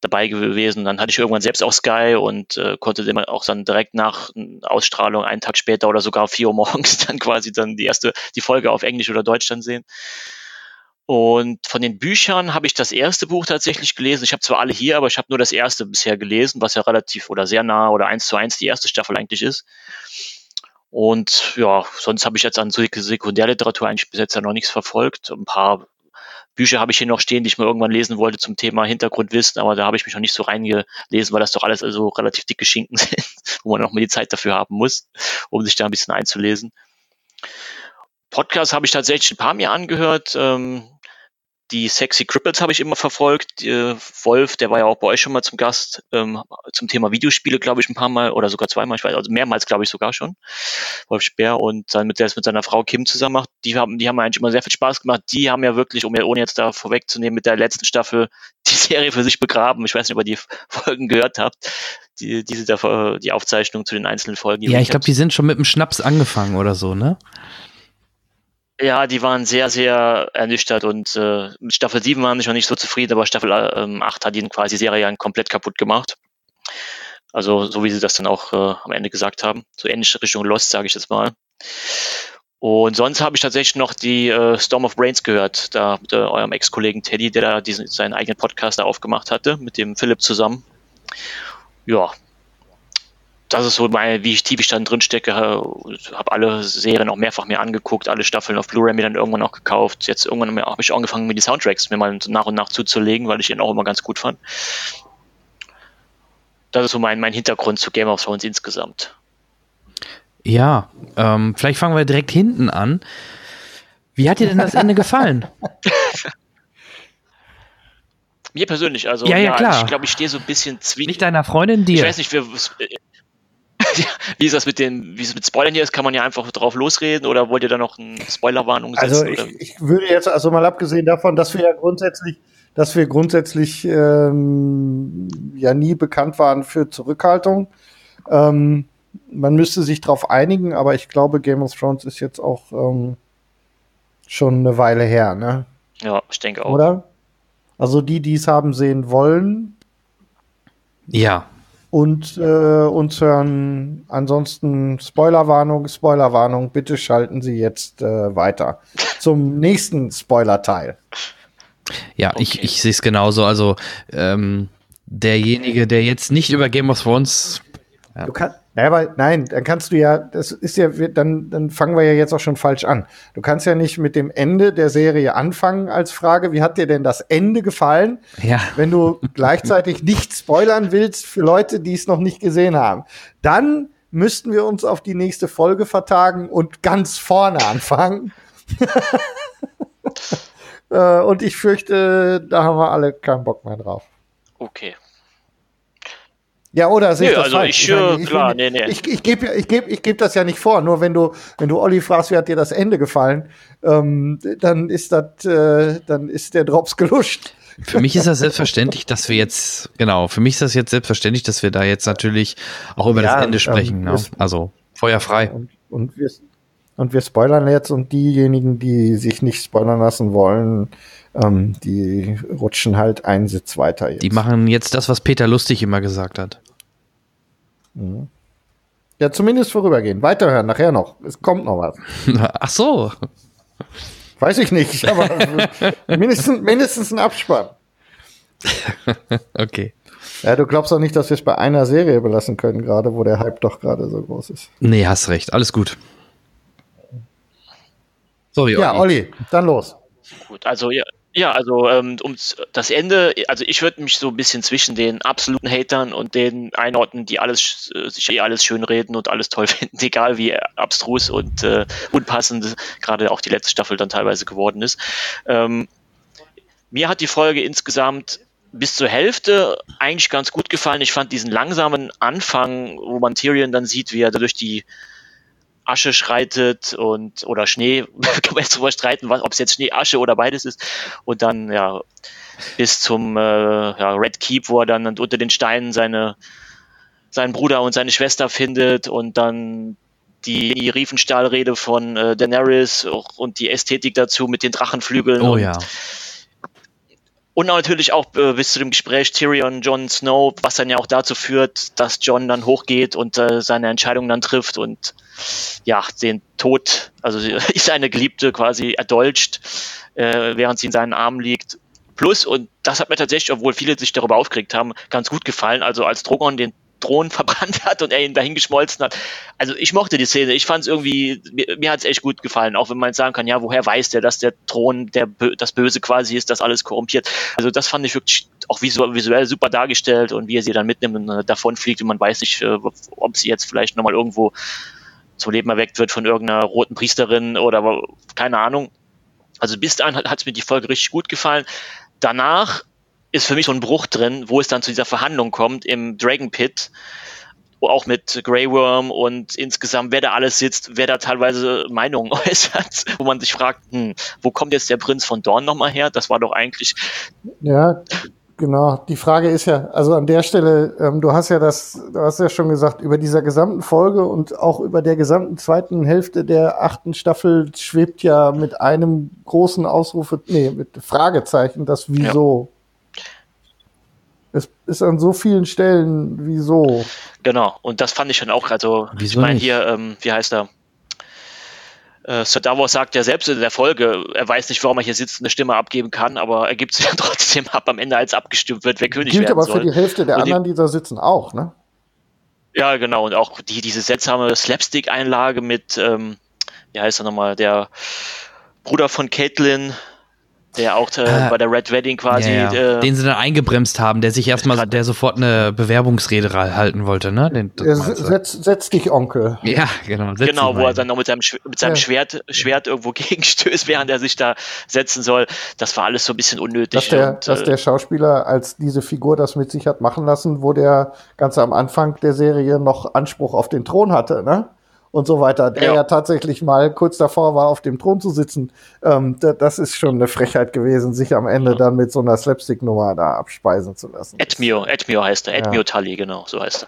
dabei gewesen. Dann hatte ich irgendwann selbst auch Sky und äh, konnte immer auch dann direkt nach Ausstrahlung einen Tag später oder sogar vier Uhr morgens dann quasi dann die erste, die Folge auf Englisch oder Deutsch dann sehen. Und von den Büchern habe ich das erste Buch tatsächlich gelesen. Ich habe zwar alle hier, aber ich habe nur das erste bisher gelesen, was ja relativ oder sehr nah oder eins zu eins die erste Staffel eigentlich ist. Und ja, sonst habe ich jetzt an Sek- Sekundärliteratur eigentlich bis jetzt ja noch nichts verfolgt. Ein paar Bücher habe ich hier noch stehen, die ich mal irgendwann lesen wollte zum Thema Hintergrundwissen, aber da habe ich mich noch nicht so reingelesen, weil das doch alles also relativ dicke Schinken sind, wo man auch mal die Zeit dafür haben muss, um sich da ein bisschen einzulesen. Podcast habe ich tatsächlich ein paar mir angehört. Ähm, die Sexy Cripples habe ich immer verfolgt. Äh, Wolf, der war ja auch bei euch schon mal zum Gast ähm, zum Thema Videospiele, glaube ich, ein paar Mal oder sogar zweimal, ich weiß, also mehrmals, glaube ich, sogar schon. Wolf Speer und dann mit der es mit seiner Frau Kim zusammen macht. Die haben, die haben eigentlich immer sehr viel Spaß gemacht. Die haben ja wirklich, um ja, ohne jetzt da vorwegzunehmen, mit der letzten Staffel die Serie für sich begraben. Ich weiß nicht, ob ihr die Folgen gehört habt. Die, diese die Aufzeichnung zu den einzelnen Folgen. die Ja, ich glaube, die sind schon mit dem Schnaps angefangen oder so, ne? Ja, die waren sehr, sehr ernüchtert und äh, mit Staffel 7 waren sie noch nicht so zufrieden, aber Staffel ähm, 8 hat ihnen quasi die Serie komplett kaputt gemacht. Also so wie sie das dann auch äh, am Ende gesagt haben. So ähnliche Richtung Lost, sage ich jetzt mal. Und sonst habe ich tatsächlich noch die äh, Storm of Brains gehört, da mit äh, eurem Ex-Kollegen Teddy, der da diesen, seinen eigenen Podcast da aufgemacht hatte, mit dem Philipp zusammen. Ja. Das ist so mein, wie ich tief ich dann drin stecke. Habe alle Serien auch mehrfach mir angeguckt, alle Staffeln auf Blu-ray mir dann irgendwann auch gekauft. Jetzt irgendwann habe ich angefangen, mir die Soundtracks mir mal nach und nach zuzulegen, weil ich ihn auch immer ganz gut fand. Das ist so mein, mein Hintergrund zu Game of Thrones insgesamt. Ja, ähm, vielleicht fangen wir direkt hinten an. Wie hat dir denn das Ende gefallen? Mir persönlich, also Ja, ja, klar. ich glaube, ich stehe so ein bisschen zwischen. Nicht deiner Freundin, dir. Ich weiß nicht, wir, wie ist das mit den, wie es mit Spoilern hier ist, kann man ja einfach drauf losreden oder wollt ihr da noch eine Spoilerwarnung setzen? Also oder? ich, ich würde jetzt, also mal abgesehen davon, dass wir ja grundsätzlich, dass wir grundsätzlich ähm, ja nie bekannt waren für Zurückhaltung. Ähm, man müsste sich darauf einigen, aber ich glaube, Game of Thrones ist jetzt auch ähm, schon eine Weile her, ne? Ja, ich denke auch. Oder? Also die, die es haben sehen wollen Ja. Und äh, uns hören. Ansonsten Spoilerwarnung, Spoilerwarnung. Bitte schalten Sie jetzt äh, weiter zum nächsten Spoiler-Teil. Ja, ich, ich sehe es genauso. Also ähm, derjenige, der jetzt nicht über Game of Thrones. Ja. Du kannst, naja, aber nein, dann kannst du ja, das ist ja, dann, dann fangen wir ja jetzt auch schon falsch an. Du kannst ja nicht mit dem Ende der Serie anfangen als Frage, wie hat dir denn das Ende gefallen? Ja. Wenn du gleichzeitig nicht spoilern willst für Leute, die es noch nicht gesehen haben. Dann müssten wir uns auf die nächste Folge vertagen und ganz vorne anfangen. Äh, und ich fürchte, da haben wir alle keinen Bock mehr drauf. Okay. Ja, oder sehe ich das also falsch? ich, meine, äh, klar, will- nee, nee. Ich, ich gebe ich geb, ich geb das ja nicht vor. Nur wenn du, wenn du Olli fragst, wie hat dir das Ende gefallen, ähm, dann ist das, äh, dann ist der Drops geluscht. Für mich ist das selbstverständlich, dass wir jetzt, genau, für mich ist das jetzt selbstverständlich, dass wir da jetzt natürlich auch über Ja, das Ende sprechen. ähm, ne? Also feuerfrei. Und wir, und wir spoilern jetzt und diejenigen, die sich nicht spoilern lassen wollen, ähm, die rutschen halt einen Sitz weiter jetzt. Die machen jetzt das, was Peter Lustig immer gesagt hat. Mhm. Ja, zumindest vorübergehen. Weiterhören, nachher noch. Es kommt noch was. Ach so. Weiß ich nicht, aber mindestens, mindestens ein Abspann. okay. Ja, du glaubst doch nicht, dass wir es bei einer Serie belassen können, gerade wo der Hype doch gerade so groß ist. Nee, hast recht. Alles gut. Sorry, Ja, Olli, dann los. Gut, also ja, ja also ähm, um das Ende, also ich würde mich so ein bisschen zwischen den absoluten Hatern und den einordnen, die alles äh, sich eh alles schön reden und alles toll finden, egal wie abstrus und äh, unpassend gerade auch die letzte Staffel dann teilweise geworden ist. Ähm, mir hat die Folge insgesamt bis zur Hälfte eigentlich ganz gut gefallen. Ich fand diesen langsamen Anfang, wo man Tyrion dann sieht, wie er durch die Asche schreitet und oder Schnee, kann man jetzt drüber streiten, ob es jetzt Schnee, Asche oder beides ist. Und dann ja bis zum äh, ja, Red Keep, wo er dann unter den Steinen seine seinen Bruder und seine Schwester findet und dann die, Riefenstahlrede von äh, Daenerys und die Ästhetik dazu mit den Drachenflügeln. Oh ja. und natürlich auch äh, bis zu dem Gespräch Tyrion, Jon Snow, was dann ja auch dazu führt, dass Jon dann hochgeht und äh, seine Entscheidung dann trifft und ja, den Tod, also ist seine Geliebte quasi erdolcht, äh, während sie in seinen Armen liegt. Plus, und das hat mir tatsächlich, obwohl viele sich darüber aufgeregt haben, ganz gut gefallen. Also als Drogon den Thron verbrannt hat und er ihn dahin geschmolzen hat. Also ich mochte die Szene. Ich fand es irgendwie, mir, mir hat es echt gut gefallen. Auch wenn man jetzt sagen kann, ja, woher weiß der, dass der Thron der das Böse quasi ist, das alles korrumpiert. Also das fand ich wirklich auch visuell, super dargestellt und wie er sie dann mitnimmt und äh, davonfliegt und man weiß nicht, äh, ob sie jetzt vielleicht nochmal irgendwo zum Leben erweckt wird von irgendeiner roten Priesterin oder keine Ahnung. Also bis dahin hat es mir die Folge richtig gut gefallen. Danach ist für mich so ein Bruch drin, wo es dann zu dieser Verhandlung kommt im Dragon Pit, wo auch mit Grey Worm und insgesamt, wer da alles sitzt, wer da teilweise Meinungen äußert, wo man sich fragt, hm, wo kommt jetzt der Prinz von Dorn nochmal her? Das war doch eigentlich Ja, genau. Die Frage ist ja, also an der Stelle, ähm, du hast ja das, du hast ja schon gesagt, über dieser gesamten Folge und auch über der gesamten zweiten Hälfte der achten Staffel schwebt ja mit einem großen Ausrufe, nee, mit Fragezeichen das Wieso. Es ist an so vielen Stellen wieso. Genau, und das fand ich schon auch, also Wieso ich meine hier, ähm, wie heißt er? Äh, Sir Davos sagt ja selbst in der Folge, er weiß nicht, warum er hier sitzt und eine Stimme abgeben kann, aber er gibt sie dann trotzdem ab am Ende, als abgestimmt wird, wer König Gilt werden aber soll. für die Hälfte der Und die- anderen, die da sitzen, auch, ne? Ja, genau. Und auch die, diese seltsame Slapstick-Einlage mit, ähm, wie heißt er nochmal, der Bruder von Caitlin, der auch äh, Ah. bei der Red Wedding quasi. ja, ja. Äh, den sie dann eingebremst haben, der sich erstmal, der sofort eine Bewerbungsrede halten wollte, ne? Den, setz, setz dich, Onkel. ja, genau. setz Genau, wo er dann noch mit seinem, mit seinem Ja. Schwert, Schwert irgendwo gegenstößt, während er sich da setzen soll. Das war alles so ein bisschen unnötig. Dass der, und, dass äh, der Schauspieler als diese Figur das mit sich hat machen lassen, wo der ganz am Anfang der Serie noch Anspruch auf den Thron hatte, ne? Und so weiter. Der ja, Ja. tatsächlich mal kurz davor war, auf dem Thron zu sitzen. Ähm, da, das ist schon eine Frechheit gewesen, sich am Ende dann mit so einer Slapstick-Nummer da abspeisen zu lassen. Edmure, Edmure heißt er, Ja. Edmure Tully, genau, so heißt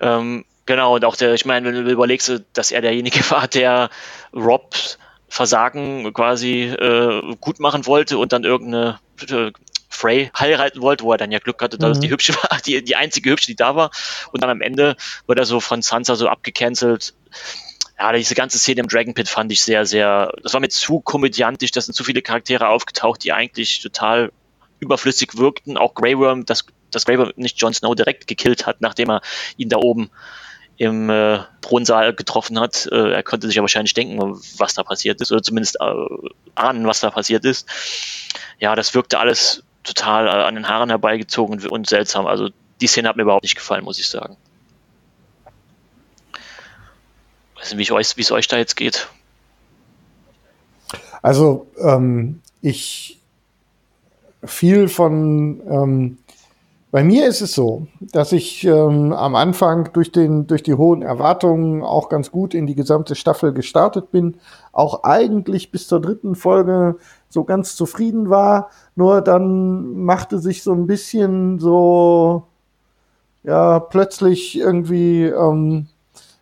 er. Ähm, genau, und auch der, ich meine, wenn du überlegst, dass er derjenige war, der Robs Versagen quasi äh, gut machen wollte und dann irgendeine äh, Frey heiraten wollte, wo er dann ja Glück hatte, dass Mhm. die hübsche war, die, die einzige hübsche, die da war. Und dann am Ende wird er so von Sansa so abgecancelt. Ja, diese ganze Szene im Dragon Pit fand ich sehr, sehr, das war mir zu komödiantisch, da sind zu viele Charaktere aufgetaucht, die eigentlich total überflüssig wirkten. Auch Grey Worm, dass, dass Grey Worm nicht Jon Snow direkt gekillt hat, nachdem er ihn da oben im äh, Thronsaal getroffen hat. Äh, er konnte sich ja wahrscheinlich denken, was da passiert ist, oder zumindest äh, ahnen, was da passiert ist. Ja, das wirkte alles total äh, an den Haaren herbeigezogen und, und seltsam. Also die Szene hat mir überhaupt nicht gefallen, muss ich sagen. Weiß nicht, wie es euch da jetzt geht. Also ähm, ich viel von ähm, bei mir ist es so, dass ich ähm, am Anfang durch den durch die hohen Erwartungen auch ganz gut in die gesamte Staffel gestartet bin, auch eigentlich bis zur dritten Folge so ganz zufrieden war. Nur dann machte sich so ein bisschen so ja plötzlich irgendwie ähm,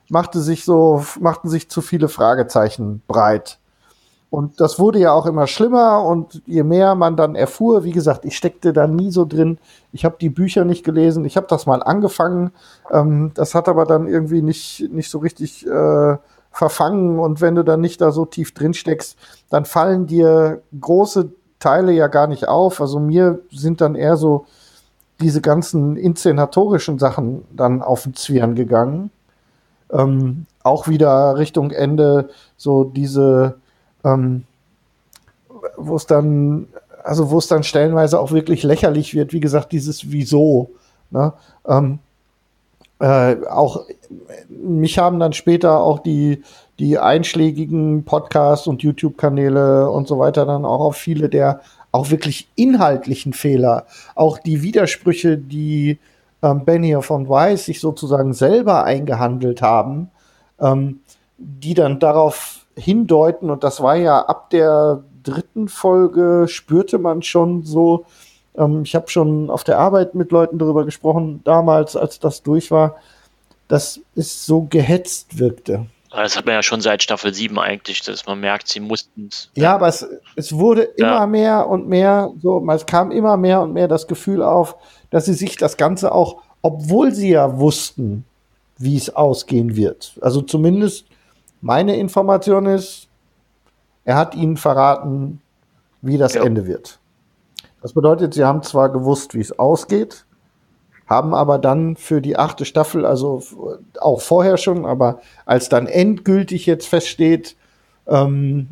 machte sich so machten sich zu viele Fragezeichen breit. Und das wurde ja auch immer schlimmer und je mehr man dann erfuhr, wie gesagt, ich steckte da nie so drin. Ich habe die Bücher nicht gelesen. Ich habe das mal angefangen. Ähm, das hat aber dann irgendwie nicht, nicht so richtig äh, verfangen. Und wenn du dann nicht da so tief drin steckst, dann fallen dir große Teile ja gar nicht auf. Also mir sind dann eher so diese ganzen inszenatorischen Sachen dann auf den Zwirn gegangen. Ähm, auch wieder Richtung Ende so diese ähm, wo es dann, also wo es dann stellenweise auch wirklich lächerlich wird, wie gesagt, dieses Wieso. Ne? Ähm, äh, auch mich haben dann später auch die, die einschlägigen Podcasts und YouTube-Kanäle und so weiter dann auch auf viele der auch wirklich inhaltlichen Fehler, auch die Widersprüche, die ähm, Benioff und Weiss sich sozusagen selber eingehandelt haben, ähm, die dann darauf hindeuten, und das war ja ab der dritten Folge, spürte man schon so, ähm, ich habe schon auf der Arbeit mit Leuten darüber gesprochen, damals, als das durch war, dass es so gehetzt wirkte. Das hat man ja schon seit Staffel 7 eigentlich, dass man merkt, sie mussten es. Ja, aber es, es wurde Ja. immer mehr und mehr, so, es kam immer mehr und mehr das Gefühl auf, dass sie sich das Ganze auch, obwohl sie ja wussten, wie es ausgehen wird. Also zumindest meine Information ist, er hat ihnen verraten, wie das Ende wird. Das bedeutet, sie haben zwar gewusst, wie es ausgeht, haben aber dann für die achte Staffel, also auch vorher schon, aber als dann endgültig jetzt feststeht, ähm,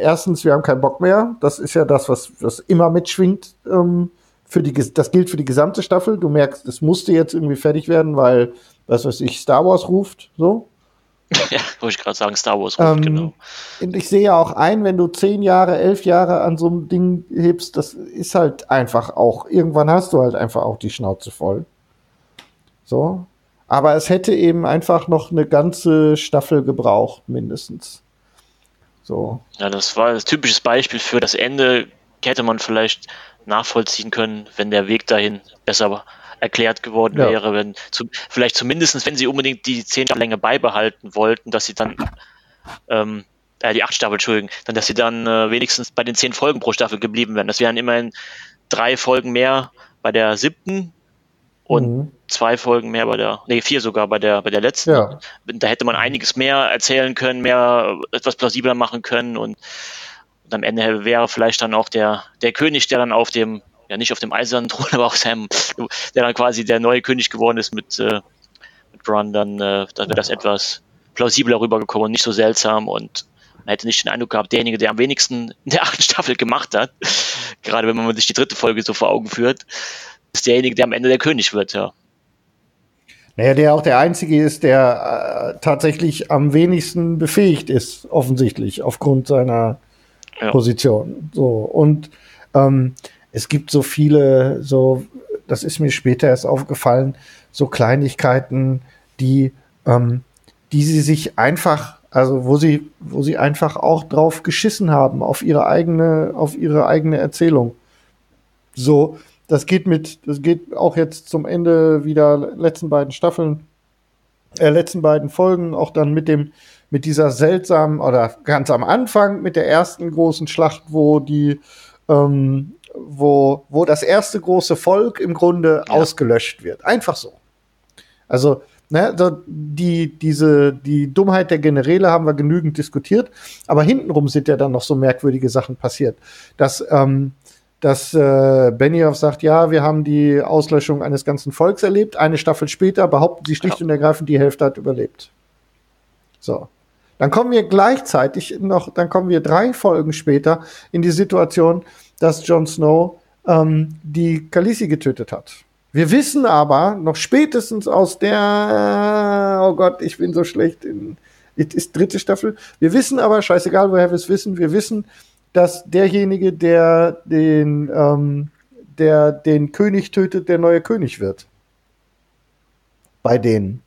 erstens, wir haben keinen Bock mehr. Das ist ja das, was, was immer mitschwingt. Ähm, für die, das gilt für die gesamte Staffel. Du merkst, es musste jetzt irgendwie fertig werden, weil, was weiß ich, Star Wars ruft, so. ja, wollte ich gerade sagen, Star Wars. Ähm, genau. Und ich sehe ja auch ein, wenn du zehn Jahre, elf Jahre an so einem Ding hebst, das ist halt einfach auch, irgendwann hast du halt einfach auch die Schnauze voll. So. Aber es hätte eben einfach noch eine ganze Staffel gebraucht, mindestens. So. Ja, das war ein typisches Beispiel für das Ende. Hätte man vielleicht nachvollziehen können, wenn der Weg dahin besser erklärt geworden Ja. wäre, wenn zu, vielleicht zumindestens, wenn sie unbedingt die zehn Staffel Länge beibehalten wollten, dass sie dann ähm, äh, die acht Staffel, Entschuldigung, dann, dass sie dann äh, wenigstens bei den zehn Folgen pro Staffel geblieben wären. Das wären immerhin drei Folgen mehr bei der siebten und Mhm. Zwei Folgen mehr bei der, nee, vier sogar bei der, bei der letzten. Ja. Da hätte man einiges mehr erzählen können, mehr etwas plausibler machen können und, und am Ende wäre vielleicht dann auch der, der König, der dann auf dem, ja nicht auf dem eisernen Thron, aber auf seinem, der dann quasi der neue König geworden ist mit, äh, mit Bron, dann, äh, dann wäre das etwas plausibler rübergekommen und nicht so seltsam und man hätte nicht den Eindruck gehabt, derjenige, der am wenigsten in der achten Staffel gemacht hat, gerade wenn man sich die dritte Folge so vor Augen führt, ist derjenige, der am Ende der König wird, ja. Naja, der auch der Einzige ist, der äh, tatsächlich am wenigsten befähigt ist, offensichtlich, aufgrund seiner Ja. Position. So, und ähm, es gibt so viele, so, das ist mir später erst aufgefallen, so Kleinigkeiten, die, ähm, die sie sich einfach, also wo sie, wo sie einfach auch drauf geschissen haben, auf ihre eigene, auf ihre eigene Erzählung. So, das geht mit, das geht auch jetzt zum Ende wieder letzten beiden Staffeln, äh, letzten beiden Folgen, auch dann mit dem, mit dieser seltsamen, oder ganz am Anfang mit der ersten großen Schlacht, wo die, ähm, wo, wo das erste große Volk im Grunde ausgelöscht wird. Einfach so. Also, ne, so die, diese, die Dummheit der Generäle haben wir genügend diskutiert, aber hintenrum sind ja dann noch so merkwürdige Sachen passiert. Dass, ähm, dass äh, Benioff sagt, ja, wir haben die Auslöschung eines ganzen Volks erlebt. Eine Staffel später behaupten sie schlicht und ergreifend, die Hälfte hat überlebt. So. Dann kommen wir gleichzeitig noch, dann kommen wir drei Folgen später in die Situation, dass Jon Snow ähm, die Khaleesi getötet hat. Wir wissen aber noch spätestens aus der, oh Gott, ich bin so schlecht in, ist dritte Staffel. Wir wissen aber, scheißegal, woher wir es wissen, wir wissen, dass derjenige, der den, ähm, der den König tötet, der neue König wird. Bei denen.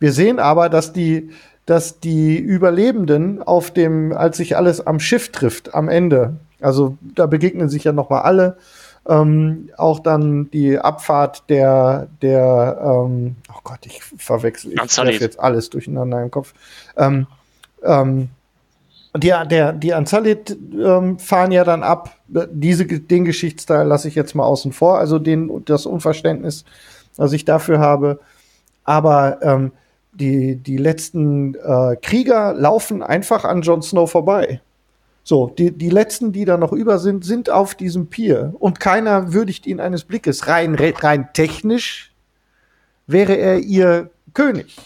Wir sehen aber, dass die, dass die Überlebenden auf dem, als sich alles am Schiff trifft, am Ende, also da begegnen sich ja noch mal alle, ähm, auch dann die Abfahrt der, der, ähm, oh Gott, ich verwechsel, ich Unsullied. werf jetzt alles durcheinander im Kopf. Ähm, ähm, die, der, die Unsullied ähm, fahren ja dann ab. Diese, den Geschichtsteil lasse ich jetzt mal außen vor, also den, das Unverständnis, was ich dafür habe. Aber ähm, die, die letzten äh, Krieger laufen einfach an Jon Snow vorbei. So, die, die letzten, die da noch über sind, sind auf diesem Pier und keiner würdigt ihn eines Blickes. Rein, rein technisch wäre er ihr König.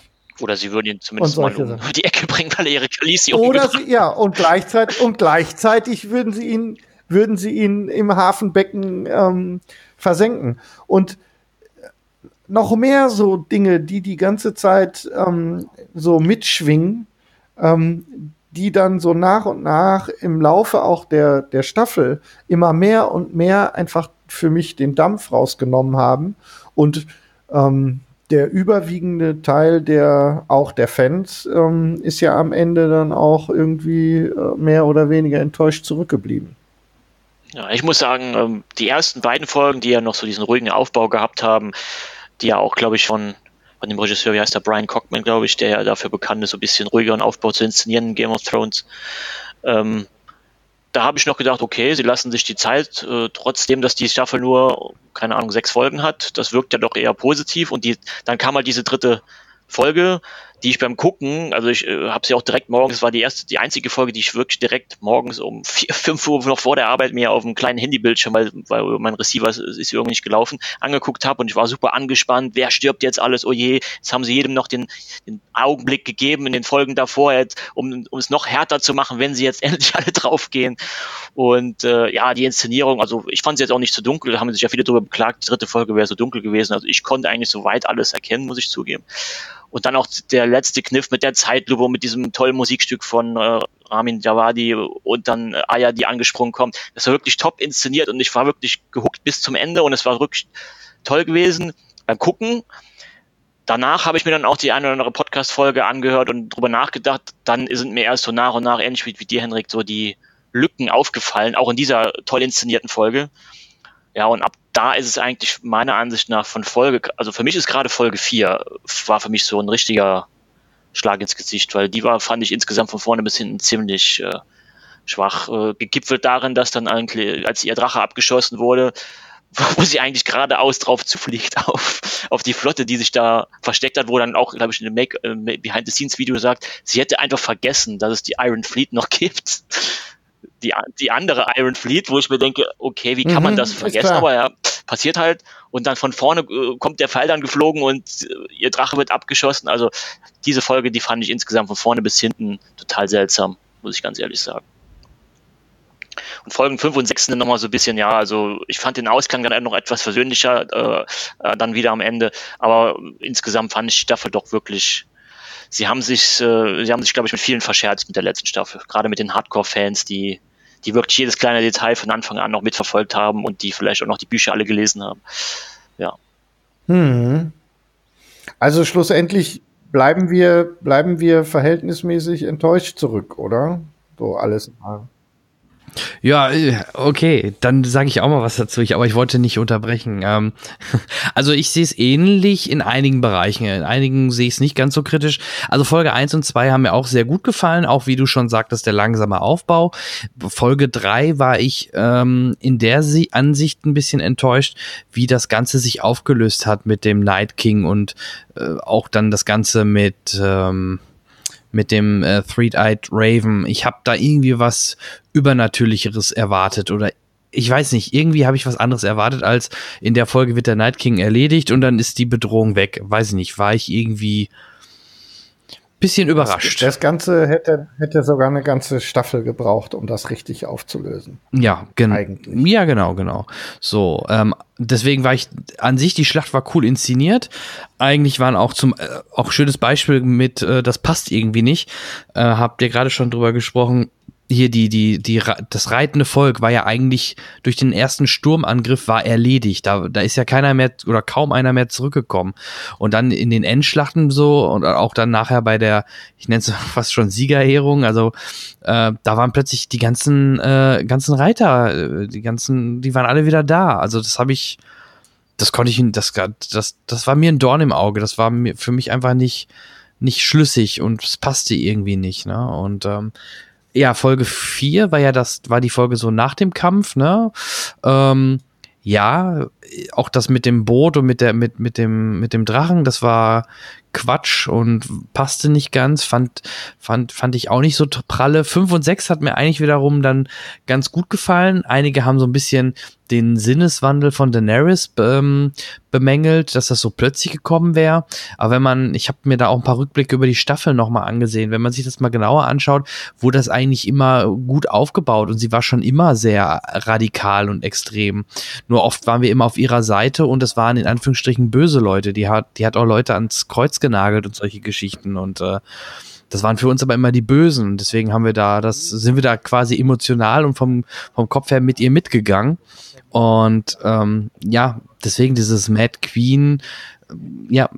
Oder sie würden ihn zumindest mal um Sachen. die Ecke bringen, weil er ihre Khaleesi Oder sie, ja, und gleichzeitig, und gleichzeitig würden sie ihn, würden sie ihn im Hafenbecken ähm, versenken. Und noch mehr so Dinge, die die ganze Zeit ähm, so mitschwingen, ähm, die dann so nach und nach im Laufe auch der, der Staffel immer mehr und mehr einfach für mich den Dampf rausgenommen haben. Und ähm, der überwiegende Teil der auch der Fans ähm, ist ja am Ende dann auch irgendwie äh, mehr oder weniger enttäuscht zurückgeblieben. Ja, ich muss sagen, ähm, die ersten beiden Folgen, die ja noch so diesen ruhigen Aufbau gehabt haben, die ja auch, glaube ich, von, von dem Regisseur, wie heißt der, Brian Cockman, glaube ich, der ja dafür bekannt ist, so ein bisschen ruhigeren Aufbau zu inszenieren in Game of Thrones. Ähm, da habe ich noch gedacht, okay, sie lassen sich die Zeit, äh, trotzdem, dass die Staffel nur, keine Ahnung, sechs Folgen hat. Das wirkt ja doch eher positiv. Und die, dann kam halt diese dritte Folge, die ich beim Gucken, also ich äh, habe sie auch direkt morgens, war die erste, die einzige Folge, die ich wirklich direkt morgens um vier, fünf Uhr noch vor der Arbeit mir auf einem kleinen Handybildschirm, weil, weil mein Receiver ist, ist irgendwie nicht gelaufen, angeguckt habe und ich war super angespannt, wer stirbt jetzt alles, oh je, jetzt haben sie jedem noch den, den Augenblick gegeben in den Folgen davor, jetzt, um, um es noch härter zu machen, wenn sie jetzt endlich alle draufgehen. Und äh, ja, die Inszenierung, also ich fand sie jetzt auch nicht so dunkel, da haben sich ja viele darüber beklagt, die dritte Folge wäre so dunkel gewesen, also ich konnte eigentlich soweit alles erkennen, muss ich zugeben. Und dann auch der letzte Kniff mit der Zeitlupe, mit diesem tollen Musikstück von äh, Ramin Djawadi und dann Aya, die angesprungen kommt. Das war wirklich top inszeniert und ich war wirklich gehuckt bis zum Ende und es war wirklich toll gewesen beim Gucken. Danach habe ich mir dann auch die eine oder andere Podcast-Folge angehört und drüber nachgedacht. Dann sind mir erst so nach und nach, ähnlich wie, wie dir, Henrik, so die Lücken aufgefallen, auch in dieser toll inszenierten Folge. Ja, und ab da ist es eigentlich meiner Ansicht nach von Folge, also für mich ist gerade Folge 4, war für mich so ein richtiger Schlag ins Gesicht, weil die war, fand ich insgesamt von vorne bis hinten ziemlich äh, schwach. Äh, gegipfelt darin, dass dann eigentlich, als ihr Drache abgeschossen wurde, wo sie eigentlich geradeaus drauf zufliegt auf, auf die Flotte, die sich da versteckt hat, wo dann auch, glaube ich, in dem Make, äh, Behind-the-Scenes-Video sagt, sie hätte einfach vergessen, dass es die Iron Fleet noch gibt. Die, die andere Iron Fleet, wo ich mir denke, okay, wie kann man Mhm, das vergessen? Aber ja, passiert halt und dann von vorne äh, kommt der Pfeil dann geflogen und äh, ihr Drache wird abgeschossen. Also diese Folge, die fand ich insgesamt von vorne bis hinten total seltsam, muss ich ganz ehrlich sagen. Und Folgen 5 und 6 sind nochmal so ein bisschen, ja, also ich fand den Ausgang dann noch etwas versöhnlicher, äh, äh, dann wieder am Ende. Aber insgesamt fand ich die Staffel doch wirklich, sie haben sich, äh, sie haben sich, glaube ich, mit vielen verscherzt mit der letzten Staffel. Gerade mit den Hardcore-Fans, die, die wirklich jedes kleine Detail von Anfang an noch mitverfolgt haben und die vielleicht auch noch die Bücher alle gelesen haben. Ja. Hm. Also schlussendlich bleiben wir, bleiben wir verhältnismäßig enttäuscht zurück, oder? So alles. Mal. Ja, äh, okay, dann sage ich auch mal was dazu. Ich, aber ich wollte nicht unterbrechen. Ähm, also ich sehe es ähnlich in einigen Bereichen. In einigen sehe ich es nicht ganz so kritisch. Also Folge 1 und 2 haben mir auch sehr gut gefallen, auch wie du schon sagtest, der langsame Aufbau. Folge 3 war ich ähm, in der Ansicht ein bisschen enttäuscht, wie das Ganze sich aufgelöst hat mit dem Night King und äh, auch dann das Ganze mit... Ähm, mit dem äh, Three-Eyed Raven. Ich habe da irgendwie was Übernatürlicheres erwartet oder ich weiß nicht, irgendwie habe ich was anderes erwartet, als in der Folge wird der Night King erledigt und dann ist die Bedrohung weg. Weiß ich nicht, war ich irgendwie bisschen überrascht. Das, das Ganze hätte, hätte sogar eine ganze Staffel gebraucht, um das richtig aufzulösen. Ja, genau. Ja, genau, genau. So, ähm, deswegen war ich an sich, die Schlacht war cool inszeniert. Eigentlich waren auch zum, äh, auch schönes Beispiel mit, äh, das passt irgendwie nicht. Äh, habt ihr gerade schon drüber gesprochen, hier die, die, die, das reitende Volk war ja eigentlich durch den ersten Sturmangriff war erledigt. Da, da ist ja keiner mehr oder kaum einer mehr zurückgekommen. Und dann in den Endschlachten so und auch dann nachher bei der, ich nenne es fast schon Siegerehrung, also äh, da waren plötzlich die ganzen, äh, ganzen Reiter, äh, die ganzen, die waren alle wieder da. Also das habe ich, das konnte ich, das, das, das war mir ein Dorn im Auge. Das war mir für mich einfach nicht, nicht schlüssig und es passte irgendwie nicht. Ne? Und ähm, ja, Folge 4 war ja das, war die Folge so nach dem Kampf, ne? Ähm, ja, auch das mit dem Boot und mit der, mit, mit dem, mit dem Drachen, das war Quatsch und passte nicht ganz, fand, fand, fand ich auch nicht so pralle. 5 und 6 hat mir eigentlich wiederum dann ganz gut gefallen. Einige haben so ein bisschen den Sinneswandel von Daenerys ähm, bemängelt, dass das so plötzlich gekommen wäre. Aber wenn man, ich habe mir da auch ein paar Rückblicke über die Staffel nochmal angesehen, wenn man sich das mal genauer anschaut, wurde das eigentlich immer gut aufgebaut und sie war schon immer sehr radikal und extrem. Nur oft waren wir immer auf ihrer Seite und es waren in Anführungsstrichen böse Leute. Die hat, die hat auch Leute ans Kreuz genagelt und solche Geschichten und äh, das waren für uns aber immer die Bösen und deswegen haben wir da, das sind wir da quasi emotional und vom, vom Kopf her mit ihr mitgegangen. Und ähm, ja, deswegen dieses Mad Queen, ja,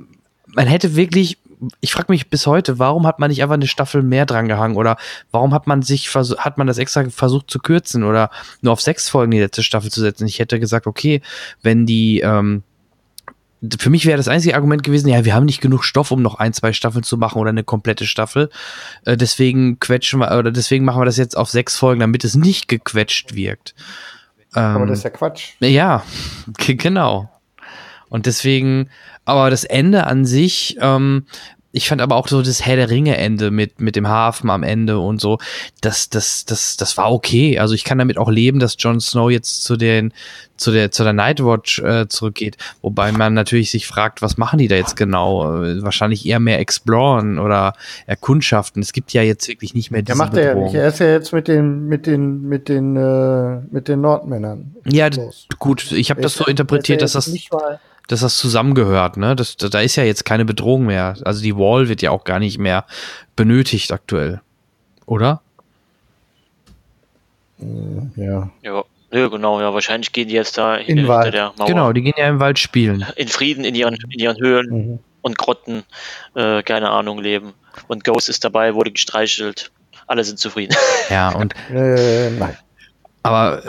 man hätte wirklich, ich frage mich bis heute, warum hat man nicht einfach eine Staffel mehr dran gehangen oder warum hat man sich hat man das extra versucht zu kürzen oder nur auf sechs Folgen die letzte Staffel zu setzen? Ich hätte gesagt, okay, wenn die ähm, für mich wäre das einzige Argument gewesen, ja, wir haben nicht genug Stoff, um noch ein, zwei Staffeln zu machen oder eine komplette Staffel. Äh, deswegen quetschen wir, oder deswegen machen wir das jetzt auf sechs Folgen, damit es nicht gequetscht wirkt. Ähm, aber das ist ja Quatsch. Ja, genau. Und deswegen, aber das Ende an sich, ähm, ich fand aber auch so das Herr der Ringe Ende mit, mit dem Hafen am Ende und so, das, das, das, das war okay. Also ich kann damit auch leben, dass Jon Snow jetzt zu den, zu der, zu der Nightwatch äh, zurückgeht. Wobei man natürlich sich fragt, was machen die da jetzt genau? Äh, wahrscheinlich eher mehr exploren oder erkundschaften. Es gibt ja jetzt wirklich nicht mehr diese Der macht er ja nicht. Er ist ja jetzt mit den, mit den, mit den, äh, mit den Nordmännern. Ja, los. gut. Ich habe das so interpretiert, dass das dass das zusammengehört, ne? Das, da ist ja jetzt keine Bedrohung mehr. Also die Wall wird ja auch gar nicht mehr benötigt aktuell. Oder? Ja. Ja. Ja, genau, ja. Wahrscheinlich gehen die jetzt da in hinter Wald. der Mauer. Genau, die gehen ja im Wald spielen. In Frieden in ihren, in ihren Höhlen mhm. und Grotten, äh, keine Ahnung, leben. Und Ghost ist dabei, wurde gestreichelt. Alle sind zufrieden. Ja, und. äh, nein. Aber äh,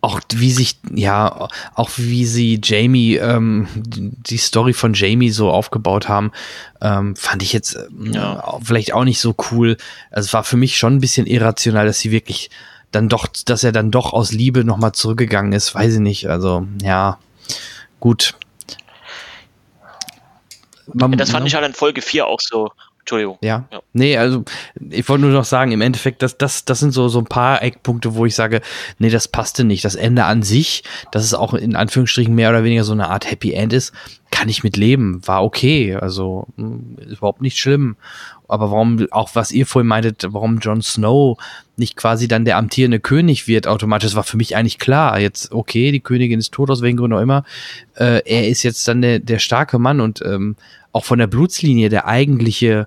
auch wie sich, ja, auch wie sie Jamie, ähm, die Story von Jamie so aufgebaut haben, ähm, fand ich jetzt ähm, ja. vielleicht auch nicht so cool. Also es war für mich schon ein bisschen irrational, dass sie wirklich dann doch, dass er dann doch aus Liebe nochmal zurückgegangen ist, weiß ich nicht. Also, ja, gut. Man, das fand ich halt in Folge 4 auch so Entschuldigung. Ja. Nee, also ich wollte nur noch sagen, im Endeffekt, das, das, das sind so, so ein paar Eckpunkte, wo ich sage, nee, das passte nicht. Das Ende an sich, dass es auch in Anführungsstrichen mehr oder weniger so eine Art Happy End ist, kann ich mit leben. War okay. Also ist überhaupt nicht schlimm. Aber warum, auch was ihr vorhin meintet, warum Jon Snow nicht quasi dann der amtierende König wird automatisch, das war für mich eigentlich klar. Jetzt, okay, die Königin ist tot, aus welchen Gründen auch immer. Äh, er ist jetzt dann der, der starke Mann und ähm, auch von der Blutslinie der eigentliche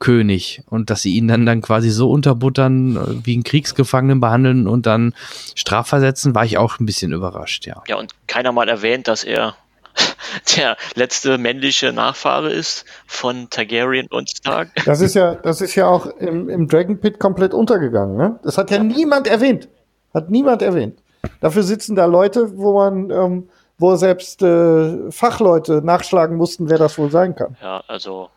König und dass sie ihn dann dann quasi so unterbuttern, äh, wie einen Kriegsgefangenen behandeln und dann strafversetzen, war ich auch ein bisschen überrascht, ja. Ja, und keiner mal erwähnt, dass er der letzte männliche Nachfahre ist von Targaryen und Stark. Das ist ja, das ist ja auch im, im Dragon Pit komplett untergegangen. Ne? Das hat ja niemand erwähnt. Hat niemand erwähnt. Dafür sitzen da Leute, wo man, ähm, wo selbst äh, Fachleute nachschlagen mussten, wer das wohl sein kann. Ja, also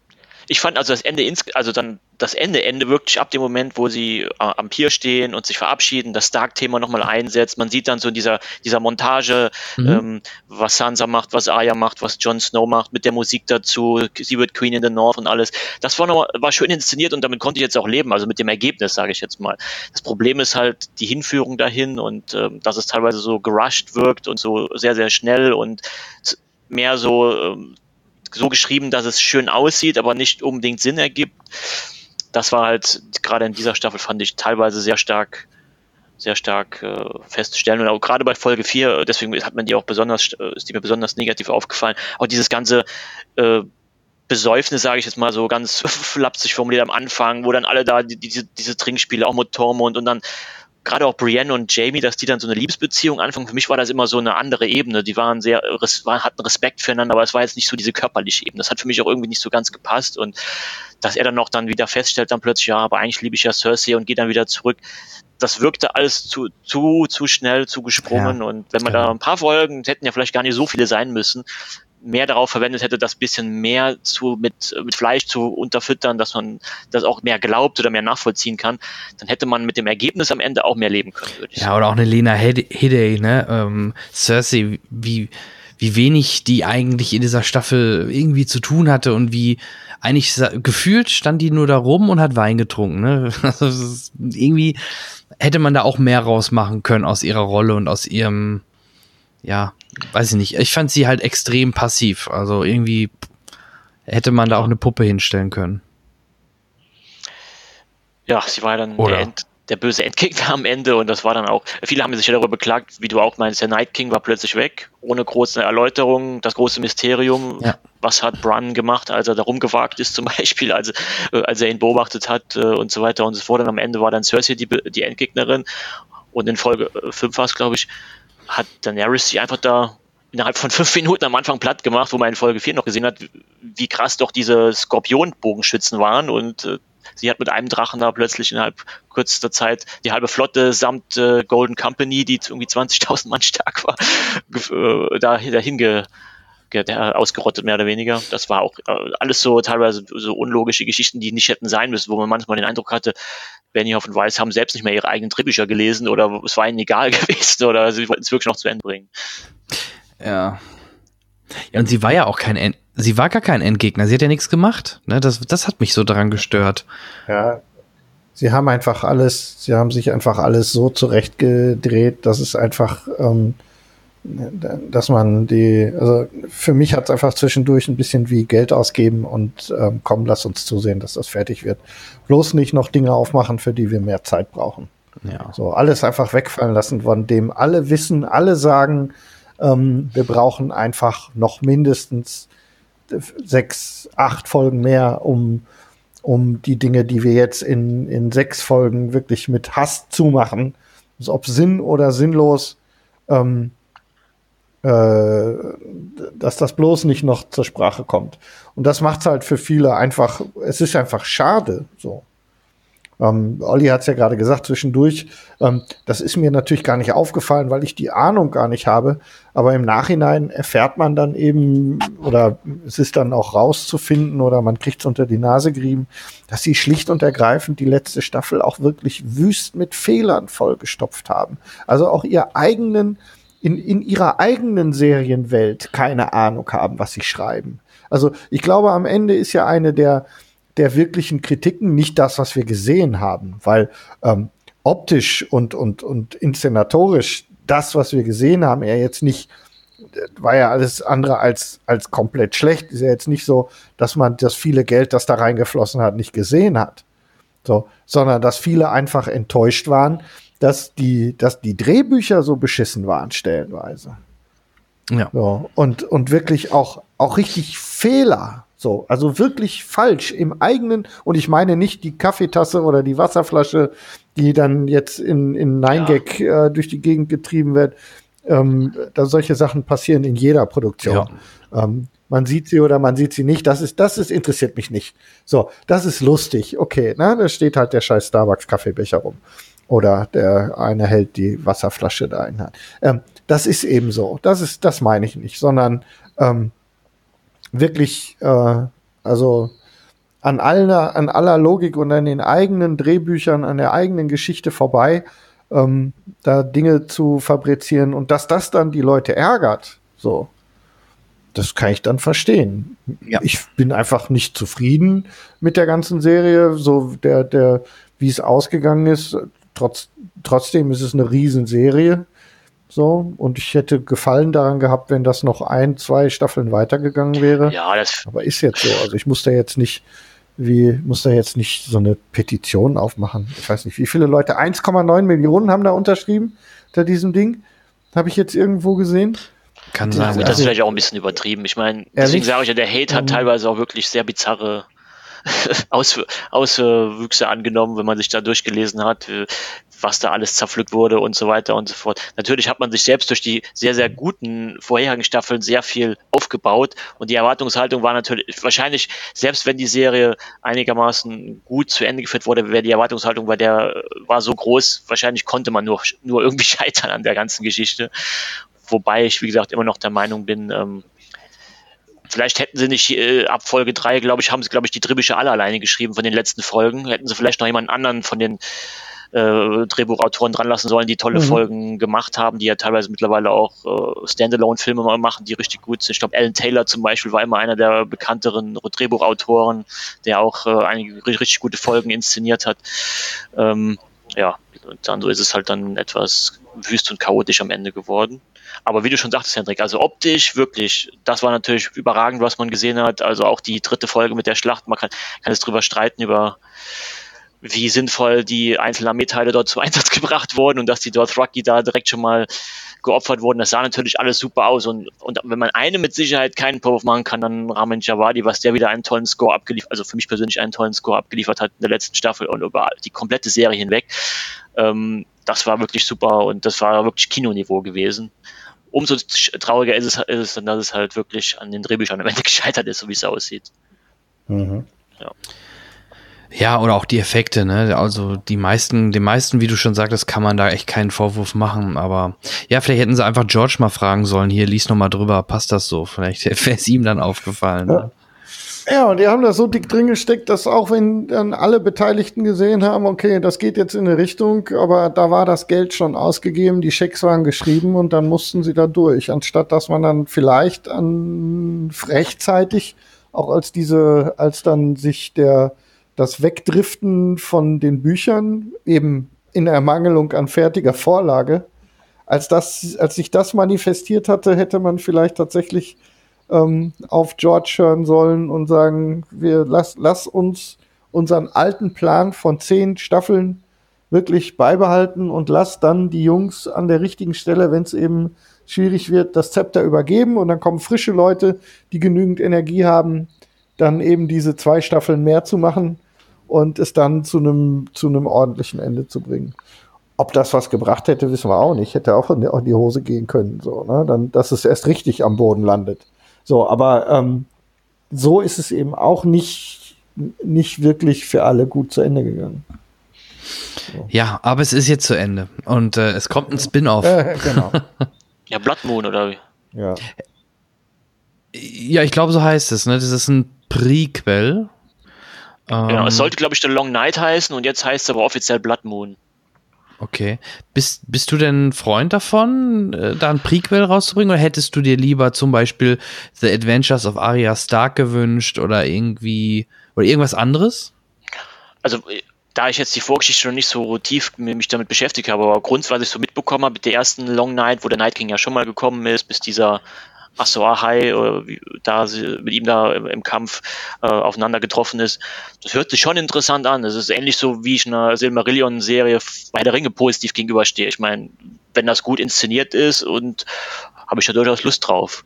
ich fand also das Ende ins, also dann das Ende Ende wirklich ab dem Moment, wo sie äh, am Pier stehen und sich verabschieden, das Stark-Thema nochmal einsetzt. Man sieht dann so in dieser dieser Montage, Mhm. ähm, was Sansa macht, was Arya macht, was Jon Snow macht, mit der Musik dazu. Sie wird Queen in the North und alles. Das war noch, war schön inszeniert und damit konnte ich jetzt auch leben. Also mit dem Ergebnis, sage ich jetzt mal. Das Problem ist halt die Hinführung dahin und ähm, dass es teilweise so gerusht wirkt und so sehr sehr schnell und mehr so ähm, so geschrieben, dass es schön aussieht, aber nicht unbedingt Sinn ergibt. Das war halt gerade in dieser Staffel fand ich teilweise sehr stark sehr stark äh, festzustellen und auch gerade bei Folge 4, deswegen hat man die auch besonders äh, ist die mir besonders negativ aufgefallen. Auch dieses ganze äh, Besäufnis, sage ich jetzt mal so ganz flapsig formuliert am Anfang, wo dann alle da die, diese, diese Trinkspiele, auch mit Tormund und dann gerade auch Brienne und Jamie, dass die dann so eine Liebesbeziehung anfangen. Für mich war das immer so eine andere Ebene. Die waren sehr, waren, hatten Respekt füreinander, aber es war jetzt nicht so diese körperliche Ebene. Das hat für mich auch irgendwie nicht so ganz gepasst und dass er dann noch dann wieder feststellt, dann plötzlich, ja, aber eigentlich liebe ich ja Cersei und geht dann wieder zurück. Das wirkte alles zu, zu, zu schnell, zu gesprungen Ja, und wenn man da ein paar Folgen, hätten ja vielleicht gar nicht so viele sein müssen, mehr darauf verwendet hätte, das bisschen mehr zu, mit, mit Fleisch zu unterfüttern, dass man das auch mehr glaubt oder mehr nachvollziehen kann, dann hätte man mit dem Ergebnis am Ende auch mehr leben können, würde ich Ja, oder auch eine Lena Head- Headey, ne? Ähm, Cersei, wie, wie wenig die eigentlich in dieser Staffel irgendwie zu tun hatte und wie eigentlich gefühlt stand die nur da rum und hat Wein getrunken, ne? Also, irgendwie hätte man da auch mehr rausmachen können aus ihrer Rolle und aus ihrem, ja, weiß ich nicht. Ich fand sie halt extrem passiv. Also irgendwie hätte man da auch eine Puppe hinstellen können. Ja, sie war dann Oder? der, End, der böse Endgegner am Ende und das war dann auch, viele haben sich ja darüber beklagt, wie du auch meinst, der Night King war plötzlich weg, ohne große Erläuterung, das große Mysterium, Ja. was hat Bran gemacht, als er da rumgewagt ist zum Beispiel, als, äh, als er ihn beobachtet hat äh, und so weiter und so fort. Und am Ende war dann Cersei die, die Endgegnerin und in Folge 5 war es, glaube ich, hat Daenerys sie einfach da innerhalb von fünf Minuten am Anfang platt gemacht, wo man in Folge 4 noch gesehen hat, wie krass doch diese Skorpionbogenschützen waren. Und äh, sie hat mit einem Drachen da plötzlich innerhalb kürzester Zeit die halbe Flotte samt äh, Golden Company, die irgendwie 20.000 Mann stark war, äh, da, dahin ge, ausgerottet, mehr oder weniger. Das war auch äh, alles so teilweise so unlogische Geschichten, die nicht hätten sein müssen, wo man manchmal den Eindruck hatte, Benioff und Weiss haben selbst nicht mehr ihre eigenen Drehbücher gelesen oder es war ihnen egal gewesen oder sie wollten es wirklich noch zu Ende bringen. Ja. Ja, und sie war ja auch kein End sie war gar kein Endgegner. Sie hat ja nichts gemacht. Ne? Das, das hat mich so daran gestört. Ja, sie haben einfach alles, sie haben sich einfach alles so zurechtgedreht, dass es einfach, ähm, dass man die, also für mich hat es einfach zwischendurch ein bisschen wie Geld ausgeben und ähm, komm, lass uns zusehen, dass das fertig wird. Bloß nicht noch Dinge aufmachen, für die wir mehr Zeit brauchen. Ja. So, alles einfach wegfallen lassen, von dem alle wissen, alle sagen, ähm, wir brauchen einfach noch mindestens sechs, acht Folgen mehr, um, um die Dinge, die wir jetzt in, in sechs Folgen wirklich mit Hass zumachen, also ob Sinn oder sinnlos, ähm, äh, dass das bloß nicht noch zur Sprache kommt. Und das macht es halt für viele einfach, es ist einfach schade, so. Ähm, Olli hat es ja gerade gesagt zwischendurch. Ähm, das ist mir natürlich gar nicht aufgefallen, weil ich die Ahnung gar nicht habe. Aber im Nachhinein erfährt man dann eben, oder es ist dann auch rauszufinden, oder man kriegt es unter die Nase gerieben, dass sie schlicht und ergreifend die letzte Staffel auch wirklich wüst mit Fehlern vollgestopft haben. Also auch ihr eigenen, in, in ihrer eigenen Serienwelt keine Ahnung haben, was sie schreiben. Also ich glaube, am Ende ist ja eine der der wirklichen Kritiken, nicht das, was wir gesehen haben, weil ähm, optisch und, und, und inszenatorisch das, was wir gesehen haben, er jetzt nicht, war ja alles andere als, als komplett schlecht. Ist ja jetzt nicht so, dass man das viele Geld, das da reingeflossen hat, nicht gesehen hat. So, sondern dass viele einfach enttäuscht waren, dass die, dass die Drehbücher so beschissen waren, stellenweise. Ja. So, und, und wirklich auch, auch richtig Fehler. So, also wirklich falsch im eigenen, und ich meine nicht die Kaffeetasse oder die Wasserflasche, die dann jetzt in, in Nein-Gag äh, durch die Gegend getrieben wird. Ähm, da solche Sachen passieren in jeder Produktion. Ähm, man sieht sie oder man sieht sie nicht. Das ist, das ist, interessiert mich nicht. So, das ist lustig. Okay, na, da steht halt der scheiß Starbucks-Kaffeebecher rum. Oder der eine hält die Wasserflasche da in Hand. Ähm, das ist eben so. Das ist, das meine ich nicht, sondern ähm, wirklich, äh, also an aller, an aller Logik und an den eigenen Drehbüchern, an der eigenen Geschichte vorbei, ähm, da Dinge zu fabrizieren und dass das dann die Leute ärgert, so, das kann ich dann verstehen. Ich bin einfach nicht zufrieden mit der ganzen Serie, so der, der, wie es ausgegangen ist. Trotz, trotzdem ist es eine Riesenserie. So, und ich hätte Gefallen daran gehabt, wenn das noch ein, zwei Staffeln weitergegangen wäre. Ja, das. Aber ist jetzt so. Also ich muss da jetzt nicht, wie, muss da jetzt nicht so eine Petition aufmachen. Ich weiß nicht, wie viele Leute, 1,9 Millionen haben da unterschrieben, unter diesem Ding. Habe ich jetzt irgendwo gesehen. Kann Ja, sein. gut, das Also- ist vielleicht auch ein bisschen übertrieben. Ich meine, deswegen sage ich ja, der Hate hat Ähm. teilweise auch wirklich sehr bizarre Aus, Auswüchse angenommen, wenn man sich da durchgelesen hat, äh, was da alles zerpflückt wurde und so weiter und so fort. Natürlich hat man sich selbst durch die sehr, sehr guten vorherigen Staffeln sehr viel aufgebaut und die Erwartungshaltung war natürlich, wahrscheinlich, selbst wenn die Serie einigermaßen gut zu Ende geführt wurde, wäre die Erwartungshaltung bei der war so groß, wahrscheinlich konnte man nur, nur irgendwie scheitern an der ganzen Geschichte. Wobei ich, wie gesagt, immer noch der Meinung bin, ähm, vielleicht hätten sie nicht äh, ab Folge 3, glaube ich, haben sie, glaube ich, die Drehbücher alle alleine geschrieben von den letzten Folgen. Hätten sie vielleicht noch jemanden anderen von den äh, Drehbuchautoren dran lassen sollen, die tolle Mhm. Folgen gemacht haben, die ja teilweise mittlerweile auch äh, Standalone-Filme machen, die richtig gut sind. Ich glaube, Alan Taylor zum Beispiel war immer einer der bekannteren Drehbuchautoren, der auch äh, einige ri- richtig gute Folgen inszeniert hat. Ähm, ja, und dann so ist es halt dann etwas wüst und chaotisch am Ende geworden. Aber wie du schon sagtest, Hendrik, also optisch wirklich, das war natürlich überragend, was man gesehen hat. Also auch die dritte Folge mit der Schlacht, man kann, kann es drüber streiten, über wie sinnvoll die einzelnen Armeeteile dort zum Einsatz gebracht wurden und dass die Dothraki da direkt schon mal geopfert wurden. Das sah natürlich alles super aus. Und, und wenn man eine mit Sicherheit keinen Vorwurf machen kann, dann Ramin Javadi, was der wieder einen tollen Score abgeliefert, also für mich persönlich einen tollen Score abgeliefert hat in der letzten Staffel und über die komplette Serie hinweg. Ähm, das war wirklich super und das war wirklich Kinoniveau gewesen. Umso trauriger ist es, ist es dann, dass es halt wirklich an den Drehbüchern am Ende gescheitert ist, so wie es aussieht. Mhm. Ja, oder auch die Effekte, ne? Also die meisten, den meisten, wie du schon sagtest, kann man da echt keinen Vorwurf machen. Aber ja, vielleicht hätten sie einfach George mal fragen sollen, hier, lies noch mal drüber, passt das so? Vielleicht wäre es ihm dann aufgefallen. Ne? Ja, und die haben das so dick drin gesteckt, dass auch wenn dann alle Beteiligten gesehen haben, okay, das geht jetzt in eine Richtung, aber da war das Geld schon ausgegeben, die Schecks waren geschrieben und dann mussten sie da durch, anstatt dass man dann vielleicht an rechtzeitig auch als diese, als dann sich der das Wegdriften von den Büchern eben in Ermangelung an fertiger Vorlage, als das, als sich das manifestiert hatte, hätte man vielleicht tatsächlich ähm, auf George hören sollen und sagen, wir lass, lass uns unseren alten Plan von zehn Staffeln wirklich beibehalten und lass dann die Jungs an der richtigen Stelle, wenn es eben schwierig wird, das Zepter übergeben und dann kommen frische Leute, die genügend Energie haben, dann eben diese zwei Staffeln mehr zu machen und es dann zu einem zu einem ordentlichen Ende zu bringen. Ob das was gebracht hätte, wissen wir auch nicht. Hätte auch in die, Hose gehen können, so, ne? Dann, dass es erst richtig am Boden landet. So, aber ähm, so ist es eben auch nicht, nicht wirklich für alle gut zu Ende gegangen. Ja, aber es ist jetzt zu Ende. Und äh, es kommt ein Spin-off. Äh, genau. Ja, Blood Moon oder wie? Ja. Ja, ich glaube, so heißt es. Ne? Das ist ein Prequel. Genau, es Ähm, sollte, glaube ich, The Long Night heißen und jetzt heißt es aber offiziell Blood Moon. Okay. Bist, bist du denn Freund davon, äh, da ein Prequel rauszubringen? Oder hättest du dir lieber zum Beispiel The Adventures of Arya Stark gewünscht oder irgendwie oder irgendwas anderes? Also, äh, da ich jetzt die Vorgeschichte schon nicht so tief mich damit beschäftigt habe, aber grundsätzlich, so mitbekommen habe, mit der ersten Long Night, wo der Night King ja schon mal gekommen ist, bis dieser Asoahai äh, da sie, mit ihm da im, im Kampf äh, aufeinander getroffen ist. Das hört sich schon interessant an. Das ist ähnlich so, wie ich einer Silmarillion-Serie bei der Ringe positiv gegenüberstehe. Ich meine, wenn das gut inszeniert ist und habe ich da durchaus Lust drauf.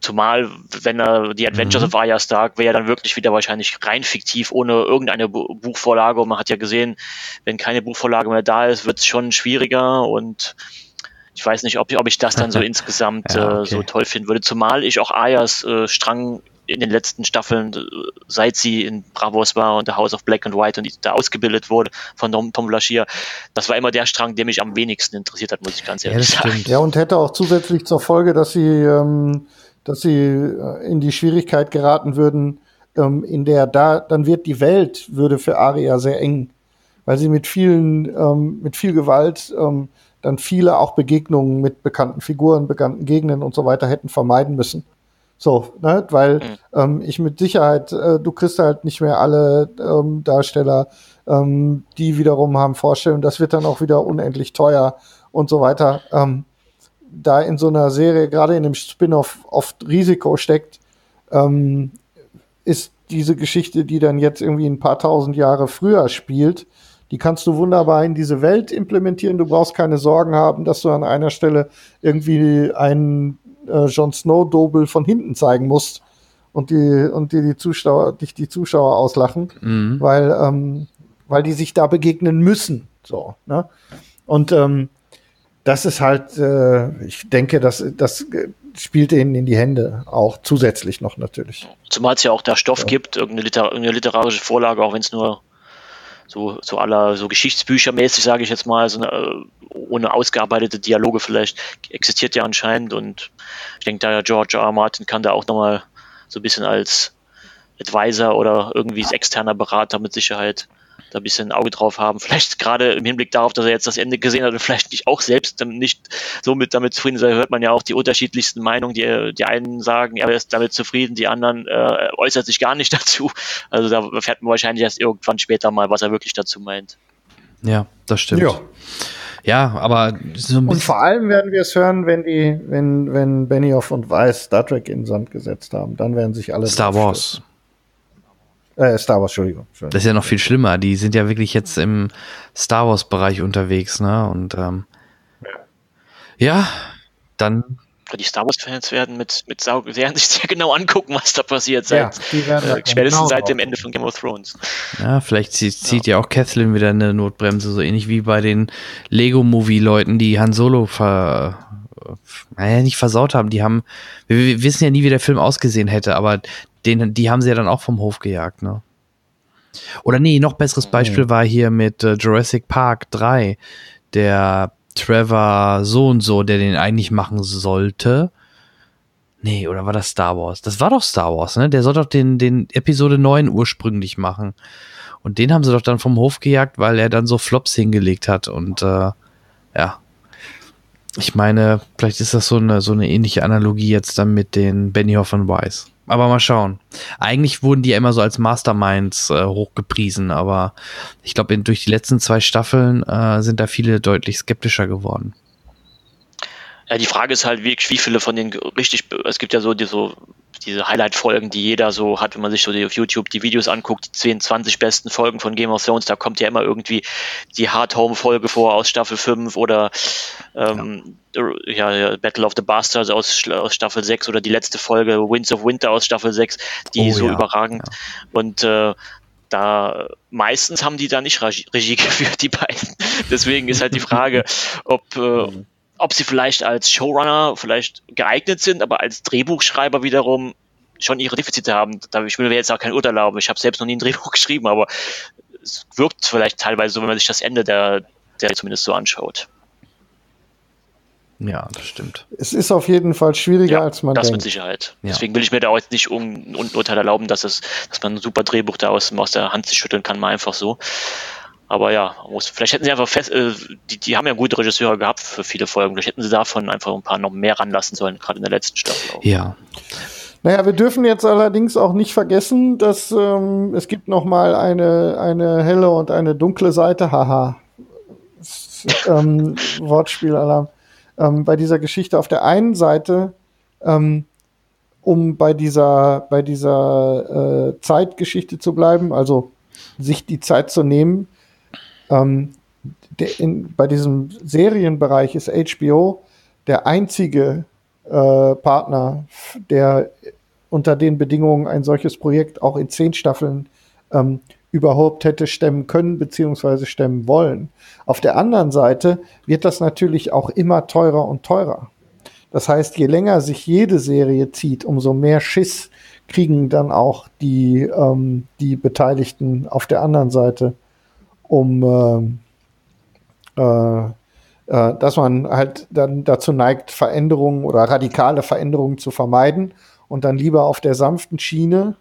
Zumal, wenn er die Adventures Mhm. of Arya Stark wäre ja dann wirklich wieder wahrscheinlich rein fiktiv, ohne irgendeine Bu Buchvorlage. Und man hat ja gesehen, wenn keine Buchvorlage mehr da ist, wird es schon schwieriger und ich weiß nicht, ob, ob ich das dann so insgesamt Ja, äh, so toll finden würde. Zumal ich auch Ayas äh, Strang in den letzten Staffeln, äh, seit sie in Bravos war und The House of Black and White und da ausgebildet wurde von Tom, Tom Vlaschia, das war immer der Strang, der mich am wenigsten interessiert hat, muss ich ganz ehrlich sagen. Ja, und hätte auch zusätzlich zur Folge, dass sie, ähm, dass sie in die Schwierigkeit geraten würden, ähm, in der da, dann wird die Welt, würde für Aria sehr eng, weil sie mit vielen, ähm, mit viel Gewalt ähm, dann viele auch Begegnungen mit bekannten Figuren, bekannten Gegenden und so weiter hätten vermeiden müssen. So, ne, weil ähm, ich mit Sicherheit, äh, du kriegst halt nicht mehr alle ähm, Darsteller, ähm, die wiederum haben Vorstellungen, das wird dann auch wieder unendlich teuer und so weiter. Ähm, da in so einer Serie, gerade in dem Spin-off, oft Risiko steckt, ähm, ist diese Geschichte, die dann jetzt irgendwie ein paar tausend Jahre früher spielt, die kannst du wunderbar in diese Welt implementieren. Du brauchst keine Sorgen haben, dass du an einer Stelle irgendwie einen äh, Jon Snow-Dobel von hinten zeigen musst und die und dir die Zuschauer, dich die Zuschauer auslachen, Mhm. weil, ähm, weil die sich da begegnen müssen. So, ne? Und ähm, das ist halt, äh, ich denke, das, das spielt ihnen in die Hände, auch zusätzlich noch natürlich. Zumal es ja auch da Stoff gibt, irgendeine, Liter irgendeine literarische Vorlage, auch wenn es nur so, so aller so Geschichtsbüchermäßig, sage ich jetzt mal, so eine, äh, ohne ausgearbeitete Dialoge vielleicht, existiert ja anscheinend und ich denke, da George R. R. Martin kann da auch nochmal so ein bisschen als Advisor oder irgendwie externer Berater mit Sicherheit da ein bisschen ein Auge drauf haben. Vielleicht gerade im Hinblick darauf, dass er jetzt das Ende gesehen hat und vielleicht nicht auch selbst nicht so mit damit zufrieden ist, da hört man ja auch die unterschiedlichsten Meinungen. Die, die einen sagen, er ist damit zufrieden, die anderen äh, äußert sich gar nicht dazu. Also da erfährt man wahrscheinlich erst irgendwann später mal, was er wirklich dazu meint. Ja, das stimmt. Ja. Ja, aber so ein Und vor allem werden wir es hören, wenn die, wenn, wenn Benioff und Weiss Star Trek in den Sand gesetzt haben. Dann werden sich alle Star Wars. Äh, Star Wars, Entschuldigung. Entschuldigung. Das ist ja noch viel schlimmer. Die sind ja wirklich jetzt im Star Wars-Bereich unterwegs, ne? Und ähm, ja, dann Die Star Wars-Fans werden mit, mit Sau werden sich sehr genau angucken, was da passiert, seit, Ja, die werden da äh, spätestens genau seit dem Ende von Game of Thrones. Ja, vielleicht zieht, zieht ja. auch Kathleen wieder eine Notbremse, so ähnlich wie bei den Lego-Movie-Leuten, die Han Solo ver, naja, nicht versaut haben. Die haben, wir, wir wissen ja nie, wie der Film ausgesehen hätte, aber den, die haben sie ja dann auch vom Hof gejagt, ne? Oder nee, noch besseres Beispiel war hier mit äh, Jurassic Park 3, der Trevor so und so, der den eigentlich machen sollte. Nee, oder war das Star Wars? Das war doch Star Wars, ne? Der soll doch den, den Episode 9 ursprünglich machen. Und den haben sie doch dann vom Hof gejagt, weil er dann so Flops hingelegt hat. Und äh, ja. Ich meine, vielleicht ist das so eine, so eine ähnliche Analogie jetzt dann mit den Benioff und Weiss. Aber mal schauen. Eigentlich wurden die ja immer so als Masterminds äh, hochgepriesen, aber ich glaube, durch die letzten zwei Staffeln äh, sind da viele deutlich skeptischer geworden. Ja, die Frage ist halt, wie, wie viele von den richtig, es gibt ja so, die, so diese Highlight-Folgen, die jeder so hat, wenn man sich so die, auf YouTube die Videos anguckt, die 10, 20 besten Folgen von Game of Thrones, da kommt ja immer irgendwie die Hard Home-Folge vor aus Staffel 5 oder ähm, ja. Ja, Battle of the Bastards aus, aus Staffel 6 oder die letzte Folge Winds of Winter aus Staffel 6, die Oh, so ja. überragend und äh, da meistens haben die da nicht Regie, Regie geführt, die beiden. Deswegen ist halt die Frage, ob, äh, ob sie vielleicht als Showrunner vielleicht geeignet sind, aber als Drehbuchschreiber wiederum schon ihre Defizite haben. Da, ich will mir jetzt auch kein Urteil erlauben. Ich habe selbst noch nie ein Drehbuch geschrieben, aber es wirkt vielleicht teilweise so, wenn man sich das Ende der, der zumindest so anschaut. Ja, das stimmt. Es ist auf jeden Fall schwieriger, als man das denkt. mit Sicherheit. Ja. Deswegen will ich mir da auch jetzt nicht um, ein Urteil erlauben, dass, es, dass man ein super Drehbuch da aus, aus der Hand sich schütteln kann, mal einfach so. Aber ja, muss, vielleicht hätten sie einfach fest, äh, die, die haben ja gute Regisseure gehabt für viele Folgen. Vielleicht hätten sie davon einfach ein paar noch mehr ranlassen sollen, gerade in der letzten Staffel. Auch. Ja. Naja, wir dürfen jetzt allerdings auch nicht vergessen, dass ähm, es gibt noch mal eine, eine helle und eine dunkle Seite. Haha. ähm, Wortspielalarm. Ähm, bei dieser Geschichte auf der einen Seite, ähm, um bei dieser, bei dieser äh, Zeitgeschichte zu bleiben, also sich die Zeit zu nehmen, ähm, der in, bei diesem Serienbereich ist HBO der einzige äh, Partner, der unter den Bedingungen ein solches Projekt auch in zehn Staffeln ähm, überhaupt hätte stemmen können beziehungsweise stemmen wollen. Auf der anderen Seite wird das natürlich auch immer teurer und teurer. Das heißt, je länger sich jede Serie zieht, umso mehr Schiss kriegen dann auch die, ähm, die Beteiligten auf der anderen Seite, um äh, äh, äh, dass man halt dann dazu neigt, Veränderungen oder radikale Veränderungen zu vermeiden und dann lieber auf der sanften Schiene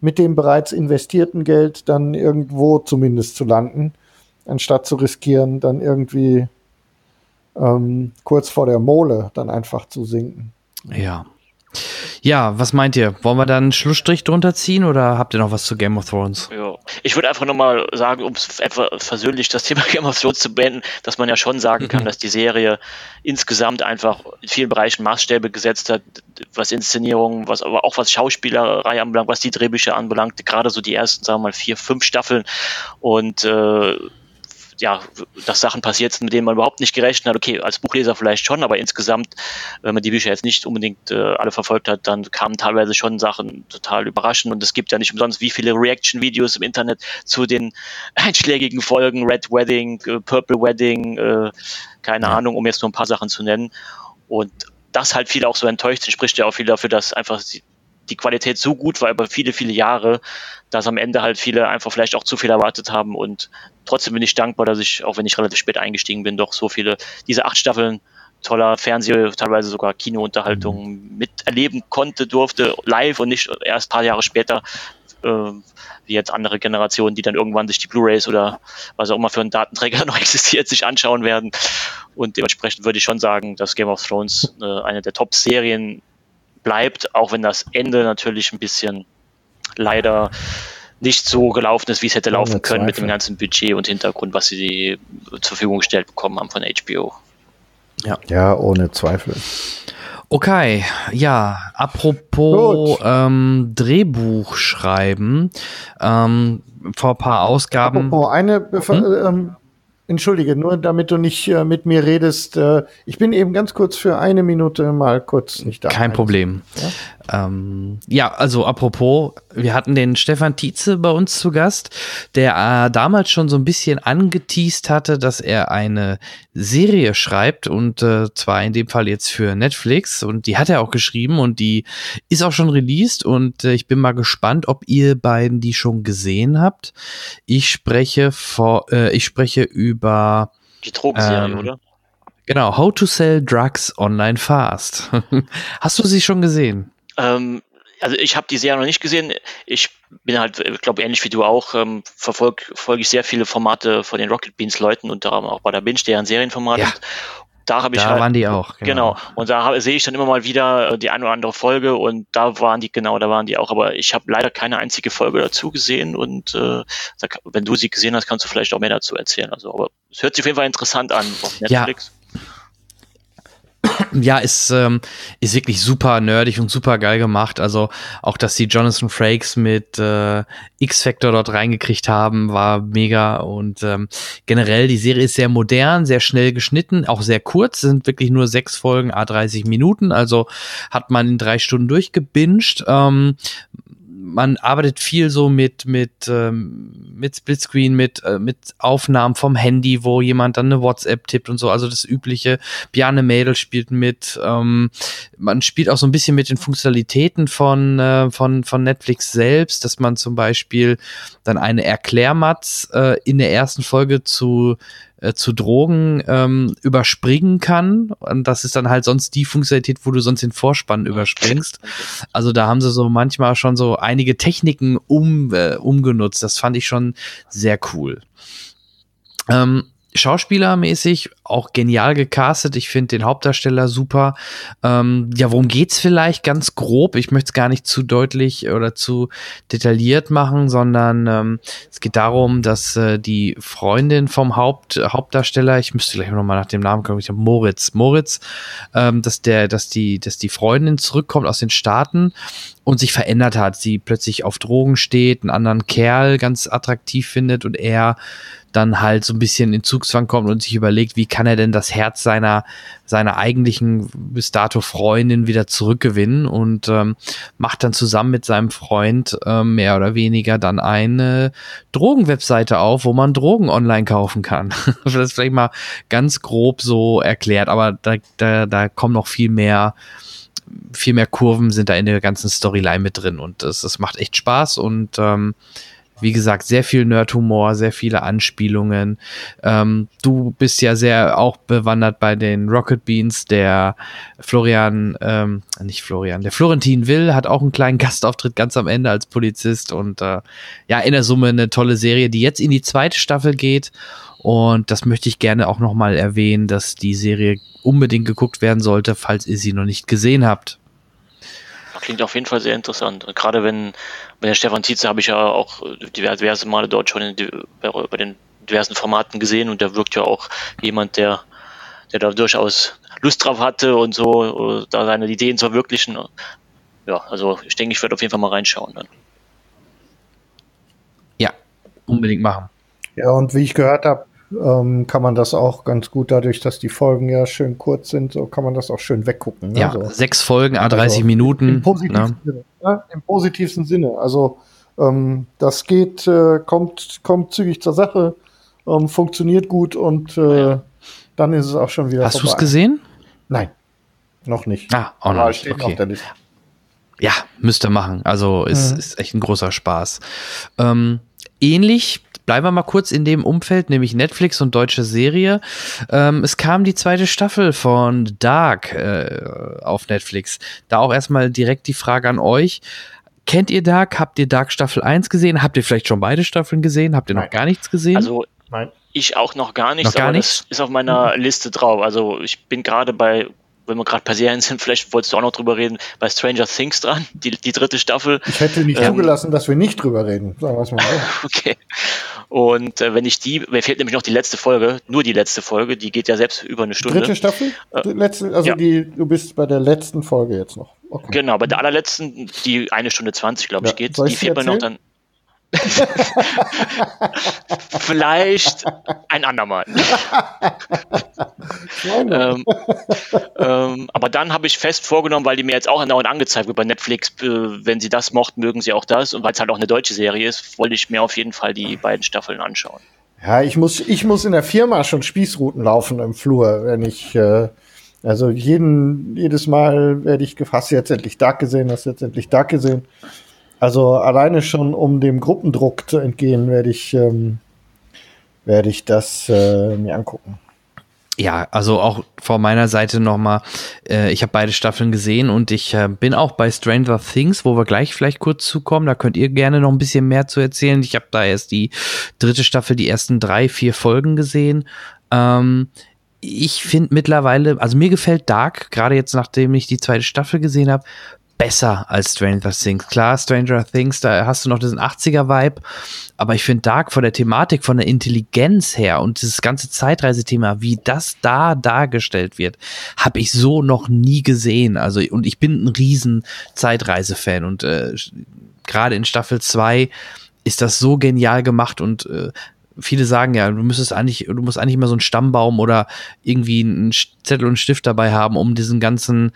mit dem bereits investierten Geld dann irgendwo zumindest zu landen, anstatt zu riskieren, dann irgendwie ähm, kurz vor der Mole dann einfach zu sinken. Ja. Ja, was meint ihr? Wollen wir da einen Schlussstrich drunter ziehen oder habt ihr noch was zu Game of Thrones? Ja. Ich würde einfach nochmal sagen, um es etwa versöhnlich das Thema Game of Thrones zu beenden, dass man ja schon sagen kann, Mhm. dass die Serie insgesamt einfach in vielen Bereichen Maßstäbe gesetzt hat, was Inszenierung, was aber auch was Schauspielerei anbelangt, was die Drehbücher anbelangt, gerade so die ersten, sagen wir mal, vier, fünf Staffeln und äh, ja, dass Sachen passiert sind, mit denen man überhaupt nicht gerechnet hat. Okay, als Buchleser vielleicht schon, aber insgesamt, wenn man die Bücher jetzt nicht unbedingt äh, alle verfolgt hat, dann kamen teilweise schon Sachen total überraschend. Und es gibt ja nicht umsonst wie viele Reaction-Videos im Internet zu den einschlägigen Folgen, Red Wedding, äh, Purple Wedding, äh, keine Ahnung, um jetzt nur ein paar Sachen zu nennen. Und das halt viele auch so enttäuscht sind, spricht ja auch viel dafür, dass einfach die, die Qualität so gut war über viele, viele Jahre, dass am Ende halt viele einfach vielleicht auch zu viel erwartet haben und trotzdem bin ich dankbar, dass ich, auch wenn ich relativ spät eingestiegen bin, doch so viele, diese acht Staffeln toller Fernseh, teilweise sogar Kinounterhaltung miterleben konnte, durfte, live und nicht erst ein paar Jahre später, äh, wie jetzt andere Generationen, die dann irgendwann sich die Blu-Rays oder was auch immer für ein Datenträger noch existiert, sich anschauen werden. Und dementsprechend würde ich schon sagen, dass Game of Thrones äh, eine der Top-Serien bleibt, auch wenn das Ende natürlich ein bisschen leider nicht so gelaufen ist, wie es hätte Ohne laufen können mit dem ganzen Budget und Hintergrund, was sie zur Verfügung gestellt bekommen haben von HBO. Ja, ohne Zweifel. Okay, ja, apropos ähm, Drehbuch schreiben, ähm, vor ein paar Ausgaben. Apropos, eine, Befa- ähm, entschuldige, nur damit du nicht äh, mit mir redest, äh, ich bin eben ganz kurz für eine Minute mal kurz nicht da. Kein Problem. Ja? Ähm, ja, also apropos, wir hatten den Stefan Tietze bei uns zu Gast, der äh, damals schon so ein bisschen angeteased hatte, dass er eine Serie schreibt und äh, zwar in dem Fall jetzt für Netflix und die hat er auch geschrieben und die ist auch schon released und äh, ich bin mal gespannt, ob ihr beiden die schon gesehen habt. Ich spreche vor, äh, ich spreche über Die Drogenserie, Ähm, oder? Genau, How to Sell Drugs Online Fast. Hast du sie schon gesehen? Ähm, also ich habe die Serie noch nicht gesehen. Ich bin halt, ich glaube, ähnlich wie du auch, ähm, verfolge folge ich sehr viele Formate von den Rocket Beans Leuten, unter anderem auch bei der Binge, deren Serienformat. Ja. Und Da habe ich Da halt, waren die auch, genau. Genau. Und da sehe ich dann immer mal wieder äh, die eine oder andere Folge und da waren die, genau, da waren die auch. Aber ich habe leider keine einzige Folge dazu gesehen und äh, da, wenn du sie gesehen hast, kannst du vielleicht auch mehr dazu erzählen. Also, aber es hört sich auf jeden Fall interessant an auf. Netflix. Ja, ist, ähm, ist wirklich super nerdig und super geil gemacht. Also auch, dass die Jonathan Frakes mit äh, X-Factor dort reingekriegt haben, war mega. Und ähm, generell, die Serie ist sehr modern, sehr schnell geschnitten, auch sehr kurz, sind wirklich nur sechs Folgen, a 30 Minuten. Also hat man in drei Stunden durchgebinged. Ähm, man arbeitet viel so mit mit ähm, mit Splitscreen, mit äh, mit Aufnahmen vom Handy, wo jemand dann eine WhatsApp tippt und so. Also das übliche. Bjarne Mädel spielt mit. Ähm, man spielt auch so ein bisschen mit den Funktionalitäten von äh, von von Netflix selbst, dass man zum Beispiel dann eine Erklärmatz äh, in der ersten Folge zu äh, zu Drogen ähm, überspringen kann. Und das ist dann halt sonst die Funktionalität, wo du sonst den Vorspann überspringst. Also da haben sie so manchmal schon so einige Techniken um, äh, umgenutzt. Das fand ich schon sehr cool. Ähm, Schauspielermäßig auch genial gecastet. Ich finde den Hauptdarsteller super. Ähm, ja, worum geht's vielleicht ganz grob? Ich möchte es gar nicht zu deutlich oder zu detailliert machen, sondern ähm, es geht darum, dass äh, die Freundin vom Haupt, Hauptdarsteller, ich müsste gleich nochmal nach dem Namen kommen, ich habe Moritz, Moritz, ähm, dass der, dass die, dass die Freundin zurückkommt aus den Staaten und sich verändert hat. Sie plötzlich auf Drogen steht, einen anderen Kerl ganz attraktiv findet und er dann halt so ein bisschen in Zugzwang kommt und sich überlegt, wie kann er denn das Herz seiner, seiner eigentlichen bis dato Freundin wieder zurückgewinnen und ähm, macht dann zusammen mit seinem Freund ähm, mehr oder weniger dann eine Drogenwebseite auf, wo man Drogen online kaufen kann. das ist vielleicht mal ganz grob so erklärt, aber da, da, da kommen noch viel mehr viel mehr Kurven sind da in der ganzen Storyline mit drin und das, das macht echt Spaß und ähm, wie gesagt, sehr viel Nerdhumor, sehr viele Anspielungen. Ähm, du bist ja sehr auch bewandert bei den Rocket Beans. Der Florian, ähm, nicht Florian, der Florentin Will hat auch einen kleinen Gastauftritt ganz am Ende als Polizist und äh, ja, in der Summe eine tolle Serie, die jetzt in die zweite Staffel geht. Und das möchte ich gerne auch nochmal erwähnen, dass die Serie unbedingt geguckt werden sollte, falls ihr sie noch nicht gesehen habt. Klingt auf jeden Fall sehr interessant. Gerade wenn, wenn der Stefan Tietze habe ich ja auch diverse Male dort schon in, bei den diversen Formaten gesehen und der wirkt ja auch jemand, der, der da durchaus Lust drauf hatte und so, da seine Ideen zu verwirklichen. Ja, also ich denke, ich werde auf jeden Fall mal reinschauen dann. Ja, unbedingt machen. Ja, und wie ich gehört habe, ähm, kann man das auch ganz gut dadurch, dass die Folgen ja schön kurz sind, so kann man das auch schön weggucken. Ne? Ja, so. sechs Folgen, a 30 also, Minuten. Im positivsten, ne? Sinne, ne? Im positivsten Sinne. Also ähm, das geht, äh, kommt, kommt zügig zur Sache, ähm, funktioniert gut und äh, dann ist es auch schon wieder. Hast du es gesehen? Nein, noch nicht. Ah, auch noch nicht. Okay. Ja, müsste machen. Also ist, mhm. ist echt ein großer Spaß. Ähm, ähnlich bleiben wir mal kurz in dem Umfeld, nämlich Netflix und deutsche Serie. Ähm, es kam die zweite Staffel von Dark äh, auf Netflix. Da auch erstmal direkt die Frage an euch. Kennt ihr Dark? Habt ihr Dark Staffel 1 gesehen? Habt ihr vielleicht schon beide Staffeln gesehen? Habt ihr noch Nein. gar nichts gesehen? Also, Nein. ich auch noch gar nichts, noch gar aber nichts? das ist auf meiner mhm. Liste drauf. Also, ich bin gerade bei wenn wir gerade bei Serien sind, vielleicht wolltest du auch noch drüber reden, bei Stranger Things dran, die, die dritte Staffel. Ich hätte nicht ähm, zugelassen, dass wir nicht drüber reden, sagen wir es mal okay. Und äh, wenn ich die, mir fehlt nämlich noch die letzte Folge, nur die letzte Folge, die geht ja selbst über eine Stunde. Dritte Staffel? Äh, letzte, also ja. die, du bist bei der letzten Folge jetzt noch. Okay. Genau, bei der allerletzten, die eine Stunde zwanzig, glaube ich, ja. geht, die fehlt mir noch dann. Vielleicht ein andermal. ähm, ähm, aber dann habe ich fest vorgenommen, weil die mir jetzt auch andauernd angezeigt wird bei Netflix, äh, wenn sie das mochten, mögen sie auch das. Und weil es halt auch eine deutsche Serie ist, wollte ich mir auf jeden Fall die beiden Staffeln anschauen. Ja, ich muss, ich muss in der Firma schon Spießrouten laufen im Flur, wenn ich, äh, also jeden, jedes Mal werde ich gefasst, jetzt endlich Dark gesehen, hast jetzt endlich Dark gesehen. Also alleine schon, um dem Gruppendruck zu entgehen, werde ich, ähm, werde ich das äh, mir angucken. Ja, also auch von meiner Seite nochmal, äh, ich habe beide Staffeln gesehen und ich äh, bin auch bei Stranger Things, wo wir gleich vielleicht kurz zukommen. Da könnt ihr gerne noch ein bisschen mehr zu erzählen. Ich habe da erst die dritte Staffel, die ersten drei, vier Folgen gesehen. Ähm, ich finde mittlerweile, also mir gefällt Dark, gerade jetzt nachdem ich die zweite Staffel gesehen habe, besser als Stranger Things. Klar, Stranger Things, da hast du noch diesen 80er-Vibe, aber ich finde Dark von der Thematik, von der Intelligenz her und dieses ganze Zeitreisethema, wie das da dargestellt wird, habe ich so noch nie gesehen. Also, und ich bin ein riesen Zeitreise-Fan und äh, gerade in Staffel 2 ist das so genial gemacht und äh, viele sagen ja, du müsstest eigentlich, du musst eigentlich immer so einen Stammbaum oder irgendwie einen Zettel und einen Stift dabei haben, um diesen ganzen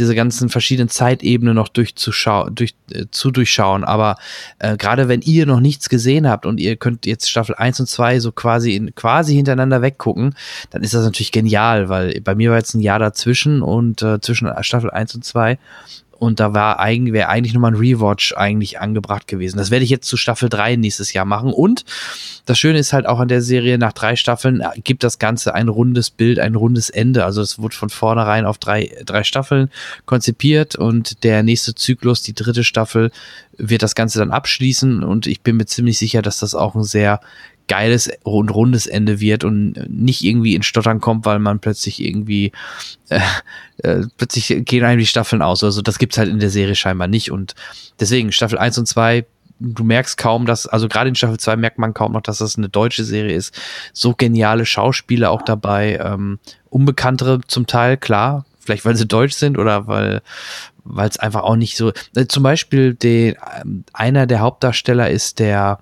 diese ganzen verschiedenen Zeitebenen noch durchzuschauen, durch, äh, zu durchschauen. Aber äh, gerade wenn ihr noch nichts gesehen habt und ihr könnt jetzt Staffel 1 und 2 so quasi in, quasi hintereinander weggucken, dann ist das natürlich genial, weil bei mir war jetzt ein Jahr dazwischen und äh, zwischen Staffel 1 und 2 und da war eigentlich, wäre eigentlich nochmal ein Rewatch eigentlich angebracht gewesen. Das werde ich jetzt zu Staffel 3 nächstes Jahr machen. Und das Schöne ist halt auch an der Serie, nach drei Staffeln äh, gibt das Ganze ein rundes Bild, ein rundes Ende. Also es wurde von vornherein auf drei, drei Staffeln konzipiert und der nächste Zyklus, die dritte Staffel, wird das Ganze dann abschließen und ich bin mir ziemlich sicher, dass das auch ein sehr geiles und rundes Ende wird und nicht irgendwie in Stottern kommt, weil man plötzlich irgendwie äh, äh, plötzlich gehen einem die Staffeln aus. Also das gibt's halt in der Serie scheinbar nicht. Und deswegen Staffel 1 und 2, du merkst kaum, dass, also gerade in Staffel 2 merkt man kaum noch, dass das eine deutsche Serie ist. So geniale Schauspieler auch dabei, ähm, unbekanntere zum Teil, klar, vielleicht weil sie deutsch sind oder weil weil es einfach auch nicht so. Äh, zum Beispiel den, ähm, einer der Hauptdarsteller ist der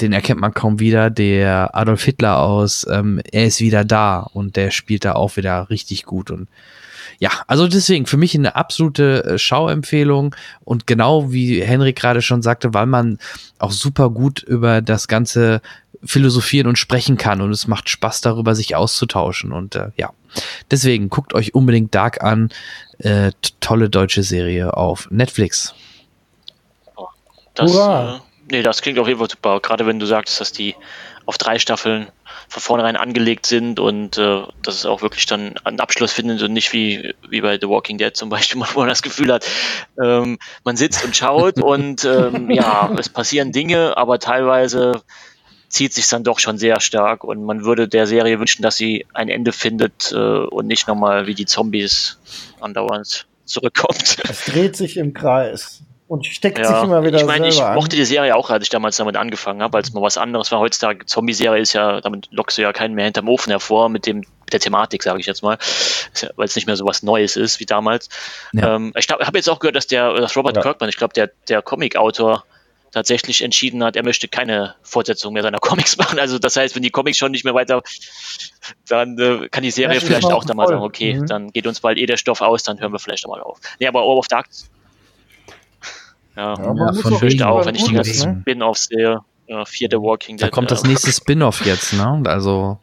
den erkennt man kaum wieder, der Adolf Hitler aus ähm, Er ist wieder da und der spielt da auch wieder richtig gut und ja, also deswegen für mich eine absolute äh, Schauempfehlung und genau wie Henrik gerade schon sagte, weil man auch super gut über das ganze philosophieren und sprechen kann und es macht Spaß darüber sich auszutauschen und äh, ja, deswegen guckt euch unbedingt Dark an, äh, tolle deutsche Serie auf Netflix. Das, Hurra. Nee, das klingt auf jeden Fall super. Gerade wenn du sagst, dass die auf drei Staffeln von vornherein angelegt sind und äh, dass es auch wirklich dann einen Abschluss findet und nicht wie, wie bei The Walking Dead zum Beispiel, wo man das Gefühl hat, ähm, man sitzt und schaut und ähm, ja, es passieren Dinge, aber teilweise zieht sich dann doch schon sehr stark und man würde der Serie wünschen, dass sie ein Ende findet äh, und nicht nochmal wie die Zombies andauernd zurückkommt. Es dreht sich im Kreis und steckt ja, sich immer wieder Ich meine, ich an. mochte die Serie auch, als ich damals damit angefangen habe, als mal was anderes war. Heutzutage Zombie-Serie ist ja, damit lockst du ja keinen mehr hinterm Ofen hervor mit dem mit der Thematik, sage ich jetzt mal, ja, weil es nicht mehr so was Neues ist wie damals. Ja. Ähm, ich habe jetzt auch gehört, dass der dass Robert Ja. Kirkman, ich glaube, der der Comic-Autor tatsächlich entschieden hat, er möchte keine Fortsetzung mehr seiner Comics machen. Also das heißt, wenn die Comics schon nicht mehr weiter, dann äh, kann die Serie vielleicht auch da mal sagen, okay, Mhm. dann geht uns bald eh der Stoff aus, dann hören wir vielleicht mal auf. Nee, aber All of Dark ja, aber Ja, muss von echt auch, wenn ich die ganzen? Spin-offs sehe, ja, vier The Walking Da Dead. kommt das ja. nächste Spin-off jetzt, ne? Also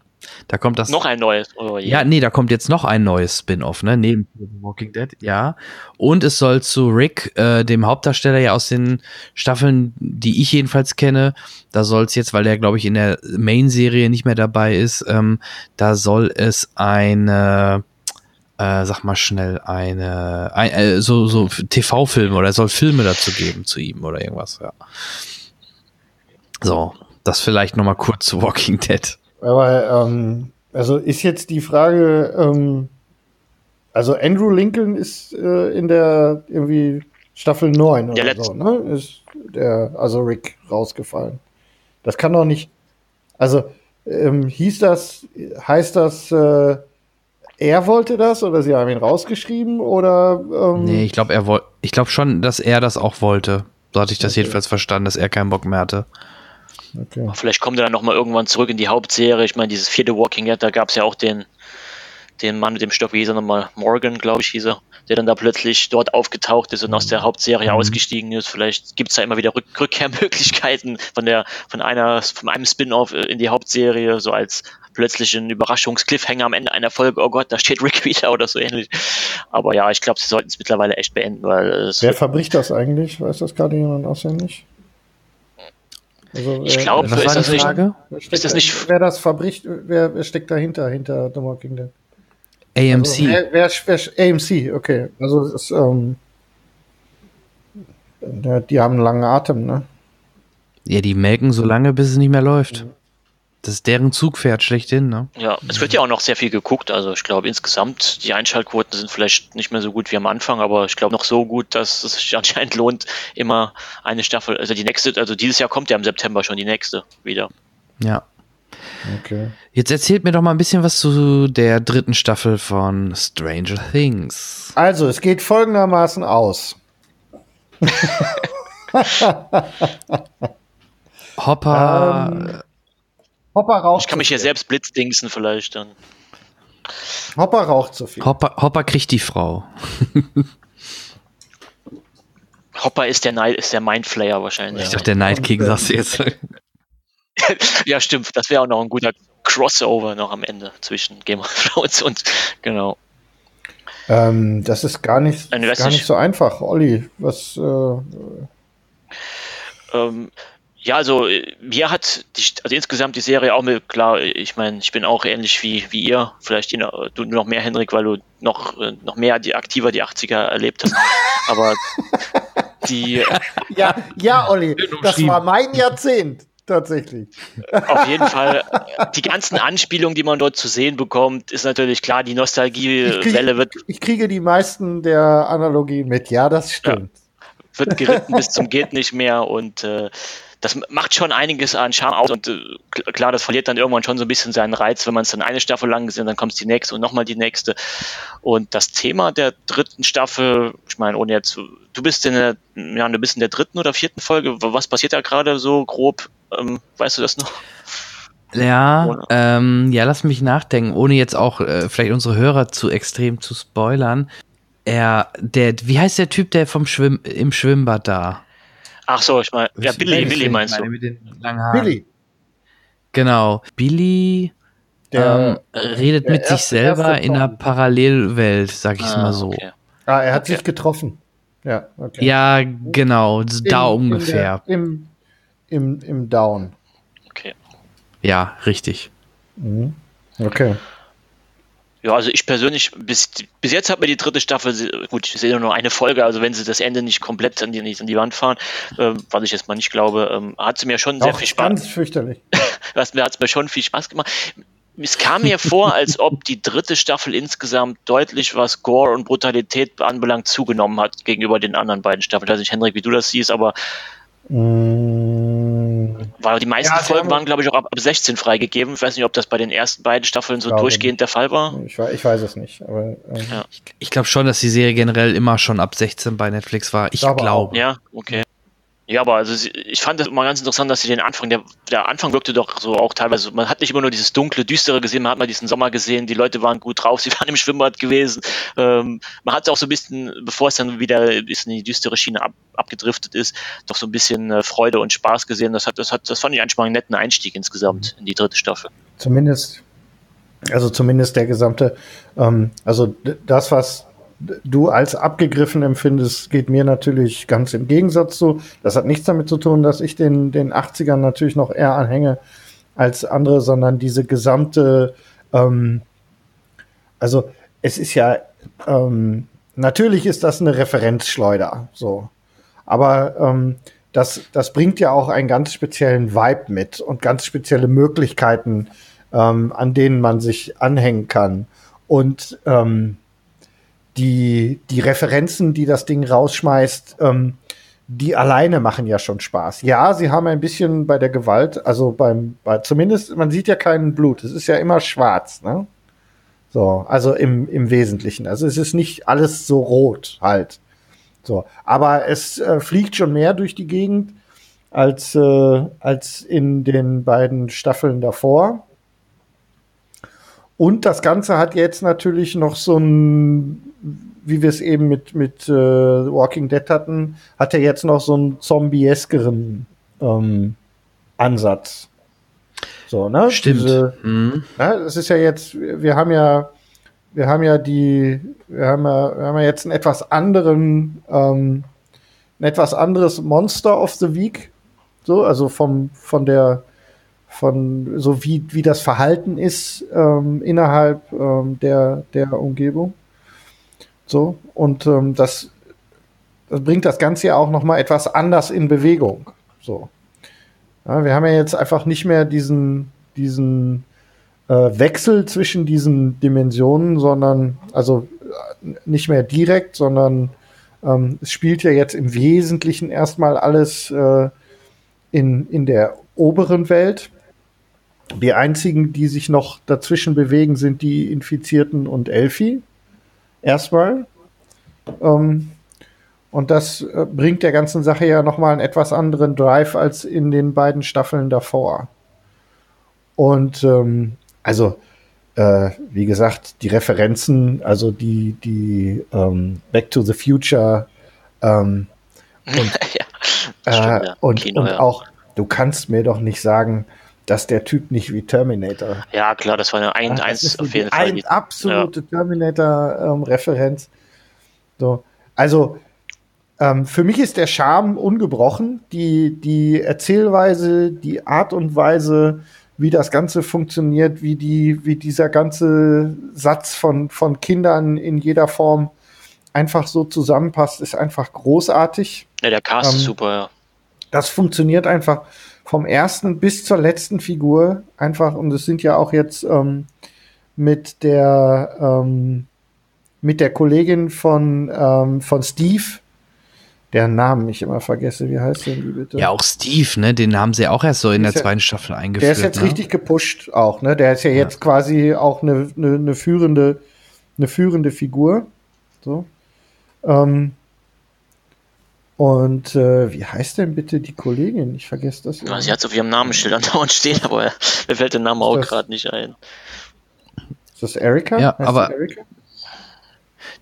da kommt das Noch ein neues. Oh, je. Ja, nee, da kommt jetzt noch ein neues Spin-off, ne? Neben The Walking Dead, ja. Und es soll zu Rick, äh, dem Hauptdarsteller ja aus den Staffeln, die ich jedenfalls kenne, da soll es jetzt, weil der, glaube ich, in der Main-Serie nicht mehr dabei ist, ähm, da soll es eine, äh, sag mal schnell, eine, ein, äh, so, so TV-Filme oder soll Filme dazu geben zu ihm oder irgendwas, ja. So, das vielleicht noch mal kurz zu Walking Dead. Aber ähm, also ist jetzt die Frage, ähm, also Andrew Lincoln ist äh, in der irgendwie Staffel 9 Der oder letzte. so, ne? Ist der, also Rick rausgefallen. Das kann doch nicht. Also ähm, hieß das, heißt das, äh, er wollte das oder sie haben ihn rausgeschrieben oder ähm, Nee, ich glaube, er wollte, ich glaube schon, dass er das auch wollte. So hatte ich das jedenfalls verstanden, dass er keinen Bock mehr hatte. okay. Vielleicht kommt er dann nochmal irgendwann zurück in die Hauptserie. Ich meine, dieses vierte Walking Dead, da gab es ja auch den, den Mann mit dem Stock, wie hieß er nochmal? Morgan, glaube ich, hieß er, der dann da plötzlich dort aufgetaucht ist und aus der Hauptserie ausgestiegen ist. Vielleicht gibt es da immer wieder Rück Rückkehrmöglichkeiten von der, von einer, von einem Spin-off in die Hauptserie, so als plötzlichen Überraschungscliffhanger am Ende einer Folge, oh Gott, da steht Rick wieder oder so ähnlich. Aber ja, ich glaube, sie sollten es mittlerweile echt beenden, weil es Wer verbricht das eigentlich? Weiß das gerade jemand auswendig? Also, Ich glaube, ist das nicht- Ist das da- nicht- Wer das verbricht, wer, wer steckt dahinter, hinter The Walking Dead? AMC. Also, wer, wer, wer, AMC, okay. Also es ist, ähm, die haben einen langen Atem, ne? ja, die melken so lange, bis es nicht mehr läuft. Das ist deren Zugpferd schlechthin, ne? Ja, es wird ja auch noch sehr viel geguckt. Also ich glaube insgesamt, die Einschaltquoten sind vielleicht nicht mehr so gut wie am Anfang, aber ich glaube noch so gut, dass es sich anscheinend lohnt, immer eine Staffel, also die nächste, also dieses Jahr kommt ja im September schon die nächste wieder. Ja. Okay. Jetzt erzählt mir doch mal ein bisschen was zu der dritten Staffel von Stranger Things. Also, es geht folgendermaßen aus. Hopper, Ähm, Hopper raucht Ich kann mich zu hier viel. selbst blitzdingsen vielleicht dann. Hopper raucht zu viel. Hopper, Hopper kriegt die Frau. Hopper ist der Night, ist der Mindflayer wahrscheinlich. Ich dachte, der Night King sagst du jetzt. ja, stimmt. Das wäre auch noch ein guter Crossover noch am Ende zwischen Game of Thrones und genau. Ähm, das ist gar nicht, gar nicht nicht. so einfach. Olli, was, äh, Ähm, ja, also äh, mir hat die, also insgesamt die Serie auch mit, klar, ich meine, ich bin auch ähnlich wie, wie ihr, vielleicht du noch mehr, Henrik, weil du noch, äh, noch mehr die aktiver die 80er erlebt hast. Aber die Ja, ja, Olli, das war mein Jahrzehnt. Tatsächlich. auf jeden Fall die ganzen Anspielungen, die man dort zu sehen bekommt, ist natürlich klar, die Nostalgiewelle wird, ich kriege die meisten der Analogien mit. Ja, das stimmt. wird geritten bis zum geht nicht mehr und äh, das macht schon einiges an Charme aus und äh, kl- klar, das verliert dann irgendwann schon so ein bisschen seinen Reiz, wenn man es dann eine Staffel lang gesehen, hat, dann kommt die nächste und nochmal die nächste. Und das Thema der dritten Staffel, ich meine, ohne jetzt, du bist in der, ja, du bist in der dritten oder vierten Folge, was passiert da gerade so grob? Ähm, weißt du das noch? Ja, ähm, ja, lass mich nachdenken, ohne jetzt auch äh, vielleicht unsere Hörer zu extrem zu spoilern. Er, der, wie heißt der Typ, der vom Schwimm, im Schwimmbad da? Ach so, ich meine, ja, Billy, Billy meinst du? Mit den langen Haaren. Billy. Genau. Billy Der- ähm, redet der mit sich selber in einer Parallelwelt, sag ich Ah, mal so. okay. Ah, er hat sich getroffen. Ja, okay. Ja, genau, da ungefähr. der- Im, im, Im Down. Okay. Ja, richtig. Mhm. Okay. Ja, also ich persönlich, bis, bis jetzt hat mir die dritte Staffel, gut, ich sehe nur eine Folge, also wenn sie das Ende nicht komplett an die, nicht an die Wand fahren, ähm, was ich jetzt mal nicht glaube, ähm, hat sie mir schon sehr Auch viel Spaß, ganz fürchterlich. was mir hat es mir schon viel Spaß gemacht. Es kam mir vor, als ob die dritte Staffel insgesamt deutlich, was Gore und Brutalität anbelangt, zugenommen hat gegenüber den anderen beiden Staffeln. Ich weiß nicht, Henrik, wie du das siehst, aber Mm, weil die meisten Ja, Folgen waren, glaube ich, auch ab, ab 16 freigegeben. Ich weiß nicht, ob das bei den ersten beiden Staffeln so Glaube durchgehend der Fall war. ich, ich weiß es nicht. Aber, ähm, Ja. Ich glaube schon, dass die Serie generell immer schon ab 16 bei Netflix war. Ich Glaube glaube. Ja, okay. Ja, aber also ich fand das immer ganz interessant, dass sie den Anfang, der, der Anfang wirkte doch so auch teilweise, man hat nicht immer nur dieses dunkle, düstere gesehen, man hat mal diesen Sommer gesehen, die Leute waren gut drauf, sie waren im Schwimmbad gewesen. Ähm, man hat auch so ein bisschen, bevor es dann wieder ein bisschen in die düstere Schiene ab, abgedriftet ist, doch so ein bisschen äh, Freude und Spaß gesehen. Das hat, das hat, das fand ich eigentlich mal einen netten Einstieg insgesamt in die dritte Staffel. zumindest, also zumindest der gesamte, ähm, also das, was du als abgegriffen empfindest, geht mir natürlich ganz im Gegensatz zu. Das hat nichts damit zu tun, dass ich den, den 80ern natürlich noch eher anhänge als andere, sondern diese gesamte, ähm, also es ist ja, ähm, natürlich ist das eine Referenzschleuder, so. Aber ähm, das, das bringt ja auch einen ganz speziellen Vibe mit und ganz spezielle Möglichkeiten, ähm, an denen man sich anhängen kann. Und ähm, die, die Referenzen, die das Ding rausschmeißt, ähm, die alleine machen ja schon Spaß. Ja, sie haben ein bisschen bei der Gewalt, also beim, bei, zumindest, man sieht ja kein Blut, es ist ja immer schwarz, ne? So, also im, im Wesentlichen. Also es ist nicht alles so rot halt. So, aber es äh, fliegt schon mehr durch die Gegend als, äh, als in den beiden Staffeln davor. Und das Ganze hat jetzt natürlich noch so ein, wie wir es eben mit, mit äh, Walking Dead hatten, hat er jetzt noch so einen zombieskeren ähm, Ansatz. So, ne? Stimmt. Diese, Mhm. ja, das ist ja jetzt, wir haben ja, wir haben ja die, wir haben ja, wir haben ja jetzt einen etwas anderen, ähm, ein etwas anderes Monster of the Week. So, also vom, von der, von, so wie, wie das Verhalten ist, ähm, innerhalb, ähm, der, der Umgebung. So, und, ähm, das, das bringt das Ganze ja auch noch mal etwas anders in Bewegung. So. Ja, wir haben ja jetzt einfach nicht mehr diesen, diesen äh, Wechsel zwischen diesen Dimensionen, sondern also äh, nicht mehr direkt, sondern ähm, es spielt ja jetzt im Wesentlichen erstmal alles äh, in, in der oberen Welt. Die einzigen, die sich noch dazwischen bewegen, sind die Infizierten und Elfi. Erstmal. Ähm, und das äh, bringt der ganzen Sache ja nochmal einen etwas anderen Drive als in den beiden Staffeln davor. Und ähm, also, äh, wie gesagt, die Referenzen, also die, die ähm, Back to the Future ähm, und, stimmt, äh, ja. und, Kino, und ja. auch, du kannst mir doch nicht sagen, dass der Typ nicht wie Terminator Ja, klar, das war eine ein, ja, das eins auf jeden Fall. Eine absolute Terminator-Referenz. so. Also, ähm, für mich ist der Charme ungebrochen. Die, die Erzählweise, die Art und Weise, wie das Ganze funktioniert, wie, die, wie dieser ganze Satz von, von Kindern in jeder Form einfach so zusammenpasst, ist einfach großartig. Ja, der Cast Ähm, ist super, ja. Das funktioniert einfach vom ersten bis zur letzten Figur einfach. Und es sind ja auch jetzt ähm, mit der ähm, mit der Kollegin von ähm, von Steve, deren Namen ich immer vergesse. Wie heißt denn die bitte? Ja, auch Steve, ne? Den haben sie auch erst so in der ja- zweiten Staffel eingeführt. Der ist jetzt ne? richtig gepusht auch, ne? Der ist ja jetzt quasi auch eine, eine, eine führende, eine führende Figur. So. Ähm, und äh, wie heißt denn bitte die Kollegin? Ich vergesse das. Ja, Sie hat es auf ihrem Namensschild andauernd stehen, aber mir fällt der Name auch gerade nicht ein. Ist das Erika? Ja, Heißt aber- die Erika?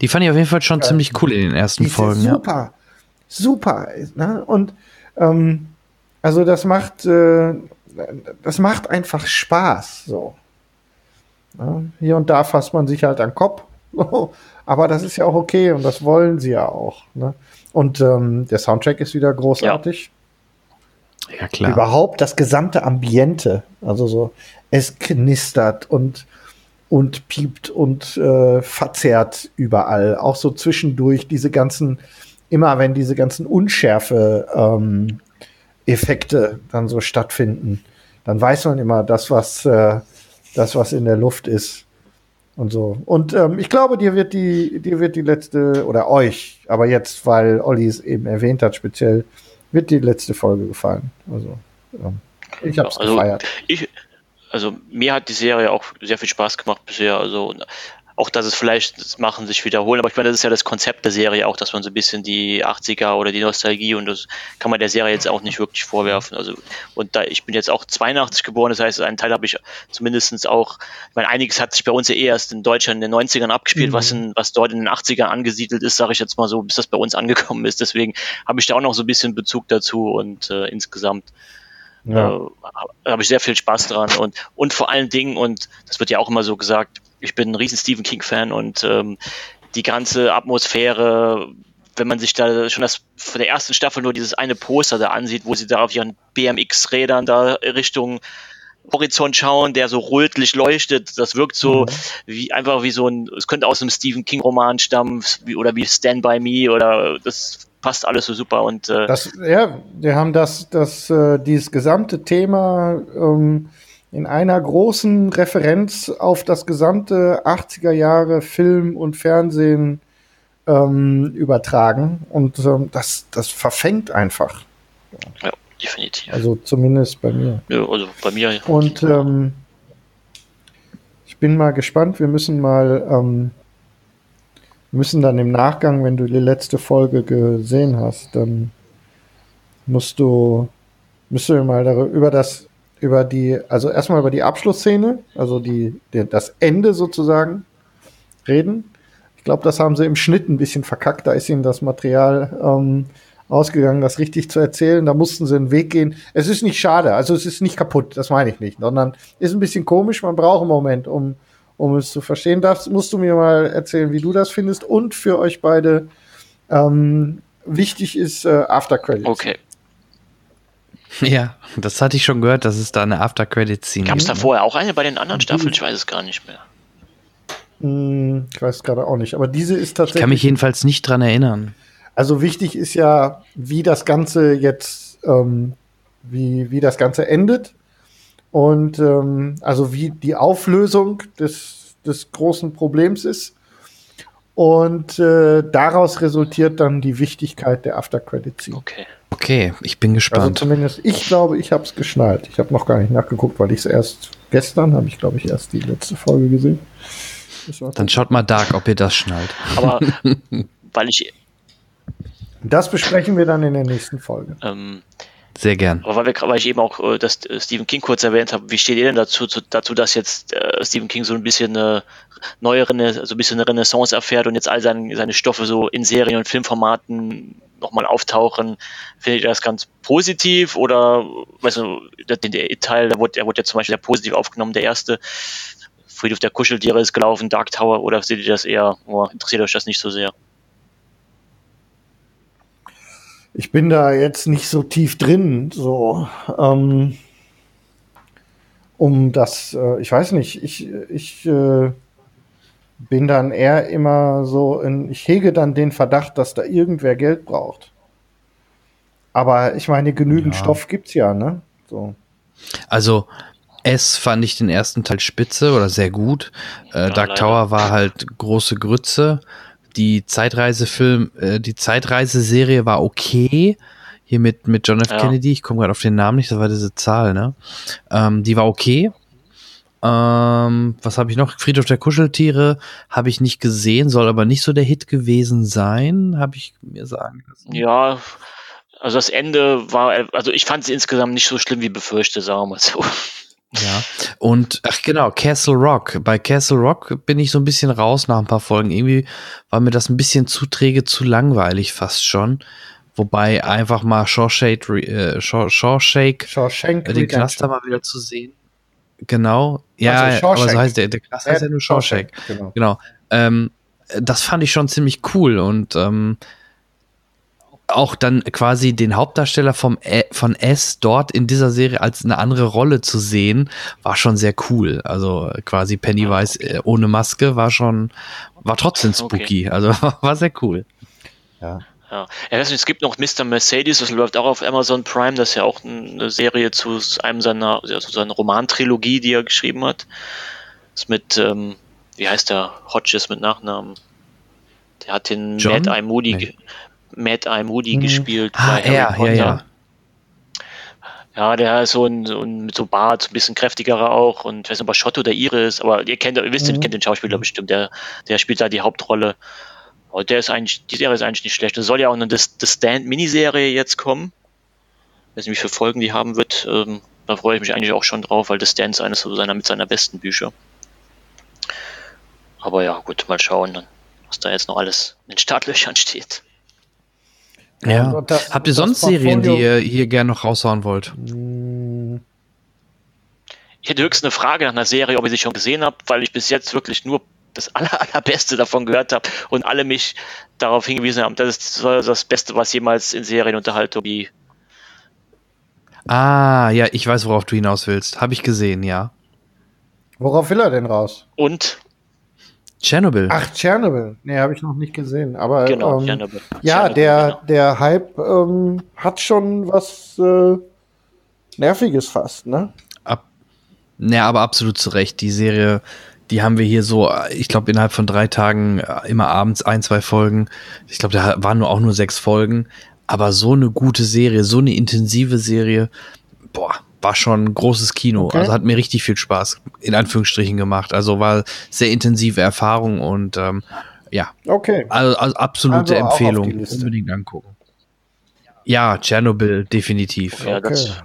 Die fand ich auf jeden Fall schon ziemlich cool in den ersten Die ist Folgen. Ja. super, super. Ne? Und ähm, also das macht, äh, das macht einfach Spaß. So. Ja, hier und da fasst man sich halt an den Kopf. So. Aber das ist ja auch okay und das wollen sie ja auch. Ne? Und ähm, der Soundtrack ist wieder großartig. Ja, klar. Überhaupt das gesamte Ambiente. Also so, es knistert und, und piept und äh, verzerrt überall. Auch so zwischendurch diese ganzen, immer wenn diese ganzen Unschärfe ähm, Effekte dann so stattfinden, dann weiß man immer, das, was, äh, das, was in der Luft ist. Und so. Und ähm, ich glaube, dir wird die, dir wird die letzte, oder euch, aber jetzt, weil Olli es eben erwähnt hat, speziell, wird die letzte Folge gefallen. Also, ähm, ich habe es Also, gefeiert. ich, also mir hat die Serie auch sehr viel Spaß gemacht bisher. Also auch, dass es vielleicht das Machen sich wiederholen, aber ich meine, das ist ja das Konzept der Serie auch, dass man so ein bisschen die 80er oder die Nostalgie und das kann man der Serie jetzt auch nicht wirklich vorwerfen. Also und da ich bin jetzt auch 82 geboren, das heißt, einen Teil habe ich zumindestens auch, ich meine, einiges hat sich bei uns ja eh erst in Deutschland in den 90ern abgespielt, Mhm. was, in, was dort in den 80ern angesiedelt ist, sage ich jetzt mal so, bis das bei uns angekommen ist. Deswegen habe ich da auch noch so ein bisschen Bezug dazu und äh, insgesamt Ja. äh, habe ich sehr viel Spaß dran und, und vor allen Dingen, und das wird ja auch immer so gesagt, ich bin ein riesen Stephen King-Fan und ähm, die ganze Atmosphäre, wenn man sich da schon das von der ersten Staffel nur dieses eine Poster da ansieht, wo sie da auf ihren BMX-Rädern da Richtung Horizont schauen, der so rötlich leuchtet, das wirkt so wie einfach wie so ein, es könnte aus einem Stephen King-Roman stammen, wie, oder wie Stand by Me oder das passt alles so super und äh, Das, ja, wir haben das, das, äh, dieses gesamte Thema ähm, in einer großen Referenz auf das gesamte 80er Jahre Film und Fernsehen ähm, übertragen und ähm, das, das verfängt einfach. ja, definitiv. Also zumindest bei mir. Ja, also bei mir Und ähm, ich bin mal gespannt. Wir müssen mal, ähm, müssen dann im Nachgang, wenn du die letzte Folge gesehen hast, dann musst du, müssen wir mal darüber, über das, über die, also erstmal über die Abschlussszene, also die, die das Ende sozusagen reden. Ich glaube, das haben sie im Schnitt ein bisschen verkackt. Da ist ihnen das Material ähm, ausgegangen, das richtig zu erzählen. Da mussten sie einen Weg gehen. Es ist nicht schade, also es ist nicht kaputt, das meine ich nicht, sondern ist ein bisschen komisch. Man braucht einen Moment, um, um es zu verstehen. Das musst du mir mal erzählen, wie du das findest. Und für euch beide ähm, wichtig ist äh, After Credits. Okay. Ja, das hatte ich schon gehört, dass es da eine After-Credit-Scene Gab es da gibt. vorher auch eine bei den anderen Staffeln? Ich weiß es gar nicht mehr. Hm, ich weiß gerade auch nicht, aber diese ist Ich kann mich tatsächlich. jedenfalls nicht dran erinnern. Also wichtig ist ja, wie das Ganze jetzt, ähm, wie, wie das Ganze endet. Und ähm, also wie die Auflösung des, des großen Problems ist. Und äh, daraus resultiert dann die Wichtigkeit der After Credit Scene. Okay. Okay, ich bin Also gespannt. zumindest, ich glaube, ich habe es geschnallt. Ich habe noch gar nicht nachgeguckt, weil ich es erst gestern habe ich, glaube ich, erst die letzte Folge gesehen. Dann schaut mal Dark, ob ihr das schnallt. Aber weil ich, Das besprechen wir dann in der nächsten Folge. ähm, Sehr gern. aber weil, wir, weil ich eben auch äh, das äh, Stephen King kurz erwähnt habe, wie steht ihr denn dazu, zu, dazu dass jetzt äh, Stephen King so ein bisschen eine neue Rene, so ein bisschen eine Renaissance erfährt und jetzt all seine, seine Stoffe so in Serien- und Filmformaten nochmal auftauchen? Findet ihr das ganz positiv oder, weißt du, den, der Teil, der wurde, der wurde ja zum Beispiel sehr positiv aufgenommen, der erste. Friedhof der Kuscheltiere ist gelaufen, Dark Tower, oder seht ihr das eher, oh, interessiert euch das nicht so sehr? Ich bin da jetzt nicht so tief drin, so ähm, um das, äh, ich weiß nicht, ich, ich, äh, bin dann eher immer so, in, ich hege dann den Verdacht, dass da irgendwer Geld braucht. Aber ich meine, genügend Ja. Stoff gibt's ja, ne? So. Also S fand ich den ersten Teil spitze oder sehr gut. Äh, Dark leider. Tower war halt große Grütze. Die Zeitreisefilm, äh, die Zeitreiseserie war okay. Hier mit, mit John F. Ja. Kennedy, ich komme gerade auf den Namen nicht, das war diese Zahl, ne? Ähm, die war okay. Ähm, was habe ich noch? Friedhof der Kuscheltiere habe ich nicht gesehen, soll aber nicht so der Hit gewesen sein, habe ich mir sagen lassen. Ja, also das Ende war, also ich fand es insgesamt nicht so schlimm wie befürchtet, sagen wir mal so. Ja. Und ach genau, Castle Rock. Bei Castle Rock bin ich so ein bisschen raus nach ein paar Folgen. Irgendwie war mir das ein bisschen zu träge, zu langweilig fast schon. Wobei einfach mal Shawshank, äh, Shaw, Shawshank, Shawshank äh, den Redemption. Cluster mal wieder zu sehen. Genau. Ja, Also aber Shawshank. so heißt der, der Cluster ist ja nur Shawshank. Genau. Genau. Ähm, das fand ich schon ziemlich cool und ähm, auch dann quasi den Hauptdarsteller vom von S dort in dieser Serie als eine andere Rolle zu sehen, war schon sehr cool. Also quasi Pennywise äh, ohne Maske war schon, war trotzdem spooky. Also war sehr cool. Ja. Ja. ja weiß nicht, es gibt noch Mr. Mercedes, das läuft auch auf Amazon Prime, das ist ja auch eine Serie zu einem seiner, zu seiner Romantrilogie, die er geschrieben hat. Das ist mit, ähm, wie heißt der, Hodges mit Nachnamen. Der hat den John? Mad Eye Moody, Nee. Mad Eye Moody Hm. gespielt Ah, bei Harry Potter. ja, ja. Ja, der ist so ein, so ein mit so Bart, so ein bisschen kräftigerer auch und ich weiß nicht, ob er Schott oder Ire ist, aber ihr kennt, ihr wisst, ihr Mhm. kennt den Schauspieler bestimmt, der, der spielt da die Hauptrolle. Aber der ist eigentlich, die Serie ist eigentlich nicht schlecht. Es soll ja auch eine The, The Stand Miniserie jetzt kommen. Ich weiß nicht, wie viele Folgen die haben wird. Ähm, da freue ich mich eigentlich auch schon drauf, weil The Stand ist eines seiner, mit seiner besten Bücher. Aber ja, gut, mal schauen, was da jetzt noch alles in den Startlöchern steht. Ja. das- Habt ihr sonst Serien, die ihr hier gerne noch raushauen wollt? Ich hätte höchstens eine Frage nach einer Serie, ob ihr sie schon gesehen habt, weil ich bis jetzt wirklich nur das aller, allerbeste davon gehört habe und alle mich darauf hingewiesen haben, das ist das Beste, was jemals in Serienunterhaltung wie Ah, ja, ich weiß, worauf du hinaus willst. Habe ich gesehen, ja. Worauf will er denn raus? und Chernobyl. Ach, Chernobyl. Nee, habe ich noch nicht gesehen. Aber Genau, ähm, Chernobyl. ja, Chernobyl, der, genau. der Hype ähm, hat schon was äh, Nerviges fast, ne? Ab, ja, aber absolut zu Recht. Die Serie, die haben wir hier so, ich glaube, innerhalb von drei Tagen äh, immer abends ein, zwei Folgen. Ich glaube, da waren nur auch nur sechs Folgen. Aber so eine gute Serie, so eine intensive Serie, boah, war schon ein großes Kino. Okay. Also hat mir richtig viel Spaß, in Anführungsstrichen, gemacht. Also war sehr intensive Erfahrung und ähm, ja, Okay. also, also absolute Also Empfehlung. Unbedingt angucken. Ja, Tschernobyl, definitiv. Ja, Okay. das, das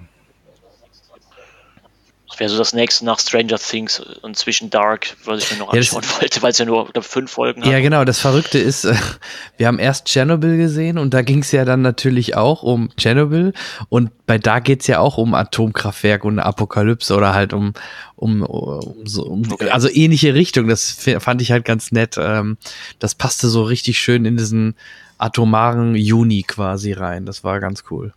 wäre so das nächste nach Stranger Things und zwischen Dark, was ich mir noch Ja, anschauen wollte, weil es ja nur glaub, fünf Folgen hat. Ja, genau. Das Verrückte ist, äh, wir haben erst Tschernobyl gesehen und da ging es ja dann natürlich auch um Tschernobyl und bei da geht's ja auch um Atomkraftwerk und Apokalypse oder halt um, um, um, so, um also ähnliche Richtung. Das fand ich halt ganz nett. Ähm, das passte so richtig schön in diesen atomaren Juni quasi rein. Das war ganz cool.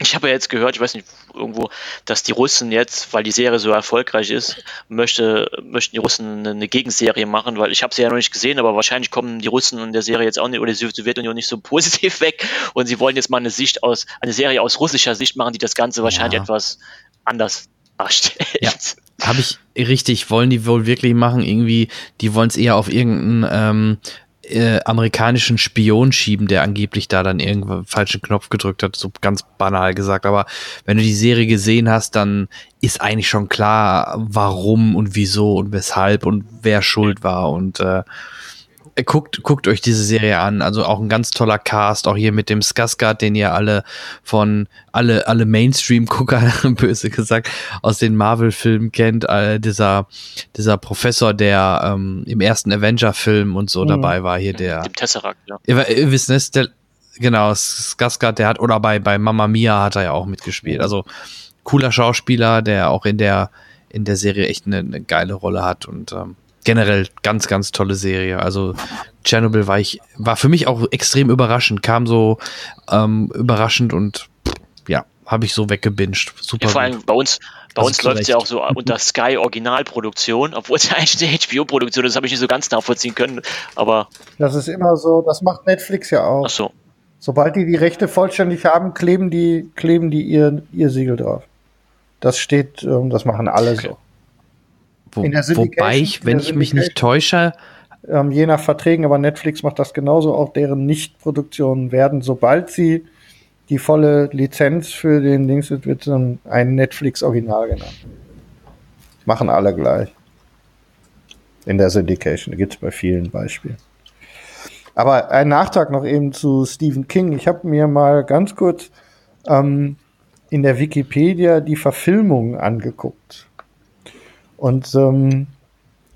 Ich habe ja jetzt gehört, ich weiß nicht, irgendwo, dass die Russen jetzt, weil die Serie so erfolgreich ist, möchte, möchten die Russen eine, Gegenserie machen, weil ich habe sie ja noch nicht gesehen, aber wahrscheinlich kommen die Russen in der Serie jetzt auch nicht, oder die Sowjetunion nicht so positiv weg und sie wollen jetzt mal eine Sicht aus, eine Serie aus russischer Sicht machen, die das Ganze wahrscheinlich Ja. etwas anders darstellt. Ja. Habe ich richtig, wollen die wohl wirklich machen? Irgendwie, die wollen es eher auf irgendeinen ähm, äh, amerikanischen Spion schieben, der angeblich da dann irgendwo falschen Knopf gedrückt hat, so ganz banal gesagt. Aber wenn du die Serie gesehen hast, dann ist eigentlich schon klar, warum und wieso und weshalb und wer schuld war. Und äh, guckt, guckt euch diese Serie an. Also auch ein ganz toller Cast, auch hier mit dem Skarsgård, den ihr alle von alle alle Mainstream-Gucker böse gesagt aus den Marvel-Filmen kennt. Äh, dieser dieser Professor, der ähm, im ersten Avenger-Film und so Mhm. dabei war, hier der. Dem Tesseract, ja. Ihr, ihr wisst, ne, der, genau, Skarsgård, der hat oder bei bei Mamma Mia hat er ja auch mitgespielt. Also cooler Schauspieler, der auch in der in der Serie echt eine, eine geile Rolle hat und ähm, generell ganz, ganz tolle Serie. Also Chernobyl war ich, war für mich auch extrem überraschend, kam so ähm, überraschend und ja, habe ich so weggebinged. Super. Ja, vor gut. allem bei uns, bei Also uns läuft es ja auch so unter Sky Originalproduktion, obwohl es ja eigentlich eine HBO-Produktion ist, habe ich nicht so ganz nachvollziehen können. Aber Das ist immer so, das macht Netflix ja auch. ach so. Sobald die die Rechte vollständig haben, kleben die, kleben die ihr, ihr Siegel drauf. Das steht, ähm, das machen alle so. Wo, in der Syndication- wobei ich, wenn ich mich nicht täusche, Ähm, je nach Verträgen, aber Netflix macht das genauso. Auch deren Nichtproduktionen werden, sobald sie die volle Lizenz für den Dings wird, wird dann ein Netflix-Original genannt. Machen alle gleich. In der Syndication. Gibt es bei vielen Beispielen. Aber ein Nachtrag noch eben zu Stephen King. Ich habe mir mal ganz kurz ähm, in der Wikipedia die Verfilmung angeguckt. Und ähm,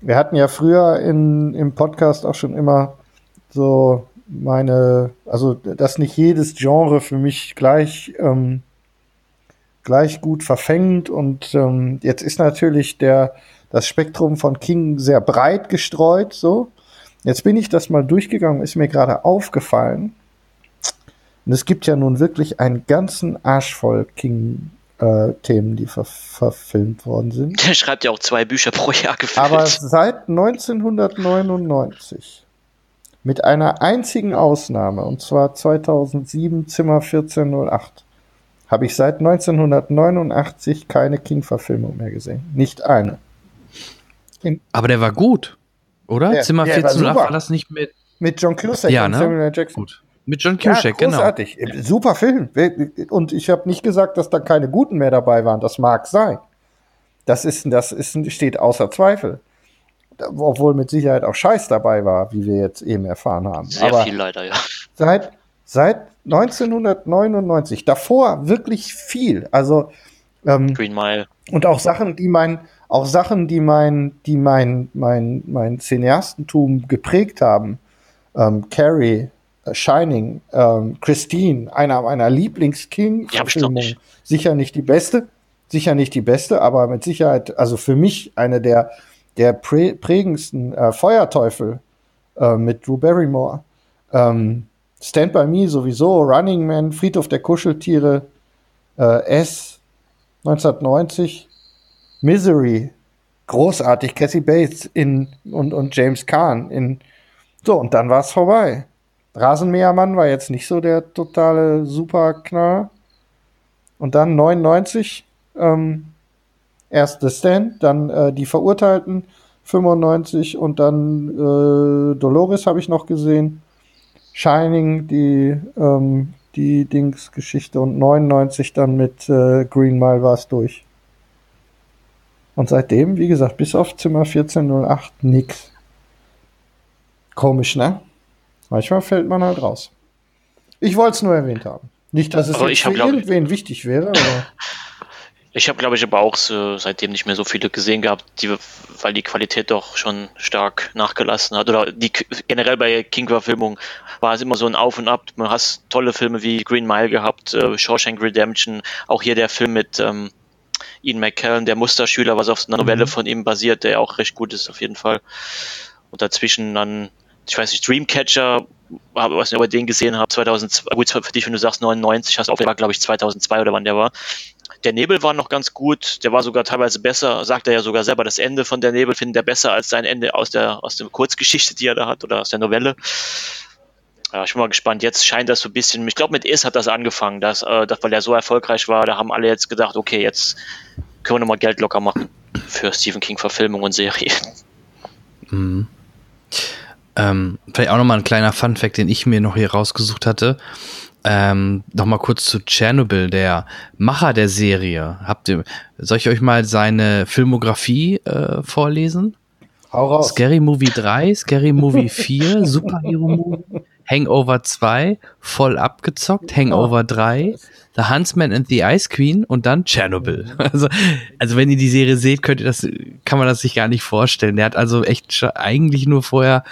wir hatten ja früher in, im Podcast auch schon immer so meine, also dass nicht jedes Genre für mich gleich, ähm, gleich gut verfängt. Und ähm, jetzt ist natürlich der, das Spektrum von King sehr breit gestreut. So. Jetzt bin ich das mal durchgegangen, ist mir gerade aufgefallen. Und es gibt ja nun wirklich einen ganzen Arsch voll King-Themen, die ver verfilmt worden sind. Der schreibt ja auch zwei Bücher pro Jahr gefühlt. Aber seit 1999, mit einer einzigen Ausnahme, und zwar 2007 Zimmer 1408, habe ich seit 1989 keine King-Verfilmung mehr gesehen. Nicht eine. aber der war gut, oder? Ja, Zimmer der war 1408 super. war das nicht mit, Mit John Cusack Ja, und ne? Samuel L. Jackson. Mit John Cusack, genau. großartig. Super Film. Und ich habe nicht gesagt, dass da keine guten mehr dabei waren. Das mag sein. Das ist, das ist, steht außer Zweifel. Obwohl mit Sicherheit auch Scheiß dabei war, wie wir jetzt eben erfahren haben. Sehr Aber viel leider, ja. seit, seit 1999, davor wirklich viel. Also, ähm, Green Mile. und auch Sachen, die mein, auch Sachen, die mein, die mein, mein, mein Cineastentum geprägt haben. Ähm, Carrie, Shining, ähm, Christine, einer meiner Lieblings-King-Verfilmungen. sicher nicht die beste, sicher nicht die beste, aber mit Sicherheit, also für mich eine der, der prä prägendsten äh, Feuerteufel äh, mit Drew Barrymore. Ähm, Stand by Me sowieso, Running Man, Friedhof der Kuscheltiere, äh, S 1990, Misery, großartig, Cassie Bates in, und, und James Caan in. So, und dann war es vorbei. Rasenmähermann war jetzt nicht so der totale Superknall. Und dann 99, ähm, erst The Stand, dann äh, die Verurteilten, 95 und dann äh, Dolores habe ich noch gesehen. Shining, die, ähm, die Dings-Geschichte und 99 dann mit äh, Green Mile war es durch. Und seitdem, wie gesagt, bis auf Zimmer 1408 nix. Komisch, ne? Manchmal fällt man halt raus. Ich wollte es nur erwähnt haben. Nicht, dass es Aber jetzt hab, für glaub irgendwen wichtig wäre, aber Ich habe, glaube ich, aber auch so, seitdem nicht mehr so viele gesehen gehabt, die, weil die Qualität doch schon stark nachgelassen hat. Oder die generell bei King-Verfilmungen war es immer so ein Auf und Ab. Man hat tolle Filme wie Green Mile gehabt, äh, Shawshank Redemption, auch hier der Film mit ähm, Ian McKellen, der Musterschüler, was auf einer Novelle von ihm basiert, der auch recht gut ist auf jeden Fall. Und dazwischen dann, ich weiß nicht, Dreamcatcher, was ich über den gesehen habe, 2002, gut, für dich, wenn du sagst 99, hast du auch, der war glaube ich 2002 oder wann der war. Der Nebel war noch ganz gut, der war sogar teilweise besser, sagt er ja sogar selber, das Ende von der Nebel findet er besser als sein Ende aus der, aus der Kurzgeschichte, die er da hat oder aus der Novelle. Ja, ich bin mal gespannt. Jetzt scheint das so ein bisschen, ich glaube mit Is hat das angefangen, dass, äh, dass, weil er so erfolgreich war, da haben alle jetzt gedacht, okay, jetzt können wir nochmal Geld locker machen für Stephen King Verfilmung und Serie. Mhm. Ähm, vielleicht auch nochmal ein kleiner Funfact, den ich mir noch hier rausgesucht hatte. Ähm, Nochmal kurz zu Chernobyl, der Macher der Serie. Habt ihr, soll ich euch mal seine Filmografie äh, vorlesen? hau raus. Scary Movie 3, Scary Movie 4, Superhero Movie, Hangover 2, voll abgezockt, Hangover 3, The Huntsman and the Ice Queen und dann Chernobyl. Also, also wenn ihr die Serie seht, könnt ihr das, kann man das sich gar nicht vorstellen. Der hat also echt eigentlich nur vorher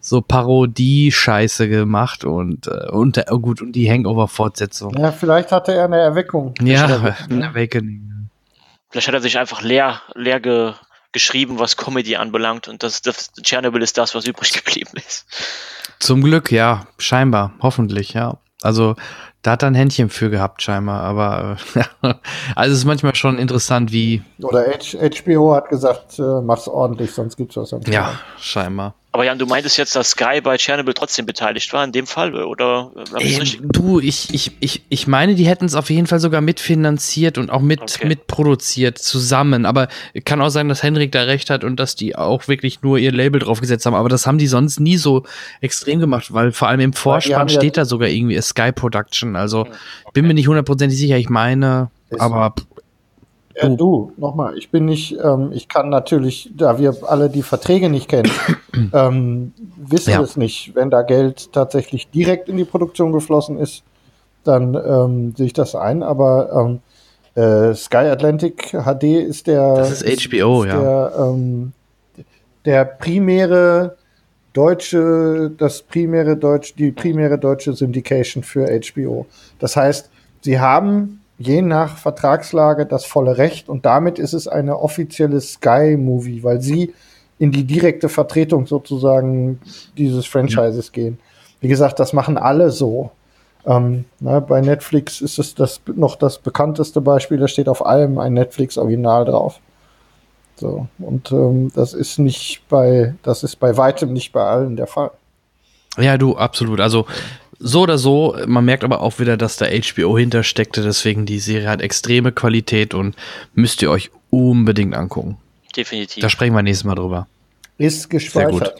so Parodie-Scheiße gemacht und, äh, und äh, gut, und die Hangover-Fortsetzung. ja, vielleicht hatte er eine Erweckung. Ja, ein Awakening. Vielleicht hat er sich einfach leer, leer ge, geschrieben, was Comedy anbelangt und das, das Chernobyl ist das, was übrig geblieben ist. Zum Glück, ja, scheinbar, hoffentlich, ja. Also da hat er ein Händchen für gehabt, scheinbar. Aber äh, also es ist manchmal schon interessant, wie. Oder H HBO hat gesagt, äh, mach's ordentlich, sonst gibt's was am Ja, scheinbar. Aber Jan, du meintest jetzt, dass Sky bei Chernobyl trotzdem beteiligt war in dem Fall, oder? äh, richtig- du, ich, ich, ich, ich meine, die hätten es auf jeden Fall sogar mitfinanziert und auch mit, Okay. mitproduziert zusammen. Aber kann auch sein, dass Henrik da recht hat und dass die auch wirklich nur ihr Label draufgesetzt haben. Aber das haben die sonst nie so extrem gemacht, weil vor allem im Vorspann ja- steht da sogar irgendwie Sky Production. Also bin mir nicht hundertprozentig sicher. Ich meine, Ist- aber Ja, du, nochmal, ich bin nicht, ähm, ich kann natürlich, da wir alle die Verträge nicht kennen, ähm, wissen Ja. es nicht. Wenn da Geld tatsächlich direkt in die Produktion geflossen ist, dann ähm, sehe ich das ein. Aber ähm, äh, Sky Atlantic HD ist der, Das ist HBO, ja. der, ähm, der primäre deutsche, das primäre deutsch, die primäre deutsche Syndication für HBO. Das heißt, sie haben je nach Vertragslage das volle Recht und damit ist es eine offizielle Sky-Movie, weil sie in die direkte Vertretung sozusagen dieses Franchises gehen. Wie gesagt, das machen alle so. Ähm, na, bei Netflix ist es das noch das bekannteste Beispiel, da steht auf allem ein Netflix-Original drauf. So, und ähm, das ist nicht bei, das ist bei weitem nicht bei allen der Fall. ja, du, absolut. Also so oder so, man merkt aber auch wieder, dass da HBO hintersteckte. Deswegen die Serie hat extreme Qualität und müsst ihr euch unbedingt angucken. Definitiv. Da sprechen wir nächstes Mal drüber. Ist gespeichert.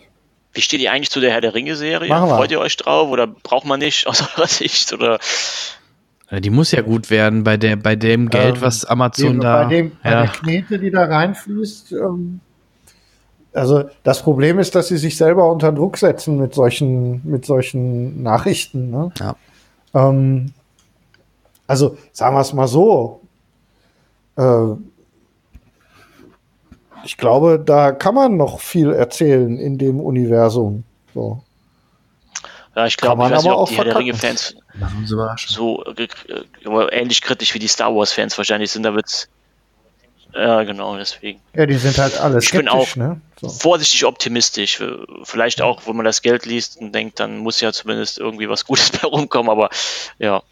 Wie steht ihr eigentlich zu der Herr der Ringe-Serie? Freut ihr euch drauf oder braucht man nicht aus eurer Sicht? Oder Äh, Die muss ja gut werden bei der, bei dem Geld, Ähm, was Amazon die- da. Bei, dem, bei ja. der Knete, die da reinfließt. Ähm, also das Problem ist, dass sie sich selber unter Druck setzen mit solchen, mit solchen Nachrichten. Ne? Ja. Ähm, also sagen wir es mal so. Äh, ich glaube, da kann man noch viel erzählen in dem Universum. So. ja, ich Kann glaube, ich man weiß nicht, aber ob auch die Herr der. Ringe-Fans so äh, äh, ähnlich kritisch wie die Star Wars-Fans wahrscheinlich sind. Da wird's ja, genau, deswegen. Ja, die sind halt alle Ich bin auch ne? so. vorsichtig optimistisch. Äh, Vielleicht auch, wenn man das Geld liest und denkt, dann muss ja zumindest irgendwie was Gutes bei rumkommen, aber ja,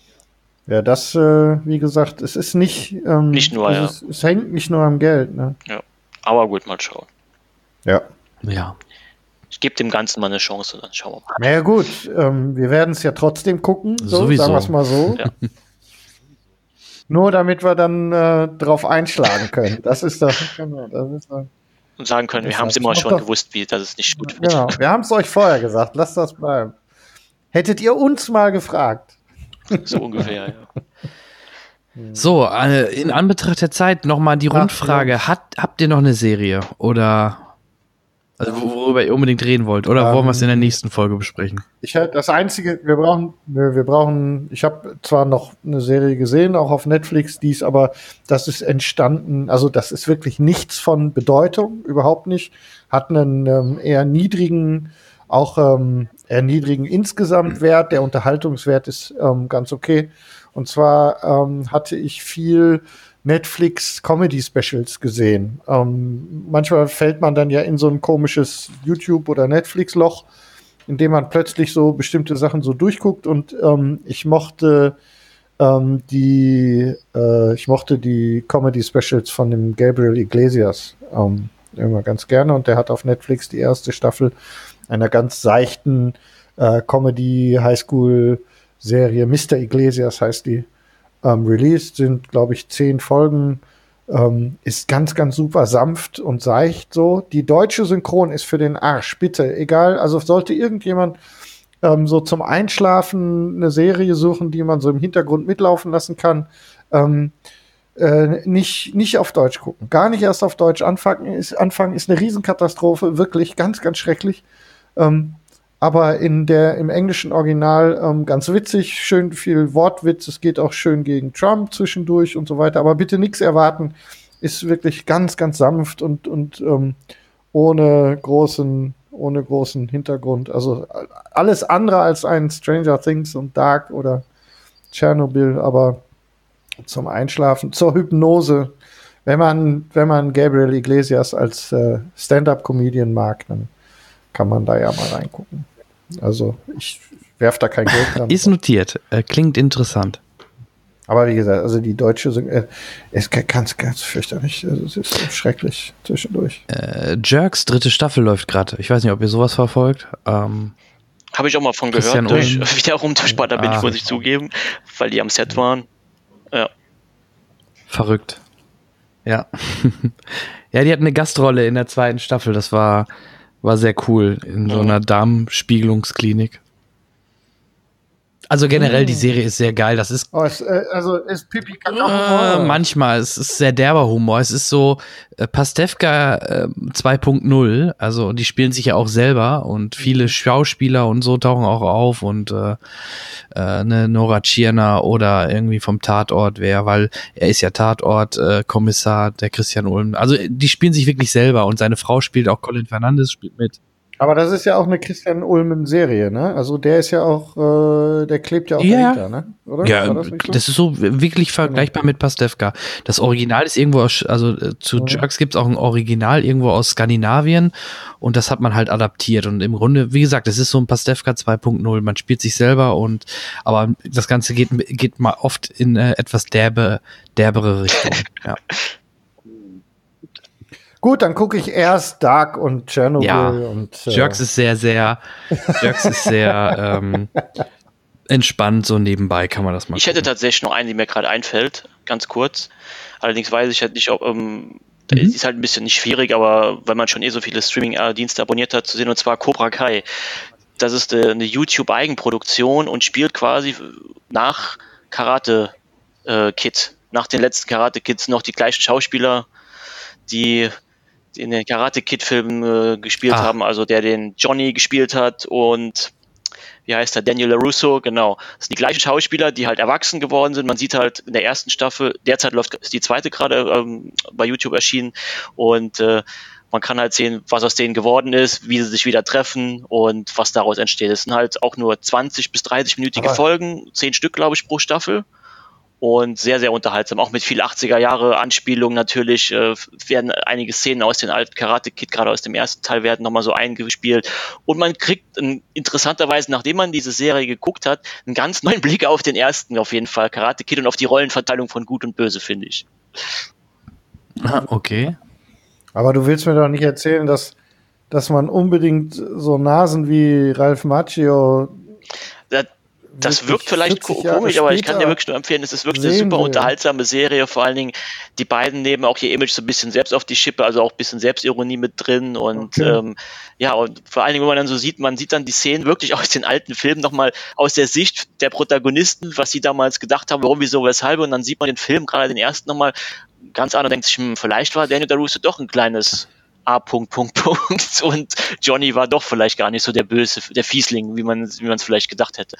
Ja, das, äh, wie gesagt, es ist nicht. Ähm, Nicht nur, es, ja. ist, es hängt nicht nur am Geld. Ne? ja. Aber gut, mal schauen. Ja. Ja. Ich gebe dem Ganzen mal eine Chance, dann schauen wir mal. Naja, gut, ähm, wir werden es ja trotzdem gucken. So, Sowieso. Sagen wir es mal so. Ja. Nur damit wir dann äh, drauf einschlagen können. Das ist doch. Genau, das ist doch Und sagen können, wir haben es immer schon doch- gewusst, wie, dass es nicht gut wird. genau. Wir haben es euch vorher gesagt. Lasst das bleiben. Hättet ihr uns mal gefragt. So ungefähr, ja. So, äh, in Anbetracht der Zeit nochmal die Rundfrage. Hat, habt ihr noch eine Serie? Oder also wor- worüber ihr unbedingt reden wollt? Oder wollen wir es in der Ähm, nächsten Folge besprechen? Ich halt das einzige, wir brauchen, wir, brauchen, ich habe zwar noch eine Serie gesehen, auch auf Netflix, die ist aber, das ist entstanden, also das ist wirklich nichts von Bedeutung, überhaupt nicht, hat einen ähm, eher niedrigen, auch ähm, eher niedrigen Insgesamtwert, der Unterhaltungswert ist ähm, ganz okay. Und zwar ähm, hatte ich viel Netflix Comedy Specials gesehen. Ähm, manchmal fällt man dann ja in so ein komisches YouTube oder Netflix Loch, in dem man plötzlich so bestimmte Sachen so durchguckt und ähm, ich mochte ähm, die äh, ich mochte die Comedy Specials von dem Gabriel Iglesias ähm, immer ganz gerne und der hat auf Netflix die erste Staffel einer ganz seichten äh, Comedy Highschool Serie Mr. Iglesias heißt die ähm, released sind glaube ich zehn Folgen ähm, ist ganz, ganz super sanft und seicht so. Die deutsche Synchron ist für den Arsch, bitte, egal. Also sollte irgendjemand ähm, so zum Einschlafen eine Serie suchen, die man so im Hintergrund mitlaufen lassen kann, ähm, äh, nicht, nicht auf Deutsch gucken. Gar nicht erst auf Deutsch anfangen. Ist, anfangen ist eine Riesenkatastrophe, wirklich ganz, ganz schrecklich. Ähm, aber in der, im englischen Original ähm, ganz witzig, schön viel Wortwitz, es geht auch schön gegen Trump zwischendurch und so weiter, aber bitte nichts erwarten, ist wirklich ganz, ganz sanft und, und ähm, ohne großen, ohne großen Hintergrund. Also alles andere als ein Stranger Things und Dark oder Tschernobyl, aber zum Einschlafen, zur Hypnose. Wenn man, wenn man Gabriel Iglesias als äh, Stand-up-Comedian mag, dann kann man da ja mal reingucken. Also ich werft da kein Geld dran. Ist notiert. Äh, klingt interessant. Aber wie gesagt, also die deutsche Syn äh, ist ga- ganz, ganz fürchterlich. Also es ist so schrecklich zwischendurch. Äh, Jerks dritte Staffel läuft gerade. Ich weiß nicht, ob ihr sowas verfolgt. Ähm, Habe ich auch mal von Christian gehört, durch, Ulm. wiederum durch Sparta bin ich, Ah. muss ich zugeben, weil die am Set waren. Ja. verrückt. Ja. ja, die hat eine Gastrolle in der zweiten Staffel. Das war, war sehr cool in so einer Darmspiegelungsklinik. Also generell, die Serie ist sehr geil. Das ist Oh, es, äh, also ist Pipi Äh, manchmal, es ist sehr derber Humor. Es ist so äh, Pastewka äh, 2.0, also die spielen sich ja auch selber und viele Schauspieler und so tauchen auch auf und äh, äh, eine Nora Tschirner oder irgendwie vom Tatort wer, weil er ist ja Tatort äh, Kommissar, der Christian Ulm. Also die spielen sich wirklich selber und seine Frau spielt auch Colin Fernandes spielt mit. Aber das ist ja auch eine Christian Ulmen-Serie, ne? Also der ist ja auch, äh, der klebt ja auch Ja. dahinter, ne? Oder? Ja, War das, so? ist so wirklich vergleichbar mit Pastewka. Das Original ist irgendwo aus, also äh, zu Jerks gibt es auch ein Original irgendwo aus Skandinavien und das hat man halt adaptiert und im Grunde, wie gesagt, es ist so ein Pastewka 2.0. Man spielt sich selber und aber das Ganze geht, geht mal oft in äh, etwas derbe, derbere Richtung. Ja. Gut, dann gucke ich erst Dark und Chernobyl ja. und äh, Jerks ist sehr, sehr, Jerks ist sehr ähm, entspannt, so nebenbei kann man das mal. Ich hätte tatsächlich noch einen, die mir gerade einfällt, ganz kurz. Allerdings weiß ich halt nicht, ob ähm, die ist halt ein bisschen nicht schwierig, aber weil man schon eh so viele Streaming-Dienste abonniert hat, zu sehen, und zwar Cobra Kai. Das ist äh, eine YouTube-Eigenproduktion und spielt quasi nach Karate äh, Kid, nach den letzten Karate Kids noch die gleichen Schauspieler, die in den Karate Kid Filmen äh, gespielt Ah. haben, also der den Johnny gespielt hat und wie heißt er, Daniel LaRusso, genau. Das sind die gleichen Schauspieler, die halt erwachsen geworden sind. Man sieht halt in der ersten Staffel, derzeit läuft ist die zweite gerade ähm, bei YouTube erschienen und äh, man kann halt sehen, was aus denen geworden ist, wie sie sich wieder treffen und was daraus entsteht. Es sind halt auch nur 20 bis 30-minütige Aber- Folgen, zehn Stück, glaube ich, pro Staffel. Und sehr, sehr unterhaltsam. Auch mit viel 80er Jahre Anspielung natürlich äh, werden einige Szenen aus den alten Karate Kid, gerade aus dem ersten Teil, werden nochmal so eingespielt. Und man kriegt ein, interessanterweise, nachdem man diese Serie geguckt hat, einen ganz neuen Blick auf den ersten auf jeden Fall, Karate Kid und auf die Rollenverteilung von Gut und Böse, finde ich. Ah, okay. Aber du willst mir doch nicht erzählen, dass, dass man unbedingt so Nasen wie Ralph Macchio Das, das wirkt vielleicht 40 ko- Jahre komisch, aber ich kann dir wirklich nur empfehlen, es ist wirklich eine super will. unterhaltsame Serie. Vor allen Dingen, die beiden nehmen auch ihr Image so ein bisschen selbst auf die Schippe, also auch ein bisschen Selbstironie mit drin. Und Okay. ähm, ja, und vor allen Dingen, wenn man dann so sieht, man sieht dann die Szenen wirklich aus den alten Filmen nochmal aus der Sicht der Protagonisten, was sie damals gedacht haben, warum, wieso, weshalb. Und dann sieht man den Film, gerade den ersten nochmal ganz an und denkt sich, hm, vielleicht war Daniel DaRusso doch ein kleines A. Punkt, Punkt, Punkt. Und Johnny war doch vielleicht gar nicht so der Böse, der Fiesling, wie man wie man es vielleicht gedacht hätte.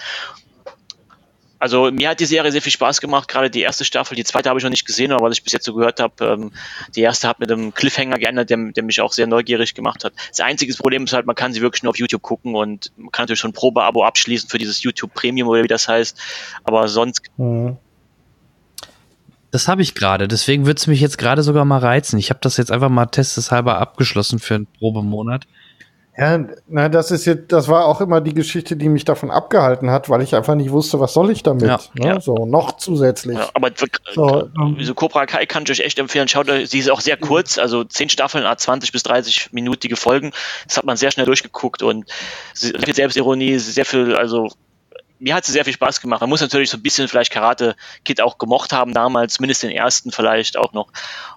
Also mir hat die Serie sehr viel Spaß gemacht, gerade die erste Staffel. Die zweite habe ich noch nicht gesehen, aber was ich bis jetzt so gehört habe, ähm, die erste hat mit einem Cliffhanger geändert, der, der mich auch sehr neugierig gemacht hat. Das einzige Problem ist halt, man kann sie wirklich nur auf YouTube gucken und man kann natürlich schon ein Probeabo abschließen für dieses YouTube Premium oder wie das heißt. Aber sonst Mhm. Das habe ich gerade, deswegen würde es mich jetzt gerade sogar mal reizen. Ich habe das jetzt einfach mal testeshalber abgeschlossen für einen Probemonat. Ja, na, das ist jetzt, das war auch immer die Geschichte, die mich davon abgehalten hat, weil ich einfach nicht wusste, was soll ich damit. Ja. Ne? Ja. So, noch zusätzlich. Ja, aber So, ähm, diese Cobra Kai kann ich euch echt empfehlen. Schaut euch, sie ist auch sehr kurz, also zehn Staffeln, ah, 20 bis 30 minütige Folgen. Das hat man sehr schnell durchgeguckt und sehr viel Selbstironie, sehr viel, also mir hat sie sehr viel Spaß gemacht. Man muss natürlich so ein bisschen vielleicht Karate Kid auch gemocht haben damals, zumindest den ersten vielleicht auch noch.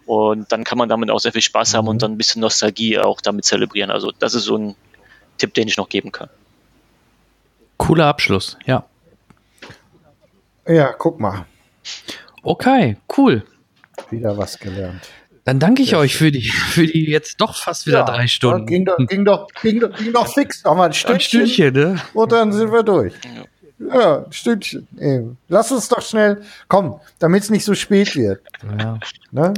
Und dann kann man damit auch sehr viel Spaß haben und dann ein bisschen Nostalgie auch damit zelebrieren. Also das ist so ein Tipp, den ich noch geben kann. Cooler Abschluss, ja. ja, guck mal, Okay, cool. wieder was gelernt. Dann danke ich euch für die, für die jetzt doch fast wieder Ja, drei Stunden. Ging doch, ging doch, ging doch, ging doch fix. Noch mal ein Stündchen. Ein Stündchen, ne? Und dann sind wir durch. Ja, ein Stündchen. Eben. Lass uns doch schnell, komm, damit es nicht so spät wird. Ja, Ne?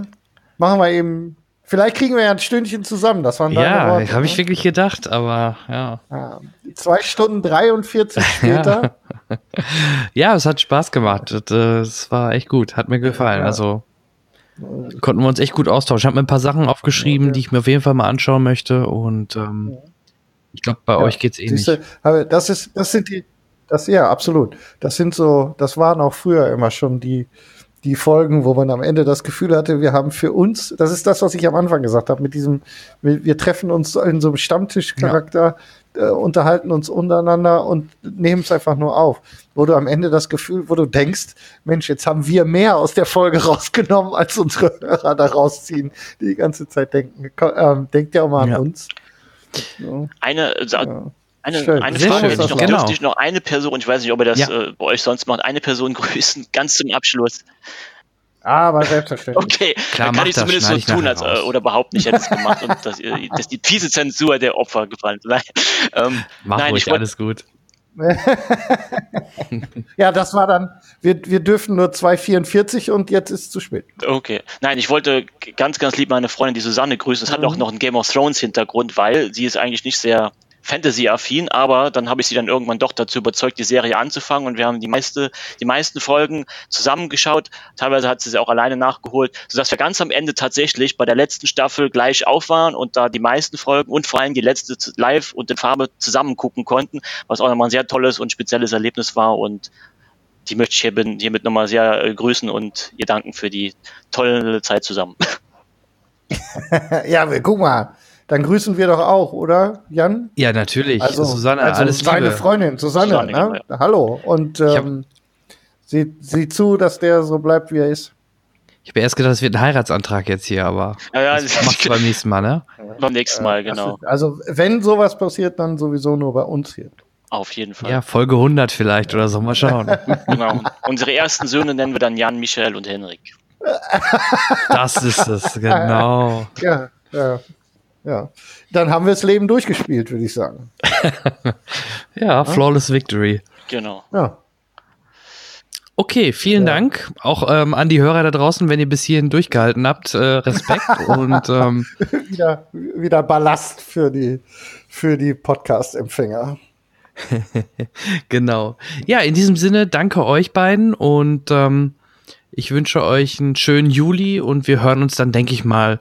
Machen wir eben, vielleicht kriegen wir ja ein Stündchen zusammen. Das waren deine ja habe ich ne? wirklich gedacht, aber ja. Ja, zwei Stunden 43 später. Ja, es hat Spaß gemacht. Das, Es war echt gut, hat mir gefallen. Ja. Also konnten wir uns echt gut austauschen. Ich habe mir ein paar Sachen aufgeschrieben, die ich mir auf jeden Fall mal anschauen möchte. Und ähm, ich glaube, bei euch geht's eh Siehste, nicht. aber das ist, das sind die, Das, ja, absolut. Das sind so, das waren auch früher immer schon die, die Folgen, wo man am Ende das Gefühl hatte, wir haben für uns, das ist das, was ich am Anfang gesagt habe, mit diesem, wir, wir treffen uns in so einem Stammtischcharakter, äh, unterhalten uns untereinander und nehmen es einfach nur auf. Wo du am Ende das Gefühl, wo du denkst, Mensch, jetzt haben wir mehr aus der Folge rausgenommen, als unsere Hörer da rausziehen, die die ganze Zeit denken. Komm, Ähm, denkt ja auch mal Ja. an uns. So. Eine, also, eine, Schön. eine Frage schön. hätte ich noch. Genau. Dürfte ich noch eine Person, ich weiß nicht, ob ihr das Ja. äh, bei euch sonst macht, eine Person grüßen, ganz zum Abschluss. Aber selbstverständlich. Okay, Klar, dann kann ich das, zumindest so ich tun, als, äh, raus. oder behaupten, ich hätte es gemacht und dass, ihr, dass die fiese Zensur der Opfer gefallen ist. Nein, ähm, Mach nein ruhig, ich wollte alles gut. Ja, das war dann, wir, wir dürfen nur 2,44 und jetzt ist es zu spät. Okay. Nein, ich wollte ganz, ganz lieb meine Freundin, die Susanne, grüßen. Es hat auch noch einen Game of Thrones Hintergrund, weil sie ist eigentlich nicht sehr Fantasy-affin, aber dann habe ich sie dann irgendwann doch dazu überzeugt, die Serie anzufangen und wir haben die meiste, die meisten Folgen zusammengeschaut. Teilweise hat sie sie auch alleine nachgeholt, sodass wir ganz am Ende tatsächlich bei der letzten Staffel gleich auf waren und da die meisten Folgen und vor allem die letzte live und in Farbe zusammen gucken konnten, was auch nochmal ein sehr tolles und spezielles Erlebnis war und die möchte ich hier- hiermit nochmal sehr äh, grüßen und ihr danken für die tolle Zeit zusammen. ja, guck mal, dann grüßen wir doch auch, oder, Jan? Ja, natürlich. Also, Susanne, also alles seine Liebe. Freundin, Susanne, Susanne, ne? genau, Hallo. Und ähm, sieh, sieh zu, dass der so bleibt, wie er ist. Ich habe erst gedacht, es wird ein Heiratsantrag jetzt hier, aber Ja, ja, das machst du beim nächsten Mal, ne? Beim nächsten Mal, das genau. ist- Also, wenn sowas passiert, dann sowieso nur bei uns hier. Auf jeden Fall. Ja, Folge 100 vielleicht oder so, mal schauen. Genau. Unsere ersten Söhne nennen wir dann Jan, Michael und Henrik. Das ist es, genau. Ja, ja, ja. Dann haben wir das Leben durchgespielt, würde ich sagen. Ja, Flawless Victory. Genau. Ja. Okay, vielen Dank. Auch ähm, an die Hörer da draußen, wenn ihr bis hierhin durchgehalten habt. Äh, Respekt und ähm, wieder, wieder Ballast für die, für die Podcast-Empfänger. genau. Ja, in diesem Sinne, danke euch beiden und ähm, ich wünsche euch einen schönen Juli und wir hören uns dann, denke ich mal,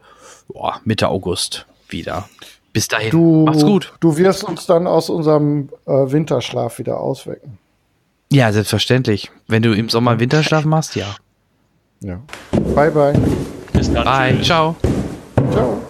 boah, Mitte August wieder. Bis dahin. Du, Macht's gut. Du wirst uns dann aus unserem äh, Winterschlaf wieder auswecken. Ja, selbstverständlich. Wenn du im Sommer Winterschlaf machst, ja. Ja. Bye, bye. Bis dann. Bye. Ciao. Ciao.